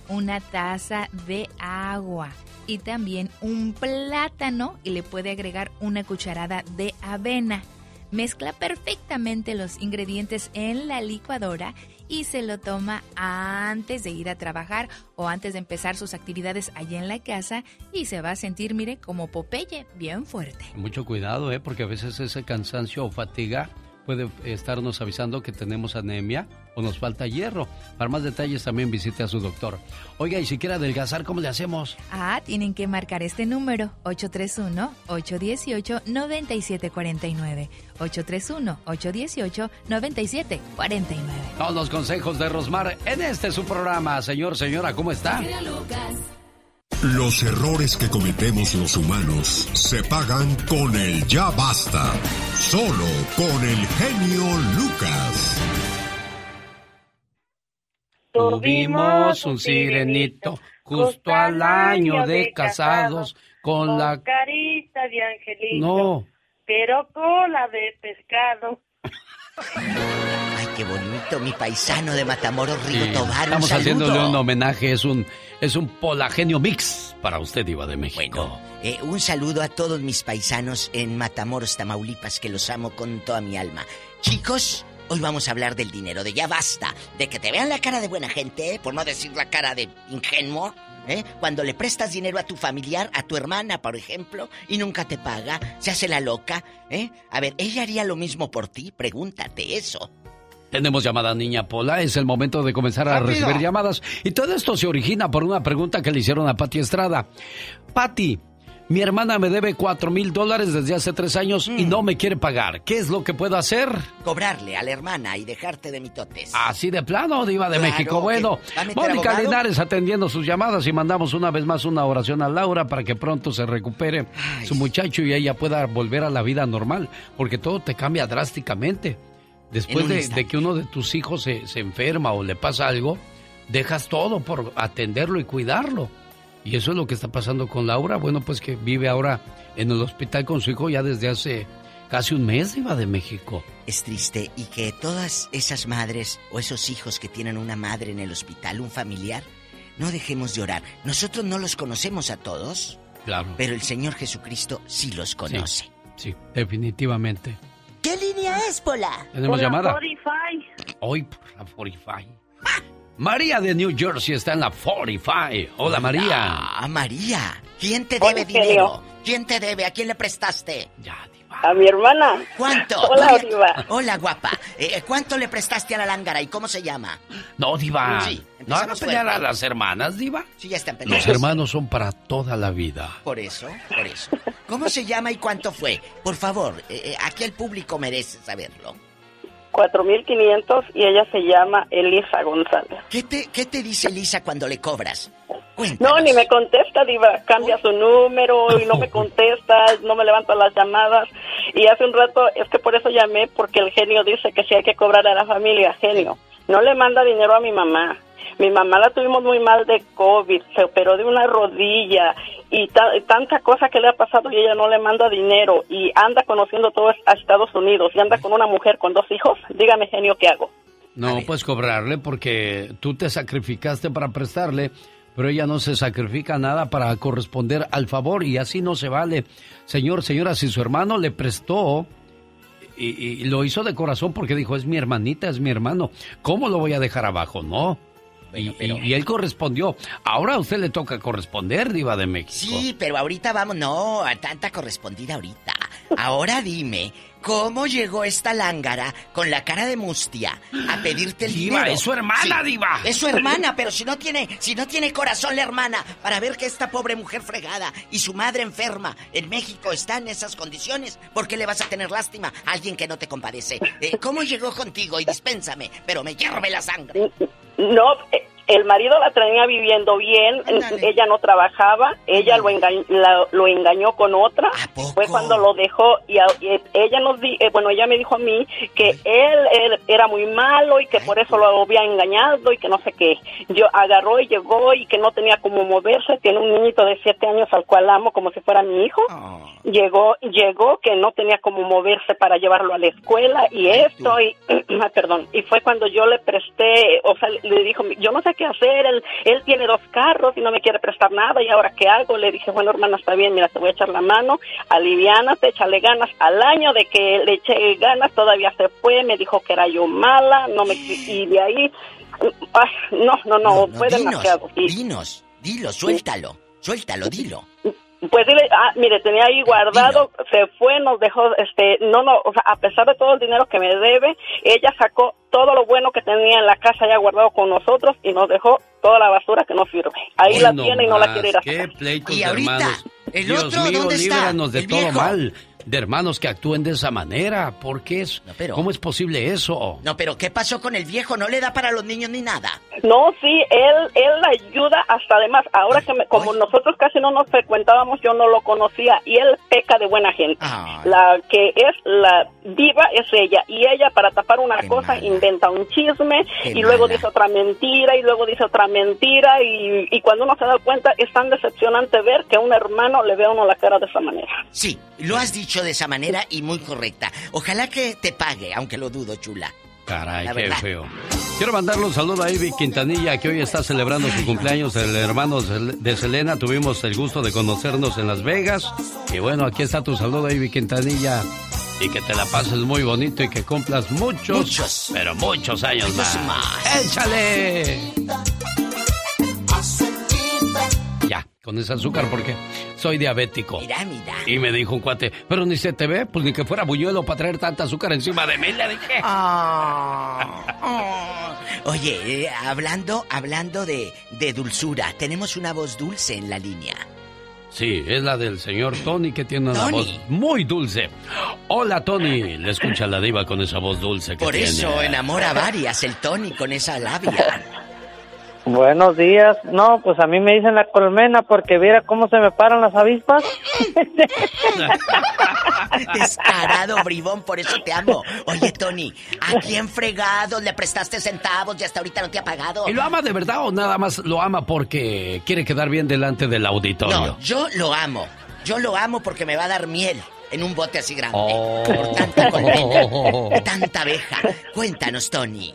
una taza de agua y también un plátano y le puede agregar una cucharada de avena. Mezcla perfectamente los ingredientes en la licuadora y se lo toma antes de ir a trabajar o antes de empezar sus actividades allá en la casa y se va a sentir, mire, como Popeye, bien fuerte. Mucho cuidado, ¿eh? porque a veces ese cansancio o fatiga puede estarnos avisando que tenemos anemia o nos falta hierro. Para más detalles también visite a su doctor. Oiga, y si quiere adelgazar, ¿cómo le hacemos? Ah, tienen que marcar este número, 831-818-9749. 831-818-9749. Todos los consejos de Rosmar en este su programa. Señor, señora, ¿cómo está? Los errores que cometemos los humanos se pagan con el ya basta. Solo con el genio Lucas. Tuvimos un sirenito justo al año de casados con la... carita de angelito. No. Pero cola de pescado. Ay, qué bonito, mi paisano de Matamoros, Río Sí, Tobar. un Estamos saludo. haciéndole un homenaje, es un, es un polagenio mix para usted, Iba de México. Eh, un saludo a todos mis paisanos en Matamoros, Tamaulipas, que los amo con toda mi alma. Chicos, hoy vamos a hablar del dinero, de ya basta, de que te vean la cara de buena gente, ¿eh? por no decir la cara de ingenuo. ¿Eh? Cuando le prestas dinero a tu familiar, a tu hermana, por ejemplo, y nunca te paga, se hace la loca, ¿eh? A ver, ¿ella haría lo mismo por ti? Pregúntate eso. Tenemos llamada niña Pola, es el momento de comenzar a Rápido. recibir llamadas. Y todo esto se origina por una pregunta que le hicieron a Pati Estrada. Pati, mi hermana me debe cuatro mil dólares desde hace tres años y no me quiere pagar. ¿Qué es lo que puedo hacer? Cobrarle a la hermana y dejarte de mitotes. Así de plano, Diva de Claro, México. Bueno, Mónica. Linares atendiendo sus llamadas y mandamos una vez más una oración a Laura para que pronto se recupere su muchacho y ella pueda volver a la vida normal, porque todo te cambia drásticamente. Después de, de que uno de tus hijos se, se enferma o le pasa algo, dejas todo por atenderlo y cuidarlo. Y eso es lo que está pasando con Laura. Bueno, pues que vive ahora en el hospital con su hijo ya desde hace casi un mes, Diva de México. Es triste y que todas esas madres o esos hijos que tienen una madre en el hospital, un familiar, no dejemos de orar. Nosotros no los conocemos a todos, Claro. pero el Señor Jesucristo sí los conoce. Sí, definitivamente. ¿Qué línea es, Pola? Tenemos llamada. Spotify. Hoy por la 45. María de New Jersey está en la 45. Hola, María. Ah, María. ¿Quién te Hola, debe dinero? ¿Quién te debe? ¿A quién le prestaste? Ya, Diva. A mi hermana. ¿Cuánto? Hola, Oye, Diva. Hola, guapa. Eh, ¿Cuánto le prestaste a la lángara y cómo se llama? No, Diva. Sí, no haga empezamos pelear a las hermanas, Diva. Sí, ya están Los peleados. hermanos son para toda la vida. Por eso, por eso. ¿Cómo se llama y cuánto fue? Por favor, eh, eh, aquí el público merece saberlo. 4500 y ella se llama Elisa González. ¿Qué te, qué te dice Lisa cuando le cobras? No, ni me contesta, Diva. Cambia su número y no me contesta, no me levanta las llamadas. Y hace un rato, es que por eso llamé, porque el genio dice que sí hay que cobrar a la familia. Genio, no le manda dinero a mi mamá. Mi mamá la tuvimos muy mal de COVID, se operó de una rodilla y ta- tanta cosa que le ha pasado y ella no le manda dinero y anda conociendo todo a Estados Unidos y anda con una mujer con dos hijos. Dígame, genio, ¿qué hago? No, pues cobrarle porque tú te sacrificaste para prestarle, pero ella no se sacrifica nada para corresponder al favor y así no se vale. Señor, señora, si su hermano le prestó y, y lo hizo de corazón porque dijo, es mi hermanita, es mi hermano, ¿cómo lo voy a dejar abajo? No. Y, y- y él correspondió. Ahora a usted le toca corresponder, Diva de México. Sí, pero ahorita vamos, no, a tanta correspondida ahorita. Ahora dime, ¿cómo llegó esta lángara con la cara de mustia a pedirte el Diva, dinero? es su hermana, Diva. Es su hermana, pero si no tiene, si no tiene corazón la hermana para ver que esta pobre mujer fregada y su madre enferma en México está en esas condiciones, ¿por qué le vas a tener lástima a alguien que no te compadece? Eh, ¿Cómo llegó contigo? Y dispénsame, pero me hierve la sangre. No, eh, el marido la tenía viviendo bien, ella no trabajaba, ella lo, enga- la- lo engañó con otra, fue cuando lo dejó y, a- y ella nos di, eh, bueno, ella me dijo a mí que él, él era muy malo y que por eso lo había engañado y que no sé qué. Yo agarró y llegó y que no tenía como moverse, tiene un niñito de siete años al cual amo como si fuera mi hijo. Llegó, llegó que no tenía como moverse para llevarlo a la escuela y esto y, ah, perdón, y fue cuando yo le presté, o sea, le dijo, yo no sé qué hacer, él, él tiene dos carros y no me quiere prestar nada y ahora qué hago, le dije, bueno hermana, está bien, mira, te voy a echar la mano, aliviánate, échale ganas, al año de que le eché ganas todavía se fue, me dijo que era yo mala, no me, y de ahí, ay, no, no, no, fue dinos, demasiado. Y- dinos, dilo, suéltalo, suéltalo, dilo. Pues dile, ah, mire, tenía ahí guardado, se fue, nos dejó, este, no, no, o sea, a pesar de todo el dinero que me debe, ella sacó todo lo bueno que tenía en la casa ya guardado con nosotros y nos dejó toda la basura que no sirve. Ahí Hoy la no tiene y no la quiere ir a Qué sacar. pleitos Y de ahorita, hermanos. ¿el Dios otro mío, dónde está? líbranos de El todo viejo. mal. De hermanos que actúen de esa manera. ¿Por qué es? pero- ¿Cómo es posible eso? No, pero ¿qué pasó con el viejo? ¿No le da para los niños ni nada? No, sí, él, él la ayuda hasta además, ahora que me- como nosotros casi no nos frecuentábamos, yo no lo conocía y él peca de buena gente. La que es la diva es ella y ella para tapar una cosa inventa un chisme Qué y luego dice otra mentira y luego dice otra mentira y, y cuando uno se da cuenta es tan decepcionante ver que a un hermano le ve a uno la cara de esa manera. Sí, lo has dicho de esa manera y muy correcta. Ojalá que te pague, aunque lo dudo, chula. Caray, qué feo. Quiero mandarle un saludo a Ivy Quintanilla, que hoy está celebrando su cumpleaños, el hermano de Selena. Tuvimos el gusto de conocernos en Las Vegas. Y bueno, aquí está tu saludo, Ivy Quintanilla. Y que te la pases muy bonito y que cumplas muchos, Muchos. pero muchos años Muchos más. ¡Échale! Con ese azúcar porque soy diabético. Mira, mira. Y me dijo un cuate, pero ni se te ve, pues ni que fuera buñuelo para traer tanta azúcar encima de mí, le dije. Oye, eh, hablando, hablando de, de dulzura, tenemos una voz dulce en la línea. Sí, es la del señor Tony que tiene una Tony. voz muy dulce. Hola Tony, le escucha la diva con esa voz dulce que Por tiene. eso enamora a varias el Tony con esa labia. Buenos días. No, pues a mí me dicen la colmena porque viera cómo se me paran las avispas. Descarado, bribón, por eso te amo. Oye, Tony, ¿a quién fregado le prestaste centavos y hasta ahorita no te ha pagado? ¿Y lo ama de verdad o nada más lo ama porque quiere quedar bien delante del auditorio? No, yo lo amo. Yo lo amo porque me va a dar miel en un bote así grande. Oh. Por tanta colmena, tanta abeja. Cuéntanos, Tony.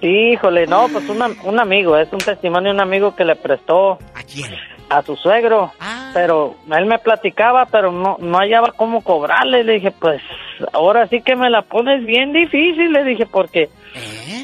Híjole, no, pues una- un amigo, es un testimonio de un amigo que le prestó. ¿A quién? A su suegro. Pero él me platicaba, pero no, no hallaba cómo cobrarle. Le dije, pues ahora sí que me la pones bien difícil, le dije, porque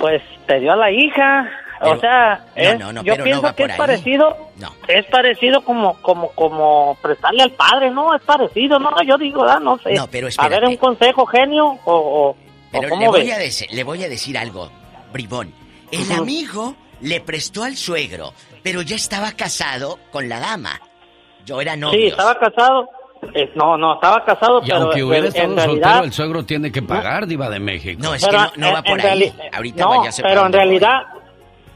pues te dio a la hija, o sea, es- no, no, yo pienso que es ahí. parecido, No. es parecido como, como, como prestarle al padre, ¿no? Es parecido, ¿no? Yo digo, ah, no sé. No, pero A ver, un consejo, genio, o, Pero cómo le voy, ves? a le voy a decir algo, bribón. El amigo le prestó al suegro, pero ya estaba casado con la dama. Yo era novio. Sí, estaba casado. Eh, no, no, estaba casado, Y pero aunque hubiera en estado realidad... soltero, el suegro tiene que pagar, Diva de México. No, Pero, eh, en- en reali- no, pero en realidad,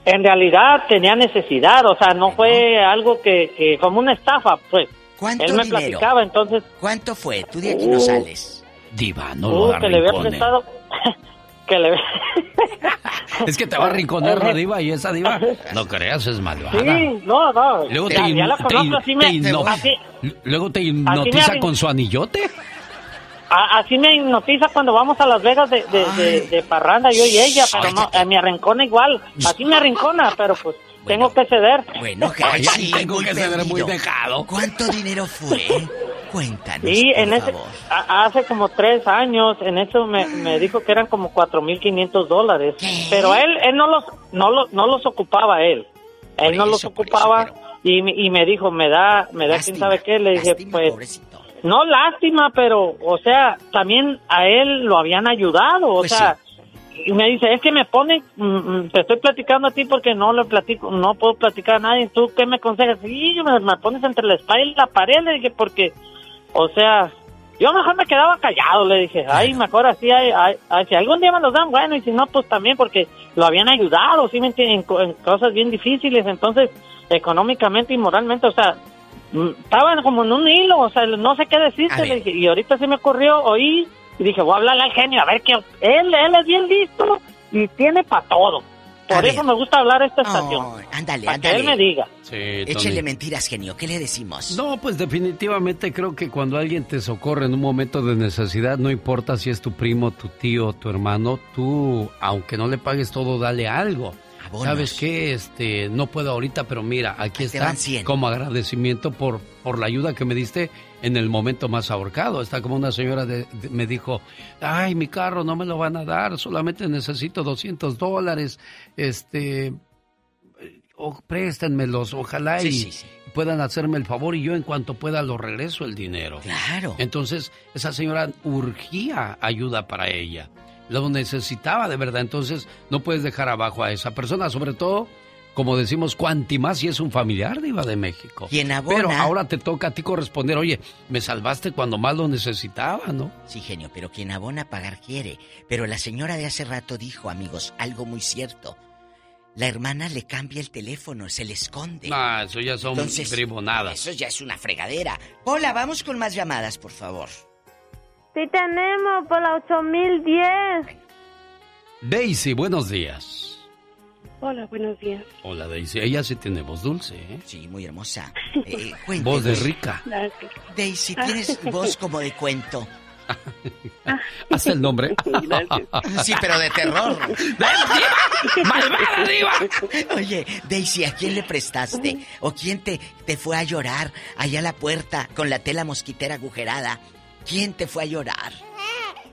en realidad tenía necesidad, o sea, no fue algo que, que como una estafa, pues. ¿Cuánto Él me dinero? platicaba, entonces. ¿Cuánto fue? Tú de aquí no Uh. sales. Diva, no uh, lo que le había prestado, que le Es que te va a rinconar la diva y esa diva, no creas, es malvada. Sí, no, no. Luego ya, te, ya la te- conozco, así me, te hipno- así, luego te me hipnotiza con su anillote. a- así me hipnotiza cuando vamos a Las Vegas de, de, de- de parranda, yo y ella, pero no, eh, me arrincona igual, así me arrincona, pero pues tengo que ceder. Bueno, Ay, sí, tengo que ser muy dejado. ¿Cuánto dinero fue? Cuéntanos, Sí, por en ese, favor. a- hace como tres años, en eso me, me dijo que eran como 4.500 dólares. Pero él, él no los, no los, no los ocupaba él. Él no los ocupaba y, me- y me dijo, me da, me da quién sabe qué. Le dije, pues, no lástima, pero, o sea, también a él lo habían ayudado, o Pues sea, y me dice, es que me pone, mm, mm, te estoy platicando a ti porque no le platico, no puedo platicar a nadie, ¿tú qué me aconsejas? Y me, me pones entre la espalda y la pared, le dije, porque, o sea, yo mejor me quedaba callado, le dije, ay, mejor así, ay, ay, si algún día me los dan, bueno, y si no, pues también porque lo habían ayudado, ¿sí me entienden? En, co- en cosas bien difíciles, entonces, económicamente y moralmente, o sea, mm, estaban como en un hilo, o sea, no sé qué decirte, le dije, y ahorita se me ocurrió oír, y dije, voy a hablarle al genio, a ver qué, él, él es bien listo, y tiene para todo, por A eso ver. me gusta hablar a esta estación, Ándale, para que ándale. él me diga. Sí, Échele mentiras, genio. ¿Qué le decimos? No, pues definitivamente creo que cuando alguien te socorre en un momento de necesidad, no importa si es tu primo, tu tío, tu hermano, tú, aunque no le pagues todo, dale algo. Abonos. ¿Sabes qué? Este, no puedo ahorita, pero mira, aquí Ahí está van 100. como agradecimiento por, por la ayuda que me diste en el momento más ahorcado. Está como una señora de- de- me dijo, ay, mi carro no me lo van a dar, solamente necesito 200 dólares, este, o préstenmelos, ojalá Sí, y sí, sí. puedan hacerme el favor y yo en cuanto pueda lo regreso el dinero. Claro. Entonces, esa señora urgía ayuda para ella. Lo necesitaba de verdad. Entonces, no puedes dejar abajo a esa persona, sobre todo, como decimos, cuanti más si es un familiar de Iba de México. Quien abona- Pero ahora te toca a ti corresponder, oye, me salvaste cuando más lo necesitaba, ¿no? Sí, genio, pero quien abona pagar quiere. Pero la señora de hace rato dijo, amigos, algo muy cierto. La hermana le cambia el teléfono, se le esconde. Ah, eso ya son Entonces, bribonadas. Eso ya es una fregadera. Hola, vamos con más llamadas, por favor. Sí tenemos por la 8010. Daisy, buenos días. Hola, buenos días. Hola, Daisy. Ella sí tiene voz dulce, ¿eh? Sí, muy hermosa. Eh, Voz de rica. Gracias. Daisy, tienes voz como de cuento. Hasta el nombre. Sí, pero de terror. ¡Malvada diva! Oye, Daisy, ¿a quién le prestaste? ¿O quién te, te fue a llorar allá a la puerta con la tela mosquitera agujerada? ¿Quién te fue a llorar?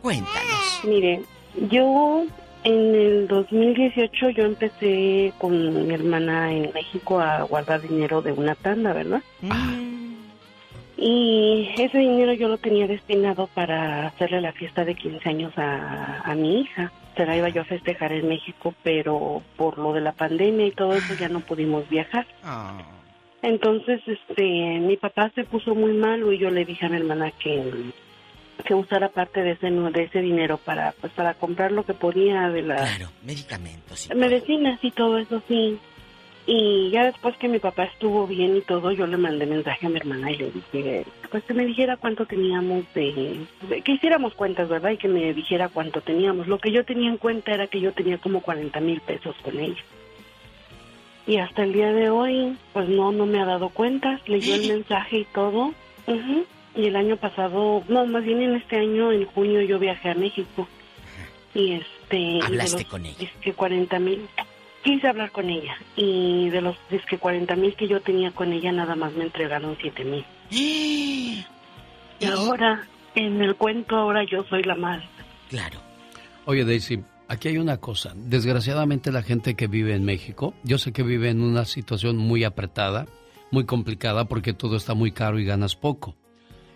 Cuéntanos. Mire, yo en el 2018 yo empecé con mi hermana en México a guardar dinero de una tanda, ¿verdad? Y ese dinero yo lo tenía destinado para hacerle la fiesta de 15 años a, a mi hija. Se la iba yo a festejar en México, pero por lo de la pandemia y todo eso ya no pudimos viajar. Entonces, este, mi papá se puso muy malo y yo le dije a mi hermana que, que usara parte de ese de ese dinero para pues para comprar lo que podía de la Claro, medicamentos. y medicinas y todo eso sí. Y ya después que mi papá estuvo bien y todo, yo le mandé mensaje a mi hermana y le dije, pues que me dijera cuánto teníamos de, de- que hiciéramos cuentas, ¿verdad? Y que me dijera cuánto teníamos. Lo que yo tenía en cuenta era que yo tenía como 40 mil pesos con ella. Y hasta el día de hoy, pues no, no me ha dado cuentas, leyó el mensaje y todo. Ujú. Y el año pasado, no, más bien en este año, en junio, yo viajé a México. Y este... y de Hablaste los con ella. Dizque 40 mil. Quise hablar con ella. Y de los disque 40 mil que yo tenía con ella, nada más me entregaron 7 mil. Y ahora, en el cuento, ahora yo soy la mal. Claro. Oye, Daisy, aquí hay una cosa. Desgraciadamente la gente que vive en México, yo sé que vive en una situación muy apretada, muy complicada porque todo está muy caro y ganas poco.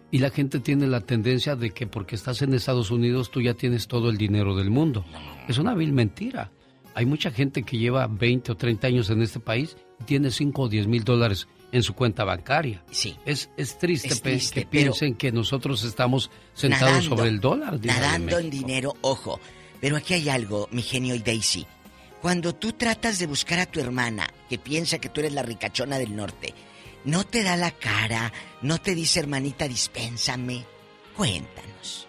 Y la gente tiene la tendencia de que porque estás en Estados Unidos tú ya tienes todo el dinero del mundo. Es una vil mentira. Hay mucha gente que lleva 20 o 30 años en este país y tiene 5 o 10 mil dólares en su cuenta bancaria. Sí. Es, es triste, Es triste, que piensen que nosotros estamos sentados Nadando, sobre el dólar. Nadando en dinero, ojo. Pero aquí hay algo, mi genio y Daisy. Cuando tú tratas de buscar a tu hermana, que piensa que tú eres la ricachona del norte, no te da la cara, no te dice hermanita, dispénsame. Cuéntanos.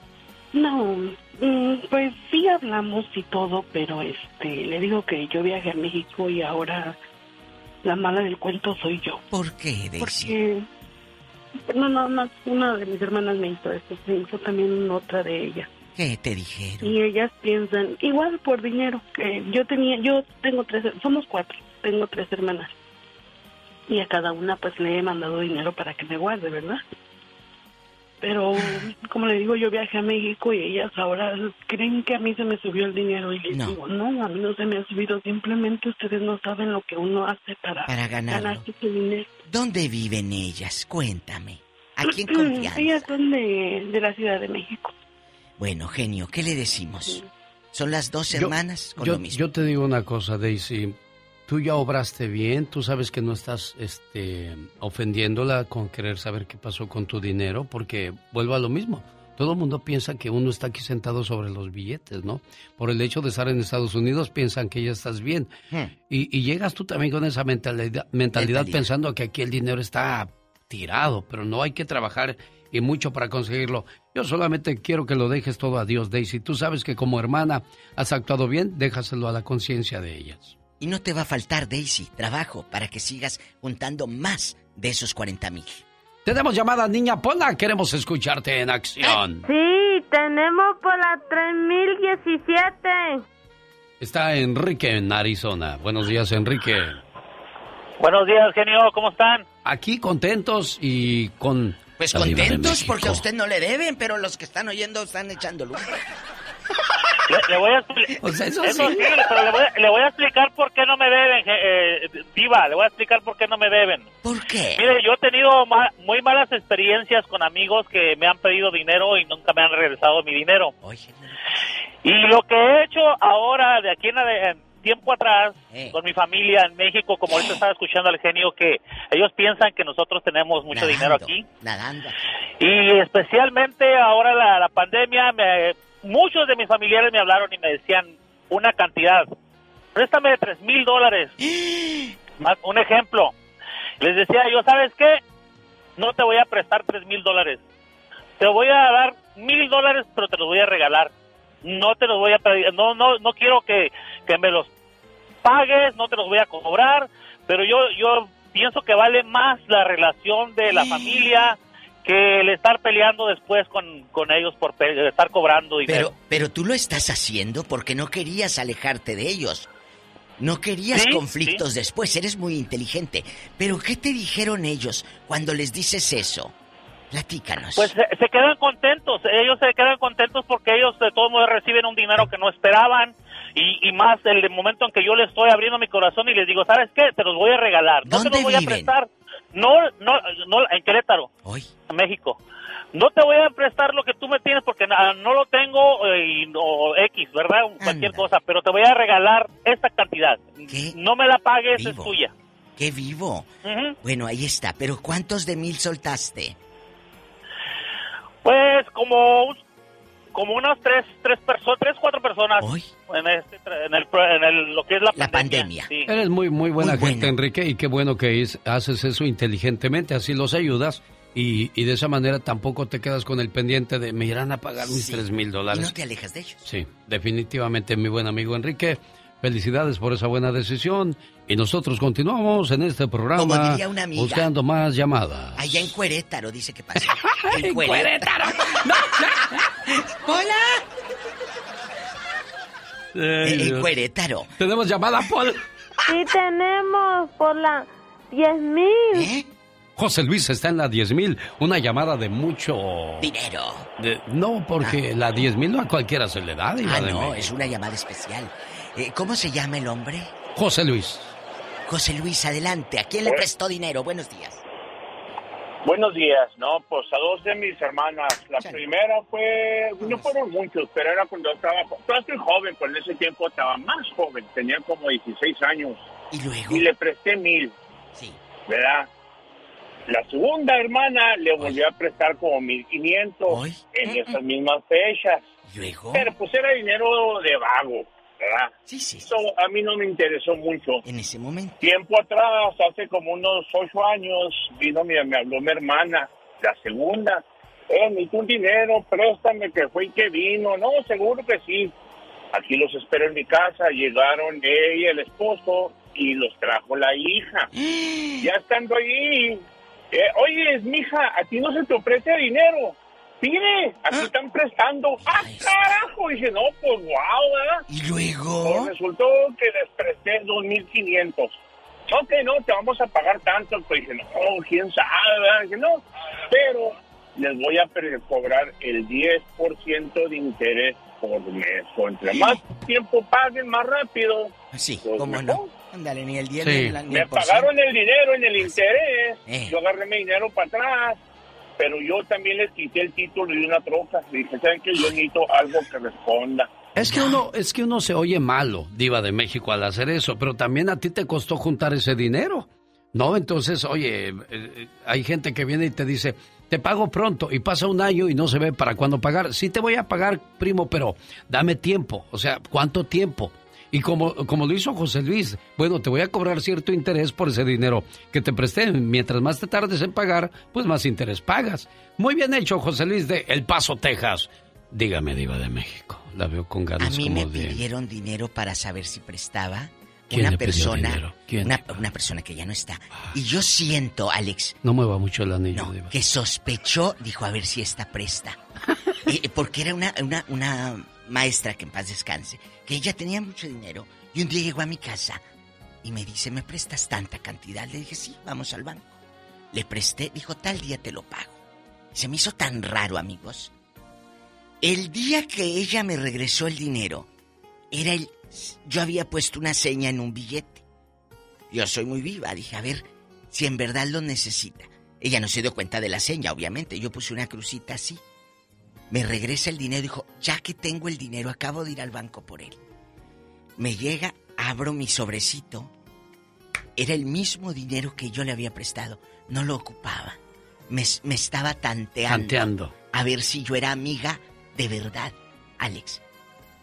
No, mm, pues sí hablamos y todo, pero este, le digo que yo viajé a México y ahora la mala del cuento soy yo. ¿Por qué, Daisy? Porque no, no, no, una de mis hermanas me hizo esto, hizo también otra de ellas. ¿Qué te dijeron? Y ellas piensan, igual por dinero, que yo tenía, yo tengo tres, somos cuatro, tengo tres hermanas. Y a cada una pues le he mandado dinero para que me guarde, ¿verdad? Pero, como le digo, yo viajé a México y ellas ahora creen que a mí se me subió el dinero y les No. digo, no, a mí no se me ha subido, simplemente ustedes no saben lo que uno hace para, Para ganarse su dinero. ¿Dónde viven ellas? Cuéntame. Aquí en confianza. Ellas son de, de la Ciudad de México. Bueno, genio, ¿qué le decimos? ¿Son las dos Yo- hermanas con yo, lo mismo? yo te digo una cosa, Daisy. Tú ya obraste bien, tú sabes que no estás este, ofendiéndola con querer saber qué pasó con tu dinero, porque vuelvo a lo mismo. Todo el mundo piensa que uno está aquí sentado sobre los billetes, ¿no? Por el hecho de estar en Estados Unidos piensan que ya estás bien. Y, y llegas tú también con esa mentalidad, mentalidad pensando que aquí el dinero está tirado, pero no hay que trabajar y mucho para conseguirlo. Yo solamente quiero que lo dejes todo a Dios, Daisy. Tú sabes que como hermana has actuado bien, déjaselo a la conciencia de ellas. Y no te va a faltar, Daisy, trabajo para que sigas juntando más de esos 40 mil. Tenemos llamada niña Pola, queremos escucharte en acción. Sí, tenemos por la 3017. Está Enrique en Arizona. Buenos días, Enrique. Buenos días, genio, ¿cómo están? Aquí contentos y con... Pues contentos porque a usted no le deben, pero los que están oyendo están echando luz. Le, le voy a eso Eso sí. sí, pero le voy, a, le voy a explicar por qué no me deben, eh, Diva, le voy a explicar por qué no me deben. ¿Por qué? Mire, yo he tenido muy malas experiencias con amigos que me han pedido dinero y nunca me han regresado mi dinero. Y lo que he hecho ahora, de aquí en, tiempo atrás, Eh. con mi familia en México, como ahorita estaba escuchando al genio, que ellos piensan que nosotros tenemos mucho dinero aquí. Nadando. Y especialmente ahora la, la pandemia, me- muchos de mis familiares me hablaron y me decían una cantidad. Préstame de tres mil dólares. Un ejemplo. Les decía yo, ¿sabes qué? No te voy a prestar tres mil dólares. Te voy a dar mil dólares, pero te los voy a regalar. No te los voy a pedir, no, no, no quiero que, que me los pagues, no te los voy a cobrar, pero yo, yo pienso que vale más la relación de la familia que el estar peleando después con, con ellos por pe- estar cobrando dinero. Pero, pero tú lo estás haciendo porque no querías alejarte de ellos. No querías Sí, conflictos después, eres muy inteligente. Pero ¿qué te dijeron ellos cuando les dices eso? Platícanos. Pues se, se quedan contentos, ellos se quedan contentos porque ellos de todos modos reciben un dinero que no esperaban y, y más el momento en que yo les estoy abriendo mi corazón y les digo, ¿sabes qué? Te los voy a regalar, no te ¿Dónde los voy a prestar, no, no, no, en Querétaro, en México. No te voy a prestar lo que tú me tienes porque no lo tengo eh, y, o X, ¿verdad? Cualquier cosa, pero te voy a regalar esta cantidad. No me la pagues, es tuya. ¡Qué vivo! Bueno, ahí está. Pero ¿cuántos de mil soltaste? Pues como como unas tres tres personas, tres cuatro personas en este en el, pro- en el- lo que es la, pandemia. Sí. Eres muy, muy buena gente, Enrique, y qué bueno que es- haces eso inteligentemente, así los ayudas y, y de esa manera tampoco te quedas con el pendiente de me irán a pagar mis tres mil dólares. no te alejas de ellos. Sí, definitivamente, mi buen amigo Enrique. Felicidades por esa buena decisión. Y nosotros continuamos en este programa Como diría una amiga. buscando más llamadas. Allá en Cuerétaro, dice que pasa. En Querétaro. ¡Hola! Ay, en. Cuerétaro. Tenemos llamada, Paul. Sí, tenemos por la 10.000. ¿Eh? José Luis está en la 10 mil, una llamada de mucho... Dinero. de- no, porque la 10 mil no a cualquiera se le da. Ah, no, es una llamada especial. Eh, ¿Cómo se llama el hombre? José Luis. José Luis, adelante. ¿A quién le prestó dinero? Buenos días. Buenos días, no, pues a dos de mis hermanas. La primera fue, no fueron muchos, pero era cuando estaba, todavía estoy joven, pero en ese tiempo estaba más joven, tenía como 16 años. ¿Y luego? Y le presté mil. Sí. ¿Verdad? La segunda hermana le volvió a prestar como 1500 en esas mismas fechas. ¿Luego? Pero pues era dinero de vago, ¿verdad? Sí, sí. Eso a mí no me interesó mucho. En ese momento. Tiempo atrás, hace como unos ocho años, vino mi, me habló mi hermana, la segunda. Eh, necesito un dinero, préstame, que fue y que vino. No, seguro que sí. Aquí los espero en mi casa. Llegaron ella, el esposo, y los trajo la hija. ya estando ahí, eh, oye, mija, a ti no se te ofrece dinero. Pide, aquí están prestando. ¡Ah, carajo! Y dije, no, pues wow, ¿verdad? ¿Y luego? Pues resultó que les presté 2.500. Ok, no, te vamos a pagar tanto. Pues dije, no, quién sabe, ¿verdad? Dije, no, pero les voy a cobrar el 10% de interés por mes. O entre más tiempo paguen, más rápido. Sí, pues ¿cómo mejor. no? Ándale, ni el 10 Sí. ni, Me el ciento. pagaron el dinero en el interés. Eh. Yo agarré mi dinero para atrás. Pero yo también les quité el título de una troca. Dije, ¿saben qué? Yo necesito algo que responda. Es que uno, es que uno se oye malo, Diva de México, al hacer eso, pero también a ti te costó juntar ese dinero. ¿No? Entonces, oye, eh, eh, hay gente que viene y te dice, te pago pronto, y pasa un año y no se ve para cuándo pagar. Sí te voy a pagar, primo, pero dame tiempo. O sea, ¿cuánto tiempo? Y como, como lo hizo José Luis, bueno, te voy a cobrar cierto interés por ese dinero que te presté. Mientras más te tardes en pagar, pues más interés pagas. Muy bien hecho, José Luis de El Paso, Texas. Dígame, Diva de México. La veo con A ganas mí como me de... pidieron dinero para saber si prestaba. ¿Quién una le pidió persona, dinero? ¿Quién? Una, una persona que ya no está. Y yo siento, Alex, No mueva mucho el anillo, Diva. que sospechó, dijo, a ver si esta presta. Eh, porque era una, una, una maestra que en paz descanse, que ella tenía mucho dinero. Y un día llegó a mi casa y me dice, ¿me prestas tanta cantidad? Le dije, sí, vamos al banco. Le presté, dijo, tal día te lo pago. Se me hizo tan raro, amigos. El día que ella me regresó el dinero, era el... Yo había puesto una seña en un billete. Yo soy muy viva, dije, a ver si en verdad lo necesita. Ella no se dio cuenta de la seña, obviamente. Yo puse una crucita así. Me regresa el dinero, dijo, ya que tengo el dinero, acabo de ir al banco por él. Me llega, abro mi sobrecito. Era el mismo dinero que yo le había prestado. No lo ocupaba. Me, me estaba tanteando. Tanteando. A ver si yo era amiga de verdad, Alex.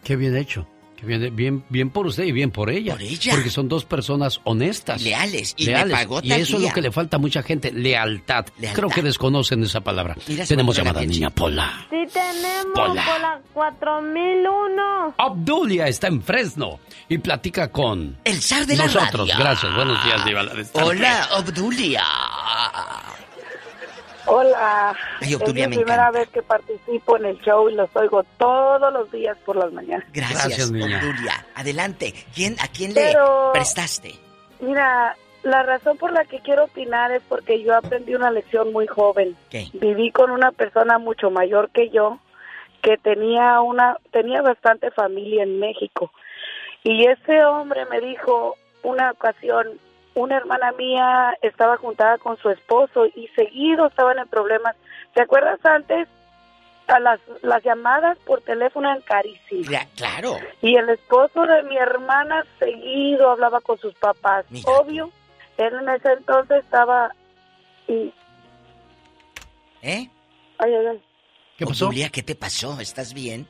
Qué bien hecho. Bien, bien, bien por usted y bien por ella. Por ella. Porque son dos personas honestas. Y leales. Y me pagó Y eso es lo que le falta a mucha gente, lealtad. Lealtad. Creo que desconocen esa palabra. Mira, Tenemos me llamada niña Pola. Sí tenemos Hola. por la 4001. Obdulia está en Fresno y platica con... El zar de la Nosotros, radio. gracias. Buenos días, Diva. Hola, Obdulia. Hola, Ay, es mi me primera vez que participo en el show y los oigo todos los días por las mañanas. Gracias, Gracias. Adelante. ¿Quién, ¿A quién le prestaste? Mira, la razón por la que quiero opinar es porque yo aprendí una lección muy joven. ¿Qué? Viví con una persona mucho mayor que yo que tenía una tenía bastante familia en México. Y ese hombre me dijo una ocasión, una hermana mía estaba juntada con su esposo y seguido estaban en problemas. ¿Te acuerdas antes? A las, las llamadas por teléfono eran carísimas. Cla- claro. Y el esposo de mi hermana seguido hablaba con sus papás. Obvio, él en ese entonces estaba... Y, ¿Eh? ay, ay, ay. ¿Qué pasó? Obdulia, ¿qué te pasó? ¿Estás bien?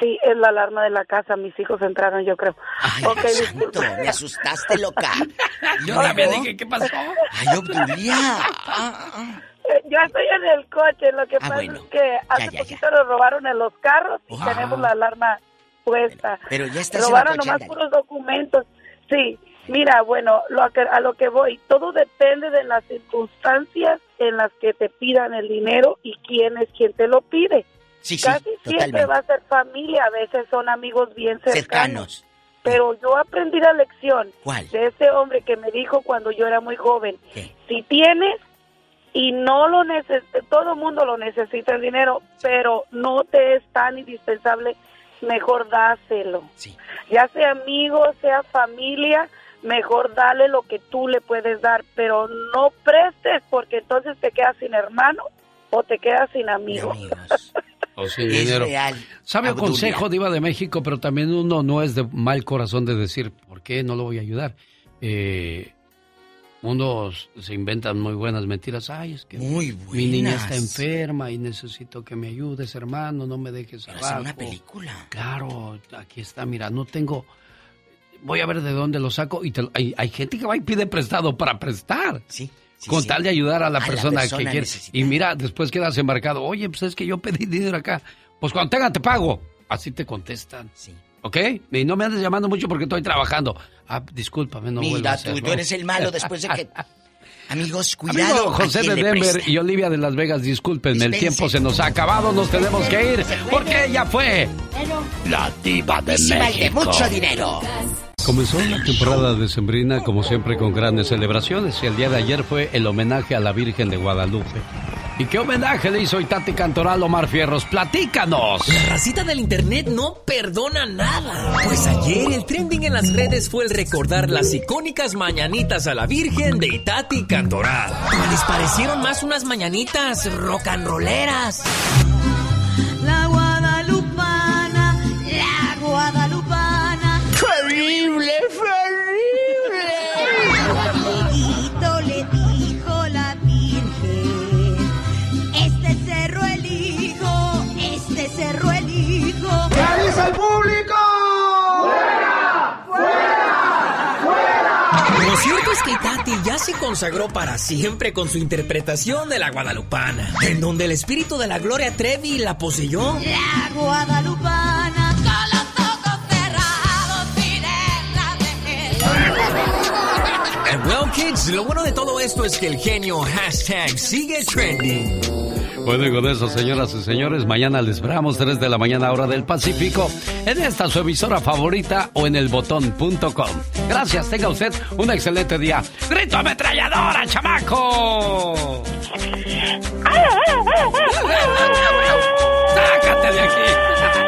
Sí, es la alarma de la casa. Mis hijos entraron, yo creo. Ay, santo, me asustaste, loca. Yo ¿No? también dije, ¿qué pasó? Ay, Obdulia. Ah, ah. Eh, Yo estoy en el coche. Lo que Ah, pasa bueno. es que hace Ya, ya, poquito nos robaron en los carros y Wow. tenemos la alarma puesta. Pero ya estás robaron nomás puros documentos. Sí, mira, bueno, lo a, que, a lo que voy, todo depende de las circunstancias en las que te pidan el dinero y quién es quien te lo pide. Sí, sí, Casi siempre va a ser familia, a veces son amigos bien cercanos. Cercanos. pero yo aprendí la lección ¿Cuál? de ese hombre que me dijo cuando yo era muy joven, si tienes y no lo necesitas, todo mundo lo necesita el dinero, pero no te es tan indispensable, mejor dáselo. Ya sea amigo, sea familia, mejor dale lo que tú le puedes dar, pero no prestes porque entonces te quedas sin hermano o te quedas sin amigo. O sin dinero. Sabio Abdulia. consejo, Diva de México, pero también uno no es de mal corazón de decir, ¿por qué no lo voy a ayudar? Eh, unos se inventan muy buenas mentiras. Ay, es que mi niña está enferma y necesito que me ayudes, hermano, no me dejes Pero abajo. una película. Claro, aquí está, mira, no tengo... Voy a ver de dónde lo saco y te hay, hay gente que va y pide prestado para prestar. Sí. Con sí. tal de ayudar a la A la persona, que quiere. Y mira, después quedas embarcado. Oye, pues es que yo pedí dinero acá. Pues cuando tenga te pago. Así te contestan. Sí. ¿Ok? Y no me andes llamando mucho porque estoy trabajando. Ah, discúlpame, no vuelvo a Mira tú, tú eres el malo después de que... Amigos, cuidado. Amigo José de Denver presta. y Olivia de Las Vegas, discúlpenme, el tiempo se nos ha acabado, nos tenemos que ir porque ella fue la diva de México. mucho dinero. Comenzó la temporada decembrina como siempre con grandes celebraciones y el día de ayer fue el homenaje a la Virgen de Guadalupe. ¿Y qué homenaje le hizo Itati Cantoral Omar Fierros? ¡Platícanos! La racita del internet no perdona nada. Pues ayer el trending en las redes fue el recordar las icónicas mañanitas a la Virgen de Itati Cantoral. Les parecieron más unas mañanitas rock and rolleras. Consagró para siempre con su interpretación de la guadalupana, en donde el espíritu de la Gloria Trevi la poseyó. La guadalupana, con los ojos cerrados, de well, kids, lo bueno de todo esto es que el genio hashtag sigue trending. Bueno, y con eso, señoras y señores, mañana les esperamos 3 de la mañana hora del Pacífico en esta su emisora favorita o en elbotón.com. Gracias, tenga usted un excelente día. ¡Grito ametralladora, chamaco! ¡Sácate de aquí!